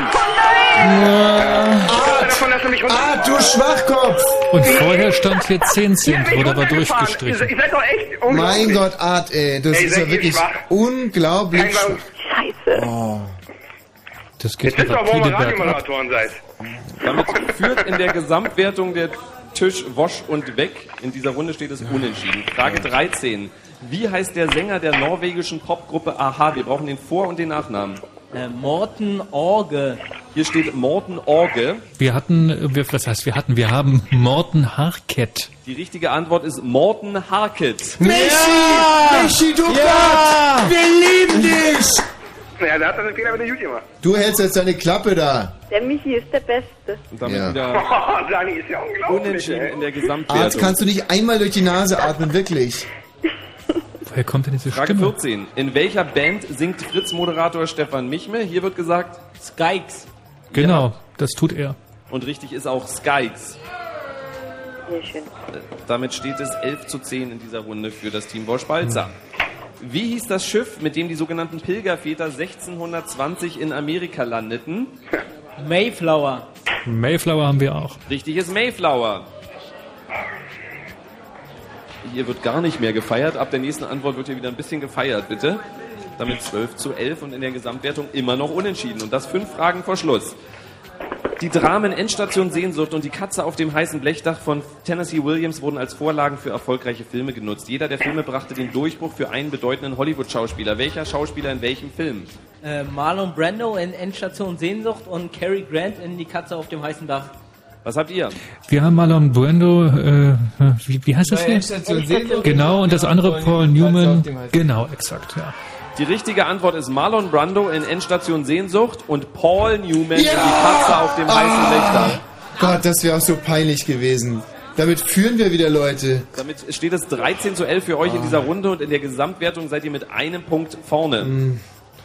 Mich runter. Ah, du Schwachkopf! Und vorher stand hier 10 Cent, wurde aber durchgestrichen. Ihr seid doch echt Mein. Gott, Art, ey, das Ey, ist ja wirklich schwach? unglaublich Kein schwach. Scheiße. Oh. Das geht Jetzt wisst auch, warum ihr. Radiomoderatoren seid. Damit führt in der Gesamtwertung der Tisch Wosch und Weg. In dieser Runde steht es unentschieden. Frage 13. Wie heißt der Sänger der norwegischen Popgruppe Aha? Wir brauchen den Vor- und den Nachnamen. Äh, Morten Orge. Hier steht Morten Orge. Wir hatten, äh, wir, was heißt wir hatten, wir haben Morten Harkett. Die richtige Antwort ist Morten Harket. Michi! Michi, du Ja! Gott! Wir lieben dich! Ja, da hat er den Fehler mit der Jut gemacht. Du hältst jetzt deine Klappe da. Der Michi ist der Beste. Und damit Ja. wieder Oh, (laughs) Dani ist ja unglaublich. unentschieden ey. in der Arzt, Gesamtwertung. kannst du nicht einmal durch die Nase atmen, wirklich? Woher kommt denn diese Frage Stimme? 14. In welcher Band singt Fritz-Moderator Stefan Michme? Hier wird gesagt Skykes. Genau, das tut er. und richtig ist auch Skykes. Sehr schön. Damit steht es 11 zu 10 in dieser Runde für das Team Wosch-Balzer. Wie hieß das Schiff, mit dem die sogenannten Pilgerväter 1620 in Amerika landeten? Mayflower. Mayflower haben wir auch. Richtig ist Mayflower. Hier wird gar nicht mehr gefeiert. Ab der nächsten Antwort wird hier wieder ein bisschen gefeiert, bitte. Damit 12 zu 11 und in der Gesamtwertung immer noch unentschieden. Und das fünf Fragen vor Schluss. Die Dramen Endstation Sehnsucht und die Katze auf dem heißen Blechdach von Tennessee Williams wurden als Vorlagen für erfolgreiche Filme genutzt. Jeder der Filme brachte den Durchbruch für einen bedeutenden Hollywood-Schauspieler. Welcher Schauspieler in welchem Film? Äh, Marlon Brando in Endstation Sehnsucht und Cary Grant in Die Katze auf dem heißen Dach. Was habt ihr? Wir haben Marlon Brando, äh, wie, wie heißt das hier? Endstation Sehnsucht. Genau, und das andere Paul Newman. Genau, exakt, ja. Die richtige Antwort ist Marlon Brando in Endstation Sehnsucht und Paul Newman in Die Katze auf dem heißen Blechdach. Gott, das wäre auch so peinlich gewesen. Damit führen wir wieder Leute. Damit steht es 13 zu 11 für euch in dieser Runde und in der Gesamtwertung seid ihr mit einem Punkt vorne.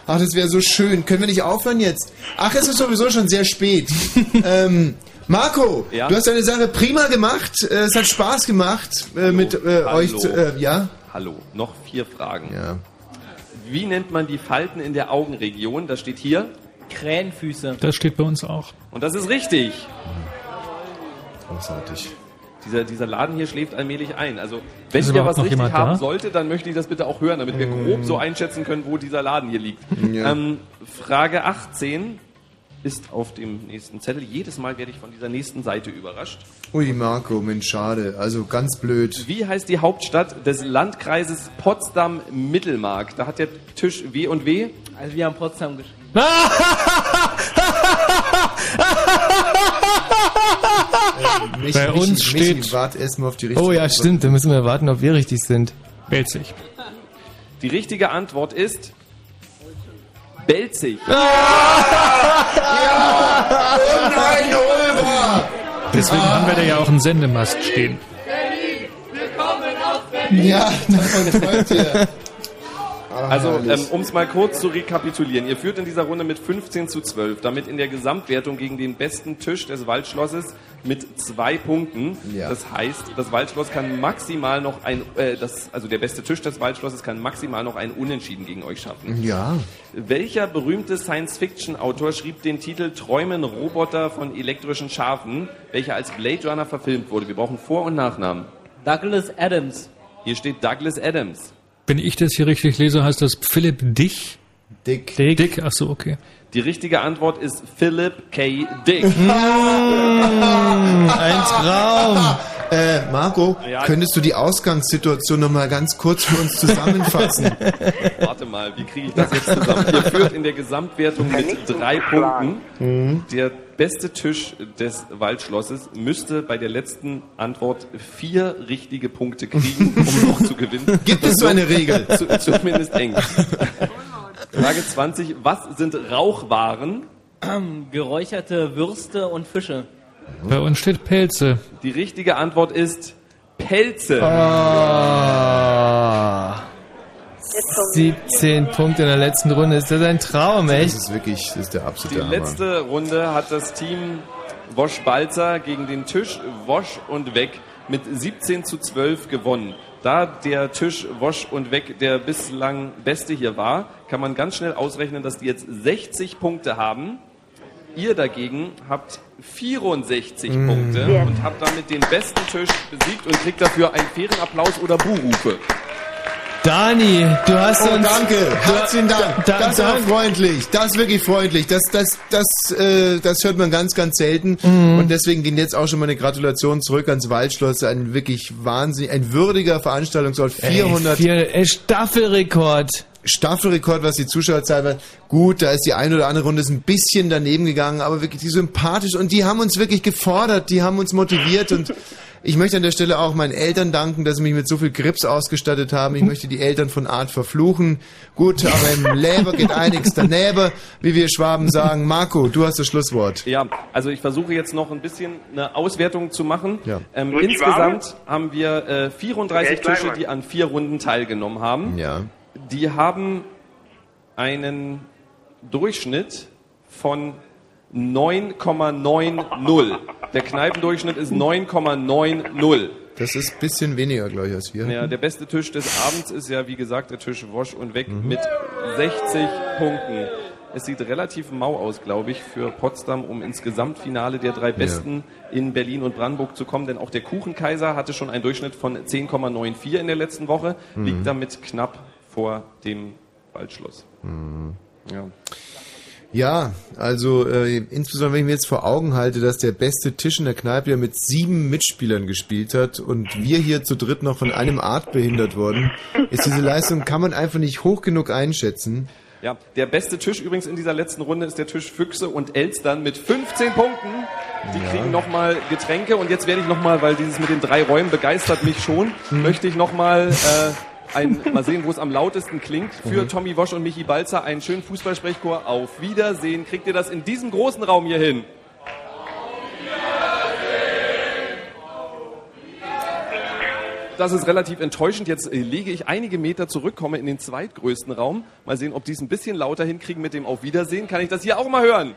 Ach, das wäre so schön. Können wir nicht aufhören jetzt? Ach, es ist sowieso schon sehr spät. (laughs) ähm, Marco, Ja? du hast deine Sache prima gemacht. Äh, es hat Spaß gemacht äh, mit äh, Hallo. euch. Zu, äh, ja? Hallo, noch vier Fragen. Ja. Wie nennt man die Falten in der Augenregion? Das steht hier. Krähenfüße. Das steht bei uns auch. Und das ist richtig. Großartig. Dieser, dieser Laden hier schläft allmählich ein. Also, wenn Ist ihr was richtig haben da? sollte, dann möchte ich das bitte auch hören, damit wir grob so einschätzen können, wo dieser Laden hier liegt. Ja. Ähm, Frage 18 ist auf dem nächsten Zettel. Jedes Mal werde ich von dieser nächsten Seite überrascht. Ui, Marco, Mensch, schade. Also ganz blöd. Wie heißt die Hauptstadt des Landkreises Potsdam-Mittelmark? Da hat der Tisch W und W. Also wir haben Potsdam geschrieben. (laughs) Michi, Bei uns Michi, steht- Michi, wart erst mal auf die richtige Oh ja, Antwort. stimmt. Da müssen wir warten, ob wir richtig sind. Belzig. Die richtige Antwort ist Belzig. (laughs) Oh nein, Ulmer! Deswegen haben wir da ja auch einen Sendemast stehen. Ja, davon träumt ihr. Ah, Also, ähm, um es mal kurz zu rekapitulieren. Ihr führt in dieser Runde mit 15 zu 12, damit in der Gesamtwertung gegen den besten Tisch des Waldschlosses mit zwei Punkten. Ja. Das heißt, das Waldschloss kann maximal noch ein, äh, das, also der beste Tisch des Waldschlosses kann maximal noch ein Unentschieden gegen euch schaffen. Ja. Welcher berühmte Science-Fiction-Autor schrieb den Titel Träumen Roboter von elektrischen Schafen, welcher als Blade Runner verfilmt wurde? Wir brauchen Vor- und Nachnamen. Douglas Adams. Hier steht Douglas Adams. Wenn ich das hier richtig lese, heißt das Philipp Dich? Dick. Dick? Dick, ach so, okay. Die richtige Antwort ist Philip K. Dick. (laughs) Ein Traum. Äh, Marco, Ja. könntest du die Ausgangssituation noch mal ganz kurz für uns zusammenfassen? (laughs) Warte mal, wie kriege ich das jetzt zusammen? Ihr führt in der Gesamtwertung mit drei Punkten. Mhm. Der beste Tisch des Waldschlosses müsste bei der letzten Antwort vier richtige Punkte kriegen, um (laughs) noch zu gewinnen. Gibt es so eine Regel? Zu, zumindest eng. Frage 20. Was sind Rauchwaren? Geräucherte Würste und Fische. Bei uns steht Pelze. Die richtige Antwort ist Pelze. Ah. 17 Punkte in der letzten Runde. Ist das ein Traum, echt? Das ist wirklich, das ist der Die absolute Hammer. letzte Runde hat das Team Wosch Balzer gegen den Tisch Wosch und Weg mit 17 zu 12 gewonnen. Da der Tisch Wosch und Weg der bislang beste hier war, kann man ganz schnell ausrechnen, dass die jetzt 60 Punkte haben. Ihr dagegen habt 64 Mm. Punkte und habt damit den besten Tisch besiegt und kriegt dafür einen fairen Applaus oder Buhrufe. Dani, du hast oh, uns... danke, herzlichen Dank. Da- das war da- freundlich, das ist wirklich freundlich. Das, das, das, äh, das hört man ganz, ganz selten. Mhm. Und deswegen gehen jetzt auch schon mal eine Gratulation zurück ans Waldschloss. Ein wirklich wahnsinnig, ein würdiger Veranstaltungsort. 400 Ey, vier, ey, Staffelrekord. Staffelrekord, was die Zuschauerzahl war. Gut, da ist die eine oder andere Runde ist ein bisschen daneben gegangen, aber wirklich die sympathisch und die haben uns wirklich gefordert, die haben uns motiviert und (laughs) ich möchte an der Stelle auch meinen Eltern danken, dass sie mich mit so viel Grips ausgestattet haben. Ich möchte die Eltern von Art verfluchen. Gut, aber im (laughs) Leber geht einiges daneben, wie wir Schwaben sagen. Marco, du hast das Schlusswort. Ja, also ich versuche jetzt noch ein bisschen eine Auswertung zu machen. Ja. Ähm, insgesamt haben wir äh, 34 Echt, bleib Tische, die an vier Runden teilgenommen haben. Ja. Die haben einen Durchschnitt von 9,90. Der Kneipendurchschnitt ist 9,90. Das ist ein bisschen weniger, glaube ich, als wir. Ja, der beste Tisch des Abends ist ja, wie gesagt, der Tisch Wosch und Weg Mhm. mit 60 Punkten. Es sieht relativ mau aus, glaube ich, für Potsdam, um ins Gesamtfinale der drei Besten in Berlin und Brandenburg zu kommen. Denn auch der Kuchenkaiser hatte schon einen Durchschnitt von 10,94 in der letzten Woche, Mhm. liegt damit knapp vor dem Waldschloss. Mhm. Ja. Ja, also äh, insbesondere wenn ich mir jetzt vor Augen halte, dass der beste Tisch in der Kneipe ja mit sieben Mitspielern gespielt hat und wir hier zu dritt noch von einem Art behindert wurden, ist diese Leistung, kann man einfach nicht hoch genug einschätzen. Ja, der beste Tisch übrigens in dieser letzten Runde ist der Tisch Füchse und Elstern mit 15 Punkten. Die Ja. kriegen nochmal Getränke und jetzt werde ich nochmal, weil dieses mit den drei Räumen begeistert mich schon, Hm. möchte ich nochmal äh, ein, mal sehen, wo es am lautesten klingt. Für Mhm. Tommy Wosch und Michi Balzer einen schönen Fußballsprechchor. Auf Wiedersehen. Kriegt ihr das in diesem großen Raum hier hin? Das ist relativ enttäuschend. Jetzt äh, lege ich einige Meter zurück, komme in den zweitgrößten Raum. Mal sehen, ob die es ein bisschen lauter hinkriegen mit dem Auf Wiedersehen. Kann ich das hier auch mal hören?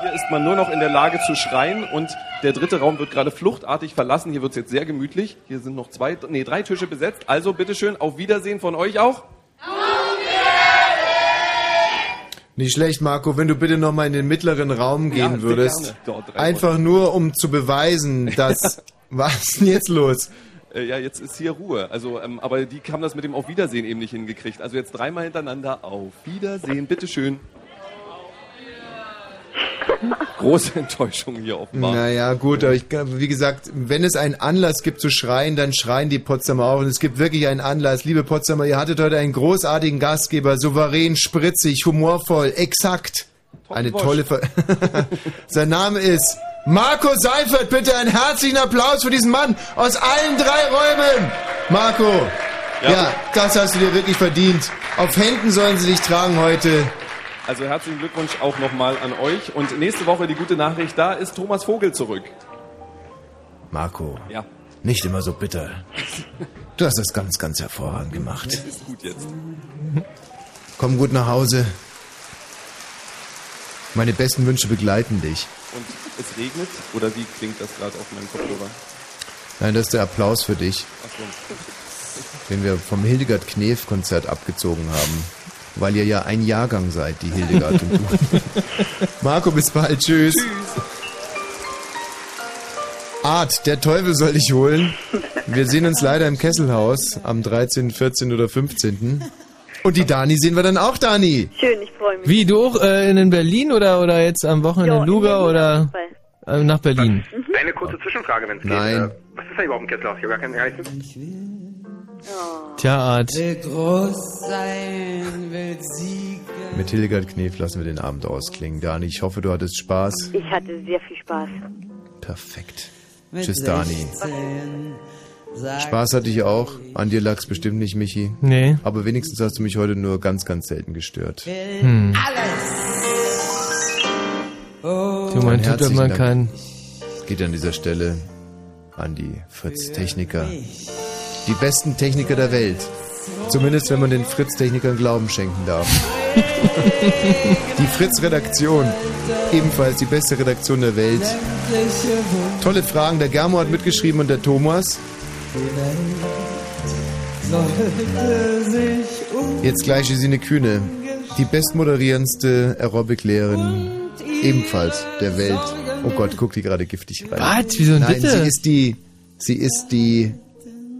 Hier ist man nur noch in der Lage zu schreien und der dritte Raum wird gerade fluchtartig verlassen. Hier wird es jetzt sehr gemütlich. Hier sind noch zwei, nee, drei Tische besetzt. Also bitteschön, auf Wiedersehen von euch auch. Nicht schlecht, Marco, wenn du bitte nochmal in den mittleren Raum Ja, gehen sehr würdest. Einfach nur, um zu beweisen, (laughs) dass... Was ist denn jetzt los? Äh, ja, jetzt ist hier Ruhe. Also, ähm, aber die haben das mit dem Auf Wiedersehen eben nicht hingekriegt. Also jetzt dreimal hintereinander Auf Wiedersehen, bitteschön. Große Enttäuschung hier offenbar. Naja, gut, aber ich, wie gesagt, wenn es einen Anlass gibt zu schreien, dann schreien die Potsdamer auch. Und es gibt wirklich einen Anlass. Liebe Potsdamer, ihr hattet heute einen großartigen Gastgeber, souverän, spritzig, humorvoll, exakt. Eine Wosch. tolle Ver (laughs) Sein Name ist Marco Seifert. Bitte einen herzlichen Applaus für diesen Mann aus allen drei Räumen. Marco, Ja. ja, das hast du dir wirklich verdient. Auf Händen sollen sie dich tragen heute. Also herzlichen Glückwunsch auch nochmal an euch. Und nächste Woche die gute Nachricht, da ist Thomas Vogel zurück. Marco, Ja, nicht immer so bitter. Du hast das ganz, ganz hervorragend gemacht. das ist gut jetzt. Komm gut nach Hause. Meine besten Wünsche begleiten dich. Und es regnet? Oder wie klingt das gerade auf meinem Kopfhörer? Nein, das ist der Applaus für dich, Achso. den wir vom Hildegard Knef Konzert abgezogen haben. Weil ihr ja ein Jahrgang seid, die Hildegard und du. (laughs) Marco, bis bald. Tschüss. Art, der Teufel soll dich holen. Wir sehen uns leider im Kesselhaus am 13., 14. oder 15. Und die Dani sehen wir dann auch, Dani. Schön, ich freue mich. Wie, du auch äh, in Berlin oder, oder jetzt am Wochenende Ja, in Luga oder äh, nach Berlin? Eine kurze Zwischenfrage, wenn es geht. Nein. Äh, was ist da überhaupt ein Kesselhaus? Ich habe gar keinen Ereignis. Tja, Art. Will groß sein, will siegen. Mit Hildegard Knef lassen wir den Abend ausklingen. Dani, ich hoffe, du hattest Spaß. Ich hatte sehr viel Spaß. Perfekt. Mit Tschüss, Dani. 16 sagt Spaß hatte ich auch. An dir lag's bestimmt nicht, Michi. Nee. Aber wenigstens hast du mich heute nur ganz, ganz selten gestört. Hm. alles. Tu, man tut, was herzlichen man kann. Geht an dieser Stelle an die Fritz-Techniker. Die besten Techniker der Welt. Zumindest wenn man den Fritz-Technikern Glauben schenken darf. (laughs) die Fritz-Redaktion. Ebenfalls die beste Redaktion der Welt. Tolle Fragen. Der Germo hat mitgeschrieben und der Thomas. Jetzt gleich Gesine Kühne. Die bestmoderierendste Aerobic-Lehrerin ebenfalls der Welt. Oh Gott, guck die gerade giftig rein. Was? Wieso denn Nein, bitte? sie ist die, sie ist die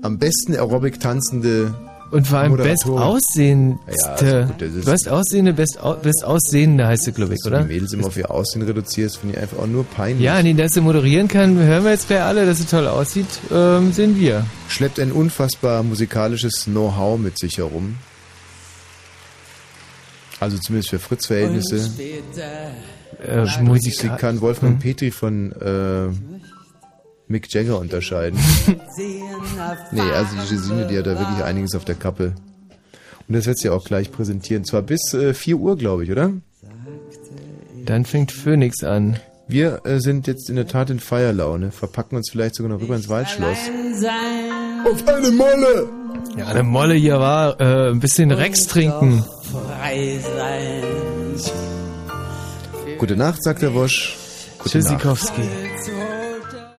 am besten Aerobic tanzende Und vor allem best Moderatorin. aussehendste. Ja, ist gut, das ist- Best aussehende, best, au best aussehende heißt sie, glaube ich, Wenn oder? du Mädels immer auf ihr Aussehen reduzierst, finde ich einfach auch nur peinlich. Ja, nee, dass sie moderieren kann, hören wir jetzt gleich alle, dass sie toll aussieht, ähm, sehen wir. Schleppt ein unfassbar musikalisches Know-how mit sich herum. Also zumindest für Fritz-Verhältnisse. Äh, Sie Musika kann Wolfgang Petri von äh, Mick Jagger unterscheiden. (laughs) nee, also die Gesine, die hat da wirklich einiges auf der Kappe. Und das wird sie auch gleich präsentieren. Zwar bis äh, 4 Uhr, glaube ich, oder? Dann fängt Phoenix an. Wir äh, sind jetzt in der Tat in Feierlaune, verpacken uns vielleicht sogar noch rüber ins Waldschloss. Auf eine Molle! Ja, eine Molle hier war, äh, ein bisschen Rex trinken. frei sein. Gute Nacht, sagt der Wosch. Gute Nacht. Tschüssikowski. Zu